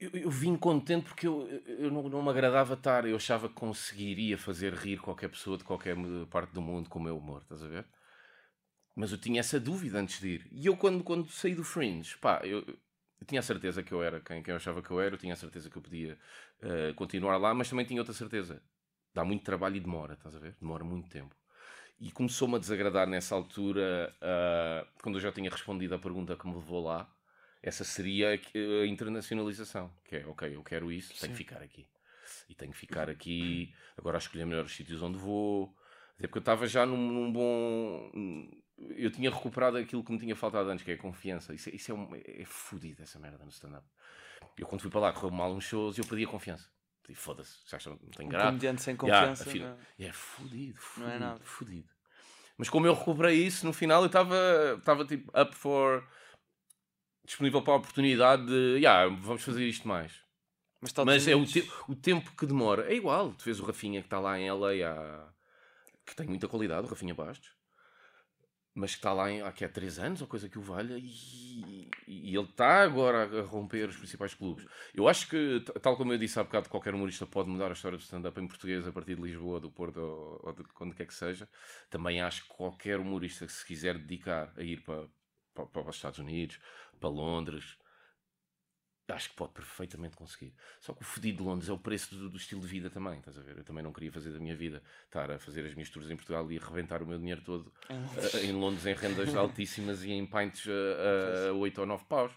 eu, eu vim contente porque eu, eu não, não me agradava estar. Eu achava que conseguiria fazer rir qualquer pessoa de qualquer parte do mundo com o meu humor, estás a ver? Mas eu tinha essa dúvida antes de ir. E eu, quando, quando saí do Fringe, pá, eu, eu tinha a certeza que eu era quem, quem eu achava que eu era, eu tinha a certeza que eu podia eh, continuar lá, mas também tinha outra certeza. Dá muito trabalho e demora, estás a ver? Demora muito tempo. E começou-me a desagradar nessa altura, ah, quando eu já tinha respondido à pergunta que me levou lá, essa seria a internacionalização. Que é, ok, eu quero isso, tenho que ficar aqui. E tenho que ficar aqui, agora a escolher melhor os sítios onde vou. Até porque eu estava já num, num bom. Eu tinha recuperado aquilo que me tinha faltado antes, que é a confiança. Isso, é- isso é, um, é fodido, essa merda no stand-up. Eu quando fui para lá, correu mal uns shows e eu perdi a confiança. Perdi, foda-se, já não tem Um graça. comediante sem confiança. é? é fodido, Não é nada. fodido. Mas como eu recuperei isso, no final eu estava tipo up for disponível para a oportunidade de, yeah, vamos fazer isto mais. Mas, Mas é o, te- o tempo que demora. É igual. Tu vês o Rafinha que está lá em LA, há... que tem muita qualidade, o Rafinha Bastos, mas que está lá em... há, que há 3 anos ou coisa que o valha, e, e ele está agora a romper os principais clubes. Eu acho que, tal como eu disse há bocado, qualquer humorista pode mudar a história do stand-up em português a partir de Lisboa, do Porto ou, ou de onde quer que seja. Também acho que qualquer humorista que se quiser dedicar a ir para, para, para os Estados Unidos, para Londres, acho que pode perfeitamente conseguir. Só que o fodido de Londres é o preço do, do estilo de vida também, estás a ver? Eu também não queria fazer da minha vida estar a fazer as minhas tours em Portugal e arrebentar o meu dinheiro todo [LAUGHS] eh, em Londres em rendas [LAUGHS] altíssimas e em pints a, a 8 ou 9 paus.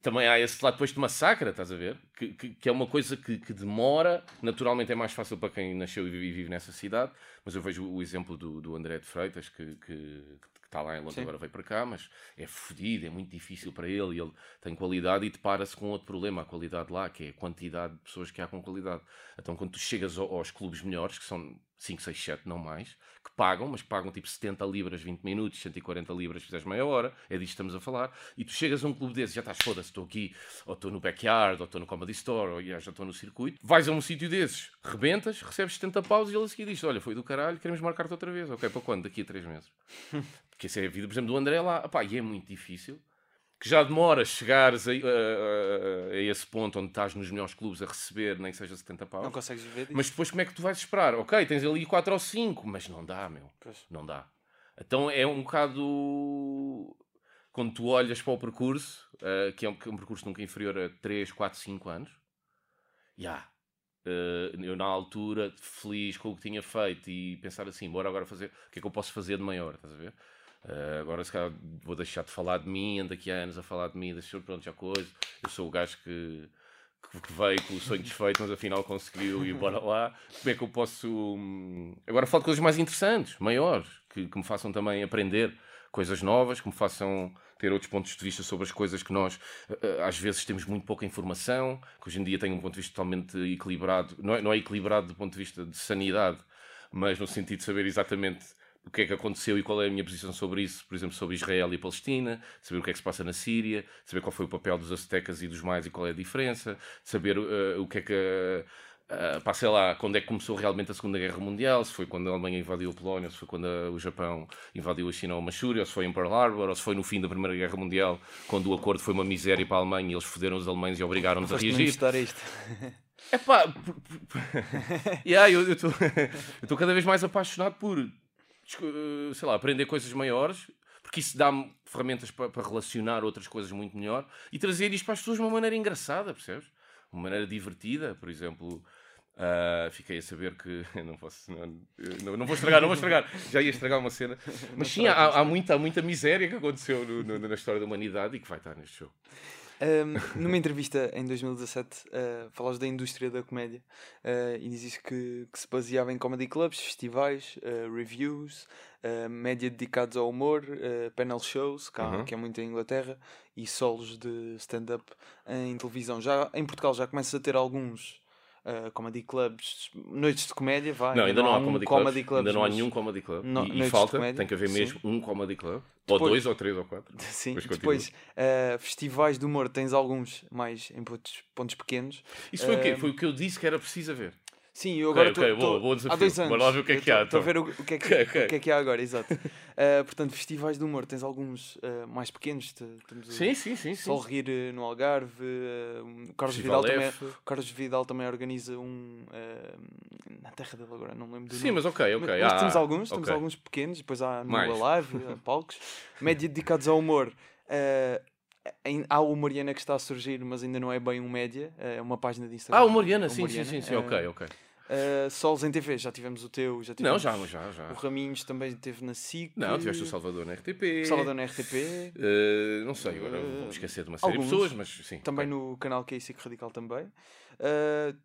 Também há esse lado depois de massacre, estás a ver? Que, que, que é uma coisa que, que demora. Naturalmente é mais fácil para quem nasceu e vive, nessa cidade, mas eu vejo o exemplo do, do André de Freitas, que, que está lá em Londres, Sim. agora veio para cá, mas é fodido, é muito difícil para ele, ele tem qualidade e depara-se com outro problema, a qualidade lá, que é a quantidade de pessoas que há com qualidade. Então quando tu chegas ao- aos clubes melhores, que são 5, 6, 7, não mais, pagam, mas que pagam tipo 70 libras 20 minutos, 140 libras fizeres meia hora, é disto que estamos a falar, e tu chegas a um clube desses, já estás, foda-se, estou aqui, ou estou no backyard, ou estou no Comedy Store, ou já já estou no circuito, vais a um sítio desses, rebentas, recebes 70 paus e ele a seguir diz, olha, foi do caralho, queremos marcar-te outra vez, ok, para quando? Daqui a 3 meses. [LAUGHS] Porque essa é a vida, por exemplo, do André lá, Epá, e é muito difícil, que já demora chegares a, a- a- esse ponto onde estás nos melhores clubes a receber, nem que seja 70 paus. Não consegues viver disso. Mas depois como é que tu vais esperar? Ok, tens ali 4 ou 5, mas não dá, meu. Pois. Não dá. Então é um bocado. Quando tu olhas para o percurso, eh, que é um, é um percurso nunca inferior a 3, 4, 5 anos, já. eh, eu na altura, feliz com o que tinha feito e pensar assim, bora agora fazer, o que é que eu posso fazer de maior, estás a ver? Eh, agora se calhar vou deixar de falar de mim, ando aqui há anos a falar de mim, deixa pronto, já coisa. Eu sou o gajo que, que, veio com o sonho desfeito, mas afinal conseguiu e bora lá. Como é que eu posso. hum, Agora falo de coisas mais interessantes, maiores, que, que me façam também aprender coisas novas, que me façam ter outros pontos de vista sobre as coisas que nós eh, eh, às vezes temos muito pouca informação, que hoje em dia tenho um ponto de vista totalmente equilibrado, não é, não é equilibrado do ponto de vista de sanidade, mas no sentido de saber exatamente o que é que aconteceu e qual é a minha posição sobre isso, por exemplo, sobre Israel e Palestina, saber o que é que se passa na Síria, saber qual foi o papel dos aztecas e dos mais e qual é a diferença, saber eh, o que é que. Uh, pá, sei lá, quando é que começou realmente a Segunda Guerra Mundial, se foi quando a Alemanha invadiu a Polónia, se foi quando a- o Japão invadiu a China ou a Manchúria, ou se foi em Pearl Harbor, ou se foi no fim da Primeira Guerra Mundial, quando o acordo foi uma miséria para a Alemanha e eles foderam os alemães e obrigaram-nos a reagir. isto. É pá, [LAUGHS] yeah, eu estou [LAUGHS] cada vez mais apaixonado por, sei lá, aprender coisas maiores, porque isso dá-me ferramentas para, para relacionar outras coisas muito melhor e trazer isto para as pessoas de uma maneira engraçada, percebes? Uma maneira divertida, por exemplo. ah, fiquei a saber que [LAUGHS] não posso, não, não, não vou estragar, não vou estragar, já ia estragar uma cena, mas sim, há, há muita, há muita miséria que aconteceu no- no- na história da humanidade e que vai estar neste show. Um, numa entrevista em 2017, uh, falas da indústria da comédia uh, e dizes que, que se baseava em comedy clubs, festivais, uh, reviews, média dedicados ao humor, panel shows, que, há- Uhum. que é muito em Inglaterra, e solos de stand-up em televisão. Já em Portugal já começa a ter alguns uh, comedy clubs, noites de comédia, vai. Não, ainda não, há um comedy, comedy clubs, clubs, ainda não há nenhum comedy club. No- e- e, falta, comédia, tem que haver sim. mesmo um comedy club. ou Depois- dois, ou três, ou quatro. [LAUGHS] Sim, continua. depois uh, festivais de humor tens alguns mais em pontos, pontos pequenos. Isso foi o quê? Eh, Foi o que eu disse que era preciso haver. Sim, eu agora ok, tô- boa, tô- bom há dois anos. Bora lá ver o que é que há, Estou a então. ver o, o que é que, [LAUGHS] Ok, ok. o que é que há agora, exato. Uh, portanto, festivais de humor, tens alguns uh, mais pequenos. te- Sim, sim, sim. sim. Sol Rir uh, no Algarve, o Carlos Festival Vidal, também, F. Carlos Vidal também organiza um na terra dele agora, não me lembro do Sim, nome. mas ok, ok. Mas ah, temos alguns, temos alguns pequenos, depois há no. Live, palcos, [LAUGHS] média dedicados ao humor. Uh, em- há o Mariana que está a surgir, mas ainda não é bem um média, é uma página de Instagram. Ah, o Mariana, o sim, sim, Mariana. sim, sim, Uh, ok, ok. Uh, Solos em TV, já tivemos o teu, já Não, tivemos já, mas já, já. o Raminhos também teve na SIC. Não, tiveste o Salvador na RTP. o Salvador na RTP, Eh, não sei, agora vou me esquecer de uma série alguns. de pessoas, mas sim. também ok. no canal que é SIC Radical também. Uh,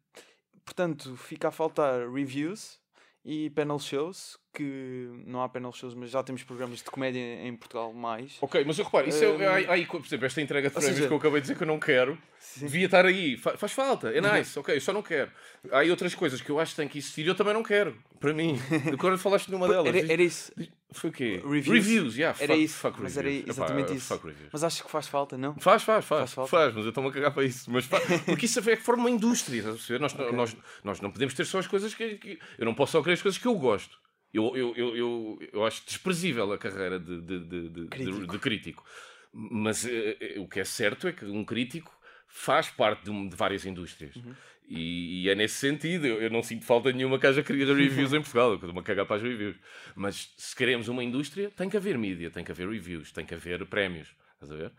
portanto, fica a faltar reviews e panel shows, que não há panel shows, mas já temos programas de comédia em Portugal mais. Ok, mas eu reparo, isso Hum, é, aí, aí, por exemplo, esta entrega de prémios seja- que eu acabei de dizer que eu não quero, Sim. devia estar aí, Fa- faz falta, é nice, ok, eu só não quero. Há aí outras coisas que eu acho que têm que existir e eu também não quero, para mim. [LAUGHS] Agora falaste numa delas. Era, era isso, Foi o quê? Reviews. yeah, Era fuck, isso, fuck mas reviews. era Epá, exatamente isso. Fuck reviews. mas acho que faz falta, não? Faz, faz, faz, Faz faz, mas eu estou-me a cagar para isso. Mas faz, [LAUGHS] porque isso é que forma uma indústria, estás a perceber? Nós, nós, nós não podemos ter só as coisas que, que- Eu não posso só querer as coisas que eu gosto. Eu, eu, eu, eu, eu acho desprezível a carreira de, de, de, de- Crítico. de crítico. Mas eh, o que é certo é que um crítico faz parte de, um- de várias indústrias. E, e é nesse sentido, eu, eu não sinto falta nenhuma que haja querida reviews em Portugal, eu estou-me a cagar para as reviews. Mas se queremos uma indústria, tem que haver mídia, tem que haver reviews, tem que haver prémios. Estás a ver?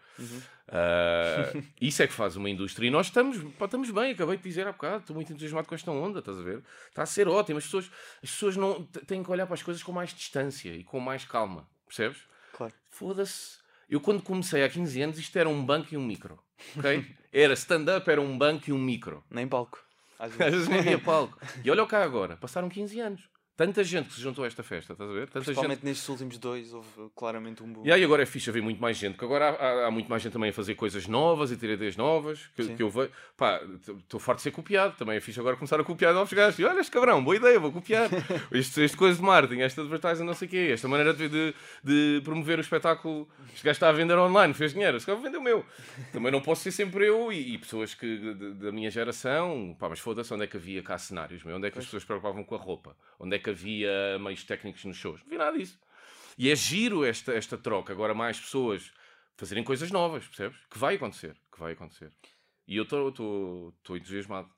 Ah, isso é que faz uma indústria. E nós estamos, pá, estamos bem, acabei de dizer há bocado, estou muito entusiasmado com esta onda, estás a ver? Está a ser ótimo. As pessoas, as pessoas não, têm que olhar para as coisas com mais distância e com mais calma, percebes? Claro. Foda-se. Eu quando comecei há 15 anos, isto era um banco e um micro. ok? [LAUGHS] Era stand-up, era um banco e um micro. Nem palco. Às [LAUGHS] Às vezes. vezes nem havia palco. [LAUGHS] E olha o cá agora, passaram 15 anos. Tanta gente que se juntou a esta festa, estás a ver? Tanta gente. Principalmente nestes últimos dois houve claramente um boom. E aí agora é fixe haver muito mais gente, porque agora há, há- há muito mais gente também a fazer coisas novas e ter ideias novas, que, que eu vejo. Pá, estou farto de ser copiado, também é fixe agora começar a copiar novos gajos. E olha este cabrão, boa ideia, vou copiar. [LAUGHS] este, este coisa de marketing, esta advertising, não sei o quê, esta maneira de, de, de promover o espetáculo. Este gajo está a vender online, fez dinheiro, este gajo vender o meu. Também não posso ser sempre eu e, e pessoas que de- da minha geração, pá, mas foda-se, onde é que havia cá cenários, meu? onde é que as pessoas preocupavam com a roupa, onde é que havia meios técnicos nos shows, não vi nada disso. E é giro esta, esta troca. Agora mais pessoas fazerem coisas novas, percebes? Que vai acontecer, que vai acontecer. E eu estou entusiasmado.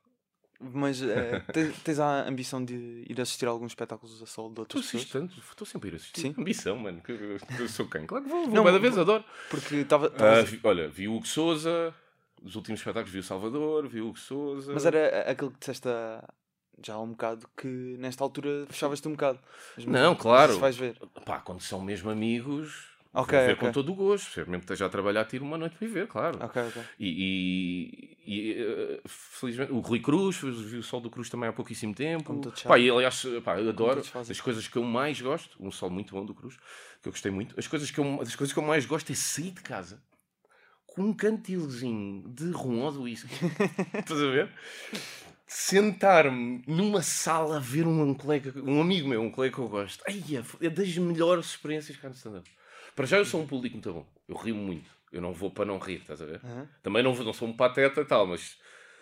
Mas [LAUGHS] te- tens a ambição de ir assistir a alguns espetáculos a solo de Tu outras pessoas? assisto tanto, estou sempre a ir assistir. Sim. Ambição, mano. que Eu, eu sou quem? Claro que vou, vou Não, cada vez, adoro. Porque estava. Ah, vi- olha, vi o Hugo Souza, os últimos espetáculos vi o Salvador, vi o Hugo Souza. Mas era a- aquele que disseste há- já há um bocado que nesta altura fechavas-te um bocado. Mas Não, claro. vais ver. Pá, quando são mesmo amigos, Ok, vou ver ok. com todo o gosto. Mesmo que esteja a trabalhar, tiro uma noite para ir ver, claro. Ok, ok. E, e- e, eh, felizmente o Rui Cruz, vi o Sol do Cruz também há pouquíssimo tempo. Pá, e aliás, pá, eu adoro as coisas que eu mais gosto, um Sol muito bom do Cruz, que eu gostei muito. As coisas que eu, as coisas que eu mais gosto é sair de casa com um cantilzinho de rum ou de whisky. Estás a ver? Sentar-me numa sala a ver um, colega, um amigo meu, um colega que eu gosto. Ai, é das melhores experiências cá no stand-up. Para já eu sou um público muito bom. Eu rio muito. Eu não vou para não rir, estás a ver? Aham. Também não, não sou um pateta e tal, mas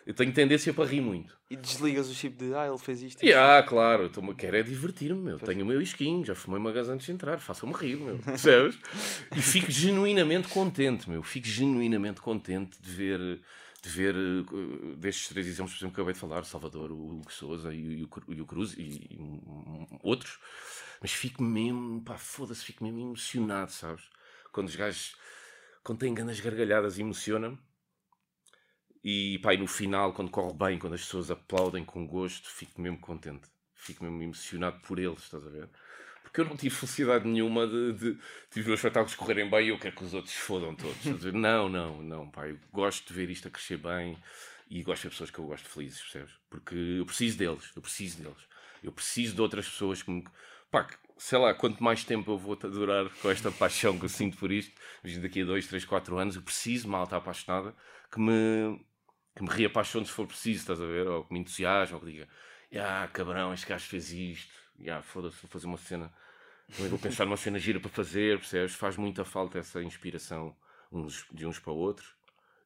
eu tenho tendência para rir muito. E desligas o chip de ah, ele fez isto. E ah, claro, eu tô- quero é divertir-me, meu. Tenho o meu isquinho, já fumei uma gás antes de entrar, façam-me rir, meu. Percebes? [LAUGHS] E fico genuinamente contente, meu. Fico genuinamente contente de ver, de ver eh, destes três exemplos, por exemplo, que acabei de falar, Salvador, o Hugo Souza e, e e o Cruz e, e um- outros. Mas fico mesmo, pá, foda-se, fico mesmo emocionado, sabes? Quando os gajos, quando têm grandes gargalhadas, emociona-me. E pá, e no final, quando corre bem, quando as pessoas aplaudem com gosto, fico mesmo contente. Fico mesmo emocionado por eles, estás a ver? Porque eu não tive felicidade nenhuma de, de, de os meus espetáculos correrem bem e eu quero que os outros fodam todos. ver? Não, não, não, pá. Eu gosto de ver isto a crescer bem e gosto de pessoas que eu gosto felizes, percebes? Porque eu preciso deles, eu preciso deles. Eu preciso de outras pessoas que me. Pá, sei lá, quanto mais tempo eu vou durar com esta paixão que eu sinto por isto, daqui a 2, 3, 4 anos, eu preciso de malta apaixonada que me, que me reapaixone se for preciso, estás a ver? Ou que me entusiasme, ou que diga, ah, cabrão, este gajo fez isto, ah, foda-se, vou fazer uma cena, vou pensar numa cena gira para fazer, percebes? Faz muita falta essa inspiração uns, de uns para outros.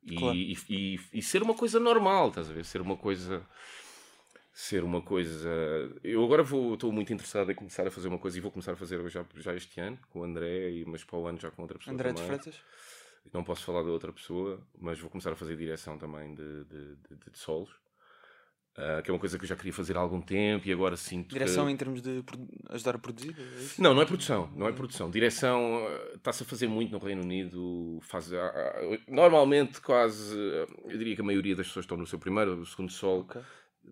E, Claro. e, e, e ser uma coisa normal, estás a ver? Ser uma coisa. Ser uma coisa. Eu agora vou, estou muito interessado em começar a fazer uma coisa e vou começar a fazer já, já este ano, com o André, mas para o ano já com outra pessoa. André de também. Freitas? Não posso falar da outra pessoa, mas vou começar a fazer direção também de, de, de- de solos. Ah, que é uma coisa que eu já queria fazer há algum tempo e agora sinto Direção que... em termos de ajudar a produzir? É? Não, não é produção, não é produção. Direção eh, está-se a fazer muito no Reino Unido. Faz, ah, ah, normalmente, quase, eu diria que a maioria das pessoas que estão no seu primeiro ou segundo solo Ok.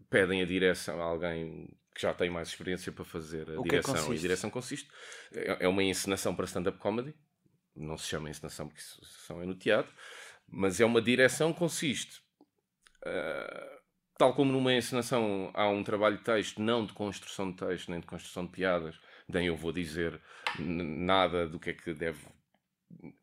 pedem a direção a alguém que já tem mais experiência para fazer a O que é que direção. e a direção consiste. É é uma encenação para stand-up comedy. Não se chama encenação porque isso só é no teatro. Mas é uma direção que consiste. ah, tal como numa encenação há um trabalho de texto, não de construção de texto, nem de construção de piadas, nem eu vou dizer nada do que é que deve,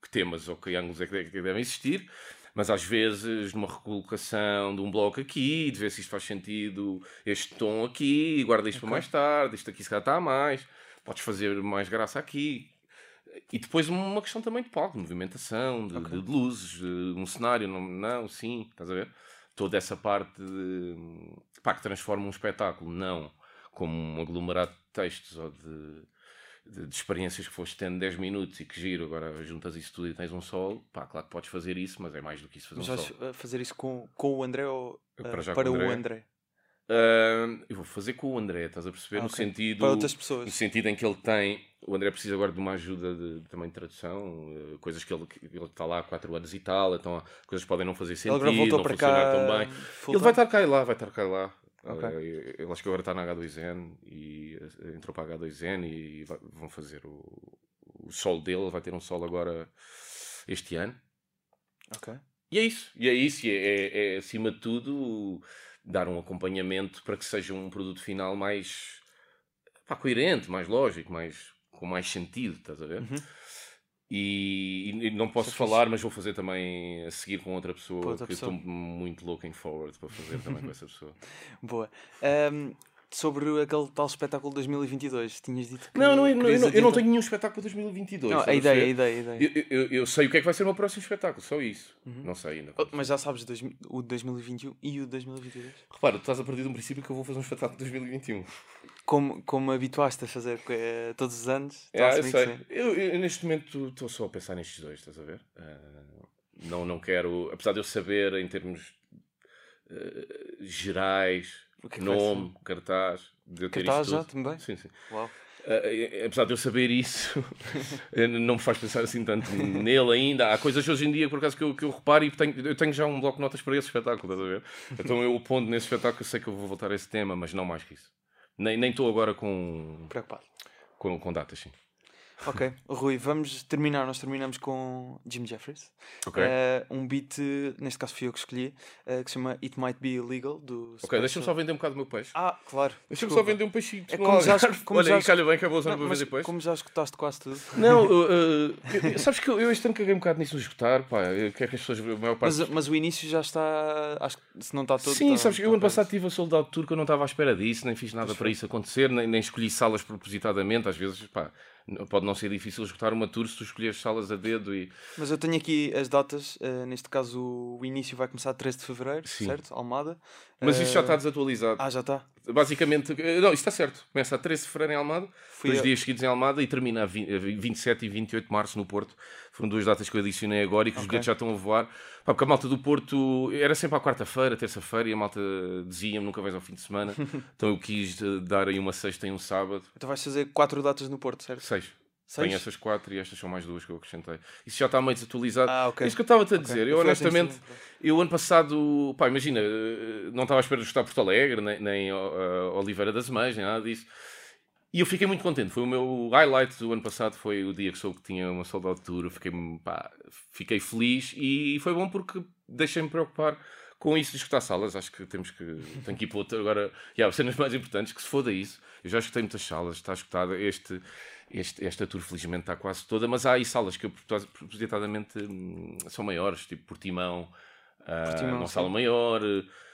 que temas ou que ângulos é que de- que devem existir, mas às vezes numa recolocação de um bloco aqui, de ver se isto faz sentido, este tom aqui, guarda isto para mais tarde, isto aqui se calhar está a mais, podes fazer mais graça aqui. E depois uma questão também de palco, de movimentação, de, de luzes, de um cenário, não, não, sim, estás a ver? Toda essa parte de, pá, que transforma um espetáculo, não como um aglomerado de textos ou de, de, de experiências que foste tendo 10 minutos e que giro, agora juntas isso tudo e tens um solo, pá, claro que podes fazer isso, mas é mais do que isso fazer Mas um solo. uh, fazer isso com, com o André ou Eu uh, para para o o André. André? Ah, eu vou fazer com o André, estás a perceber? Ah, no ok. sentido. Para outras No pessoas. sentido em que ele tem. O André precisa agora de uma ajuda de, também de tradução, eh, coisas que ele, que ele está lá há 4 anos e tal, então coisas que podem não fazer Ele sentido, voltou não para funcionar cá. tão bem. Ele vai estar cá e lá, vai estar cá e lá. Ok. Eh, Ele acho que agora está na H2N e eh, entrou para a H2N e vai- vão fazer o, o solo dele, vai ter um solo agora este ano. Ok. E é isso, e é isso, e é, é- é, acima de tudo dar um acompanhamento para que seja um produto final mais pá, coerente, mais lógico, mais, com mais sentido, estás a ver? Uhum. E, e não posso é falar, mas vou fazer também a seguir com outra pessoa outra que pessoa. estou muito looking forward para fazer também com essa pessoa. [LAUGHS] Boa. Ahm, sobre aquele tal espetáculo de 2022, tinhas dito que. Não, não, eu, eu, querias não, eu não tenho nenhum espetáculo 2022. Não, a ideia, a ideia, a ideia. Eu, eu, eu sei o que é que vai ser o meu próximo espetáculo, só isso. Uhum. Não sei ainda. Oh, Mas já sabes dois- o de 2021 e o de 2022? Repara, tu estás a partir de um princípio que eu vou fazer um espetáculo de 2021. Como, como habituaste a fazer eh, todos os anos? É, eu sei. Eu, eu, neste momento estou só a pensar nestes dois, estás a ver? Ah, não, não quero, apesar de eu saber em termos ah, gerais, É nome, cartaz, de eu ter Cartaz já tudo. também? Sim, sim. Uau. Eh, apesar de eu saber isso, [LAUGHS] eh, não me faz pensar assim tanto nele ainda. Há coisas hoje em dia, por acaso, que eu, que eu reparo e tenho, eu tenho já um bloco de notas para esse espetáculo, estás a ver? Então eu pondo nesse espetáculo, eu sei que eu vou voltar a esse tema, mas não mais que isso. Nem nem estou agora com, Preocupado. com, com datas, sim. Ok, Rui, vamos terminar. Nós terminamos com Jim Jeffries. Ok? Eh, um beat, neste caso fui eu que escolhi, eh, que se chama It Might Be Illegal, do ok, deixa-me só vender um bocado do meu peixe. Ah, claro. Deixa-me só vender um peixinho. É como já- como Olha, já- calha bem que boa zona Não, para vender peixe. como já escutaste quase tudo. Não, uh, uh, [LAUGHS] eu- sabes que eu, eu este ano caguei um bocado nisso de escutar, pá, eu quero que as pessoas, a maior parte... Mas, mas o início já está. Acho que se não está todo. Sim, está- sabes que eu ano passado tive a Sold Out Tour que eu não estava à espera disso, nem fiz nada Pois para foi. isso acontecer, nem, nem escolhi salas propositadamente, às vezes, pá, pode não ser difícil escutar uma tour se tu escolheres salas a dedo e... Mas eu tenho aqui as datas. eh, neste caso, o início vai começar 13 de fevereiro, Sim. certo? Almada. Mas isto já Eh, está desatualizado. Ah, já está. Basicamente, eh, não, isto está certo. Começa a 13 de fevereiro em Almada, Fui dois a- dias seguidos em Almada e termina a vi- a vi- 27 e 28 de março no Porto. Foram duas datas que eu adicionei agora e que os Ok. bilhetes já estão a voar. Pá, porque a malta do Porto era sempre à quarta-feira, terça-feira e a malta dizia-me nunca vais ao fim de semana. [LAUGHS] então eu quis eh, dar aí uma sexta e um sábado. Então vais fazer 4 datas no Porto, certo? Seis. Seis? Tenho essas quatro e estas são mais duas que eu acrescentei. Isso já está meio desatualizado. Ah, ok. É isso que eu estava-te a dizer. Eu Eu honestamente, eu ano passado, pá, imagina, eh, não estava à espera de estar Porto Alegre, nem, nem uh, Oliveira das Mães, nem nada disso. E eu fiquei muito contente. Foi o meu highlight do ano passado, foi o dia que soube que tinha uma tour. Eu Fiquei, pá, fiquei feliz e foi bom porque deixei-me preocupar com isso de escutar salas. Acho que temos que, tenho que ir para outra. Agora, yeah, cenas mais importantes, que se foda isso. Eu já escutei muitas salas, está escutada. Este, este, esta tour, felizmente, está quase toda, mas há aí salas que eu propos- propositadamente hum, são maiores, tipo Portimão, ah, Portimão, uma sim. sala maior.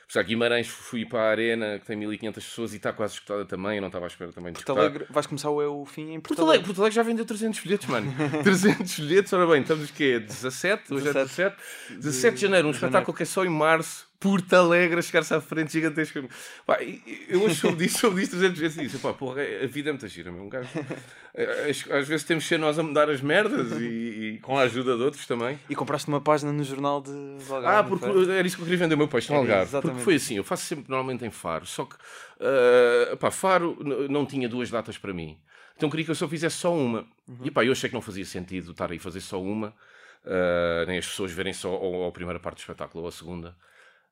Já Guimarães fui para a Arena, que tem 1500 pessoas e está quase escutada também. Eu não estava à espera também de Porto. Alegre, vais começar o Eu Fim em Porto, Porto Alegre, Porto Alegre já vendeu 300 bilhetes, mano. [LAUGHS] 300 bilhetes, ora bem, estamos o quê? 17? Hoje é 17? 17 de janeiro, um de espetáculo que é só em março. Porto Alegre a chegar-se à frente gigantesca. Pá, eu hoje soube disso, soube disso 300 vezes e disse, pá, porra, a vida é muita gira, meu. Um gajo, às, vezes temos que ser nós a mudar as merdas e, e com a ajuda de outros também. E compraste uma página no jornal de de Algarve, Ah, porque foi? era isso que eu queria vender o meu peixe no Algarve. exatamente. Porque foi assim, eu faço sempre normalmente em Faro, só que ah, pá, Faro não tinha duas datas para mim. Então queria que eu só fizesse só uma. Uhum. E pá, eu achei que não fazia sentido estar aí a fazer só uma, ah, nem as pessoas verem só ou, ou a primeira parte do espetáculo ou a segunda.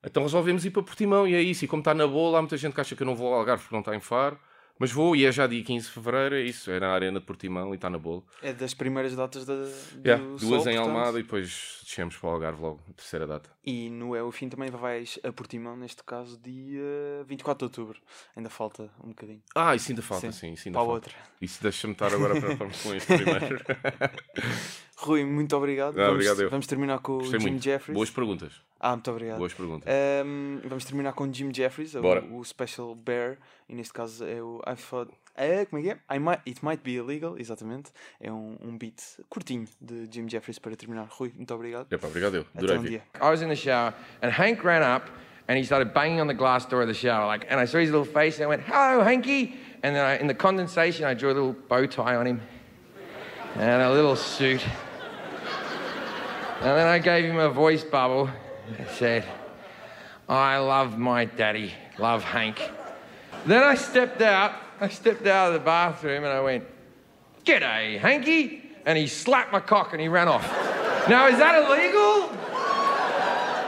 Então resolvemos ir para Portimão e é isso. E como está na boa, há muita gente que acha que eu não vou ao Algarve porque não está em Faro. Mas vou e é já dia 15 de Fevereiro, é isso. É na Arena de Portimão e está na boa. É das primeiras datas da, do Yeah, Sol, duas em portanto. Almada e depois descemos para o Algarve logo, terceira data. E no É o Fim também vais a Portimão, neste caso, dia 24 de outubro. Ainda falta um bocadinho. Ah, isso ainda falta, Sim, sim. isso ainda Para a falta. outra. Isso deixa-me estar agora para para com este primeiro. [LAUGHS] Rui, muito obrigado. Ah, vamos, obrigado eu. vamos terminar com Gostei o Jim muito. Jeffries. Boas perguntas. Ah, muito obrigado. Boas perguntas. Ahm, vamos terminar com Jim Jeffries, o, Bora. o Special Bear, e neste caso é o I thought. É, como é que é? I might, it might be illegal, exatamente. É um, um beat curtinho de Jim Jeffries para terminar. Rui, muito obrigado. Epá, obrigado eu. Adorei um dia. I was in the shower, and Hank ran up and he started banging on the glass door of the shower, like, and I saw his little face, and I went, "Hello, Hanky," And then I, in the condensation, I drew a little bow tie on him and a little suit. And then I gave him a voice bubble and said, I love my daddy, love Hank. Then I stepped out, I stepped out of the bathroom and I went, G'day, Hanky. And he slapped my cock and he ran off. Now, is that illegal?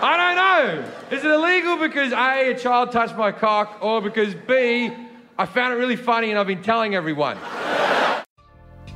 I don't know. Is it illegal because A, a child touched my cock, or because B, I found it really funny and I've been telling everyone?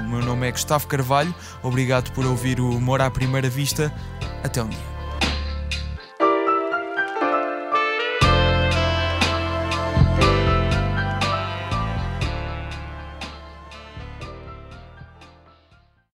O meu nome é Gustavo Carvalho, obrigado por ouvir o Humor à Primeira Vista. Até um dia.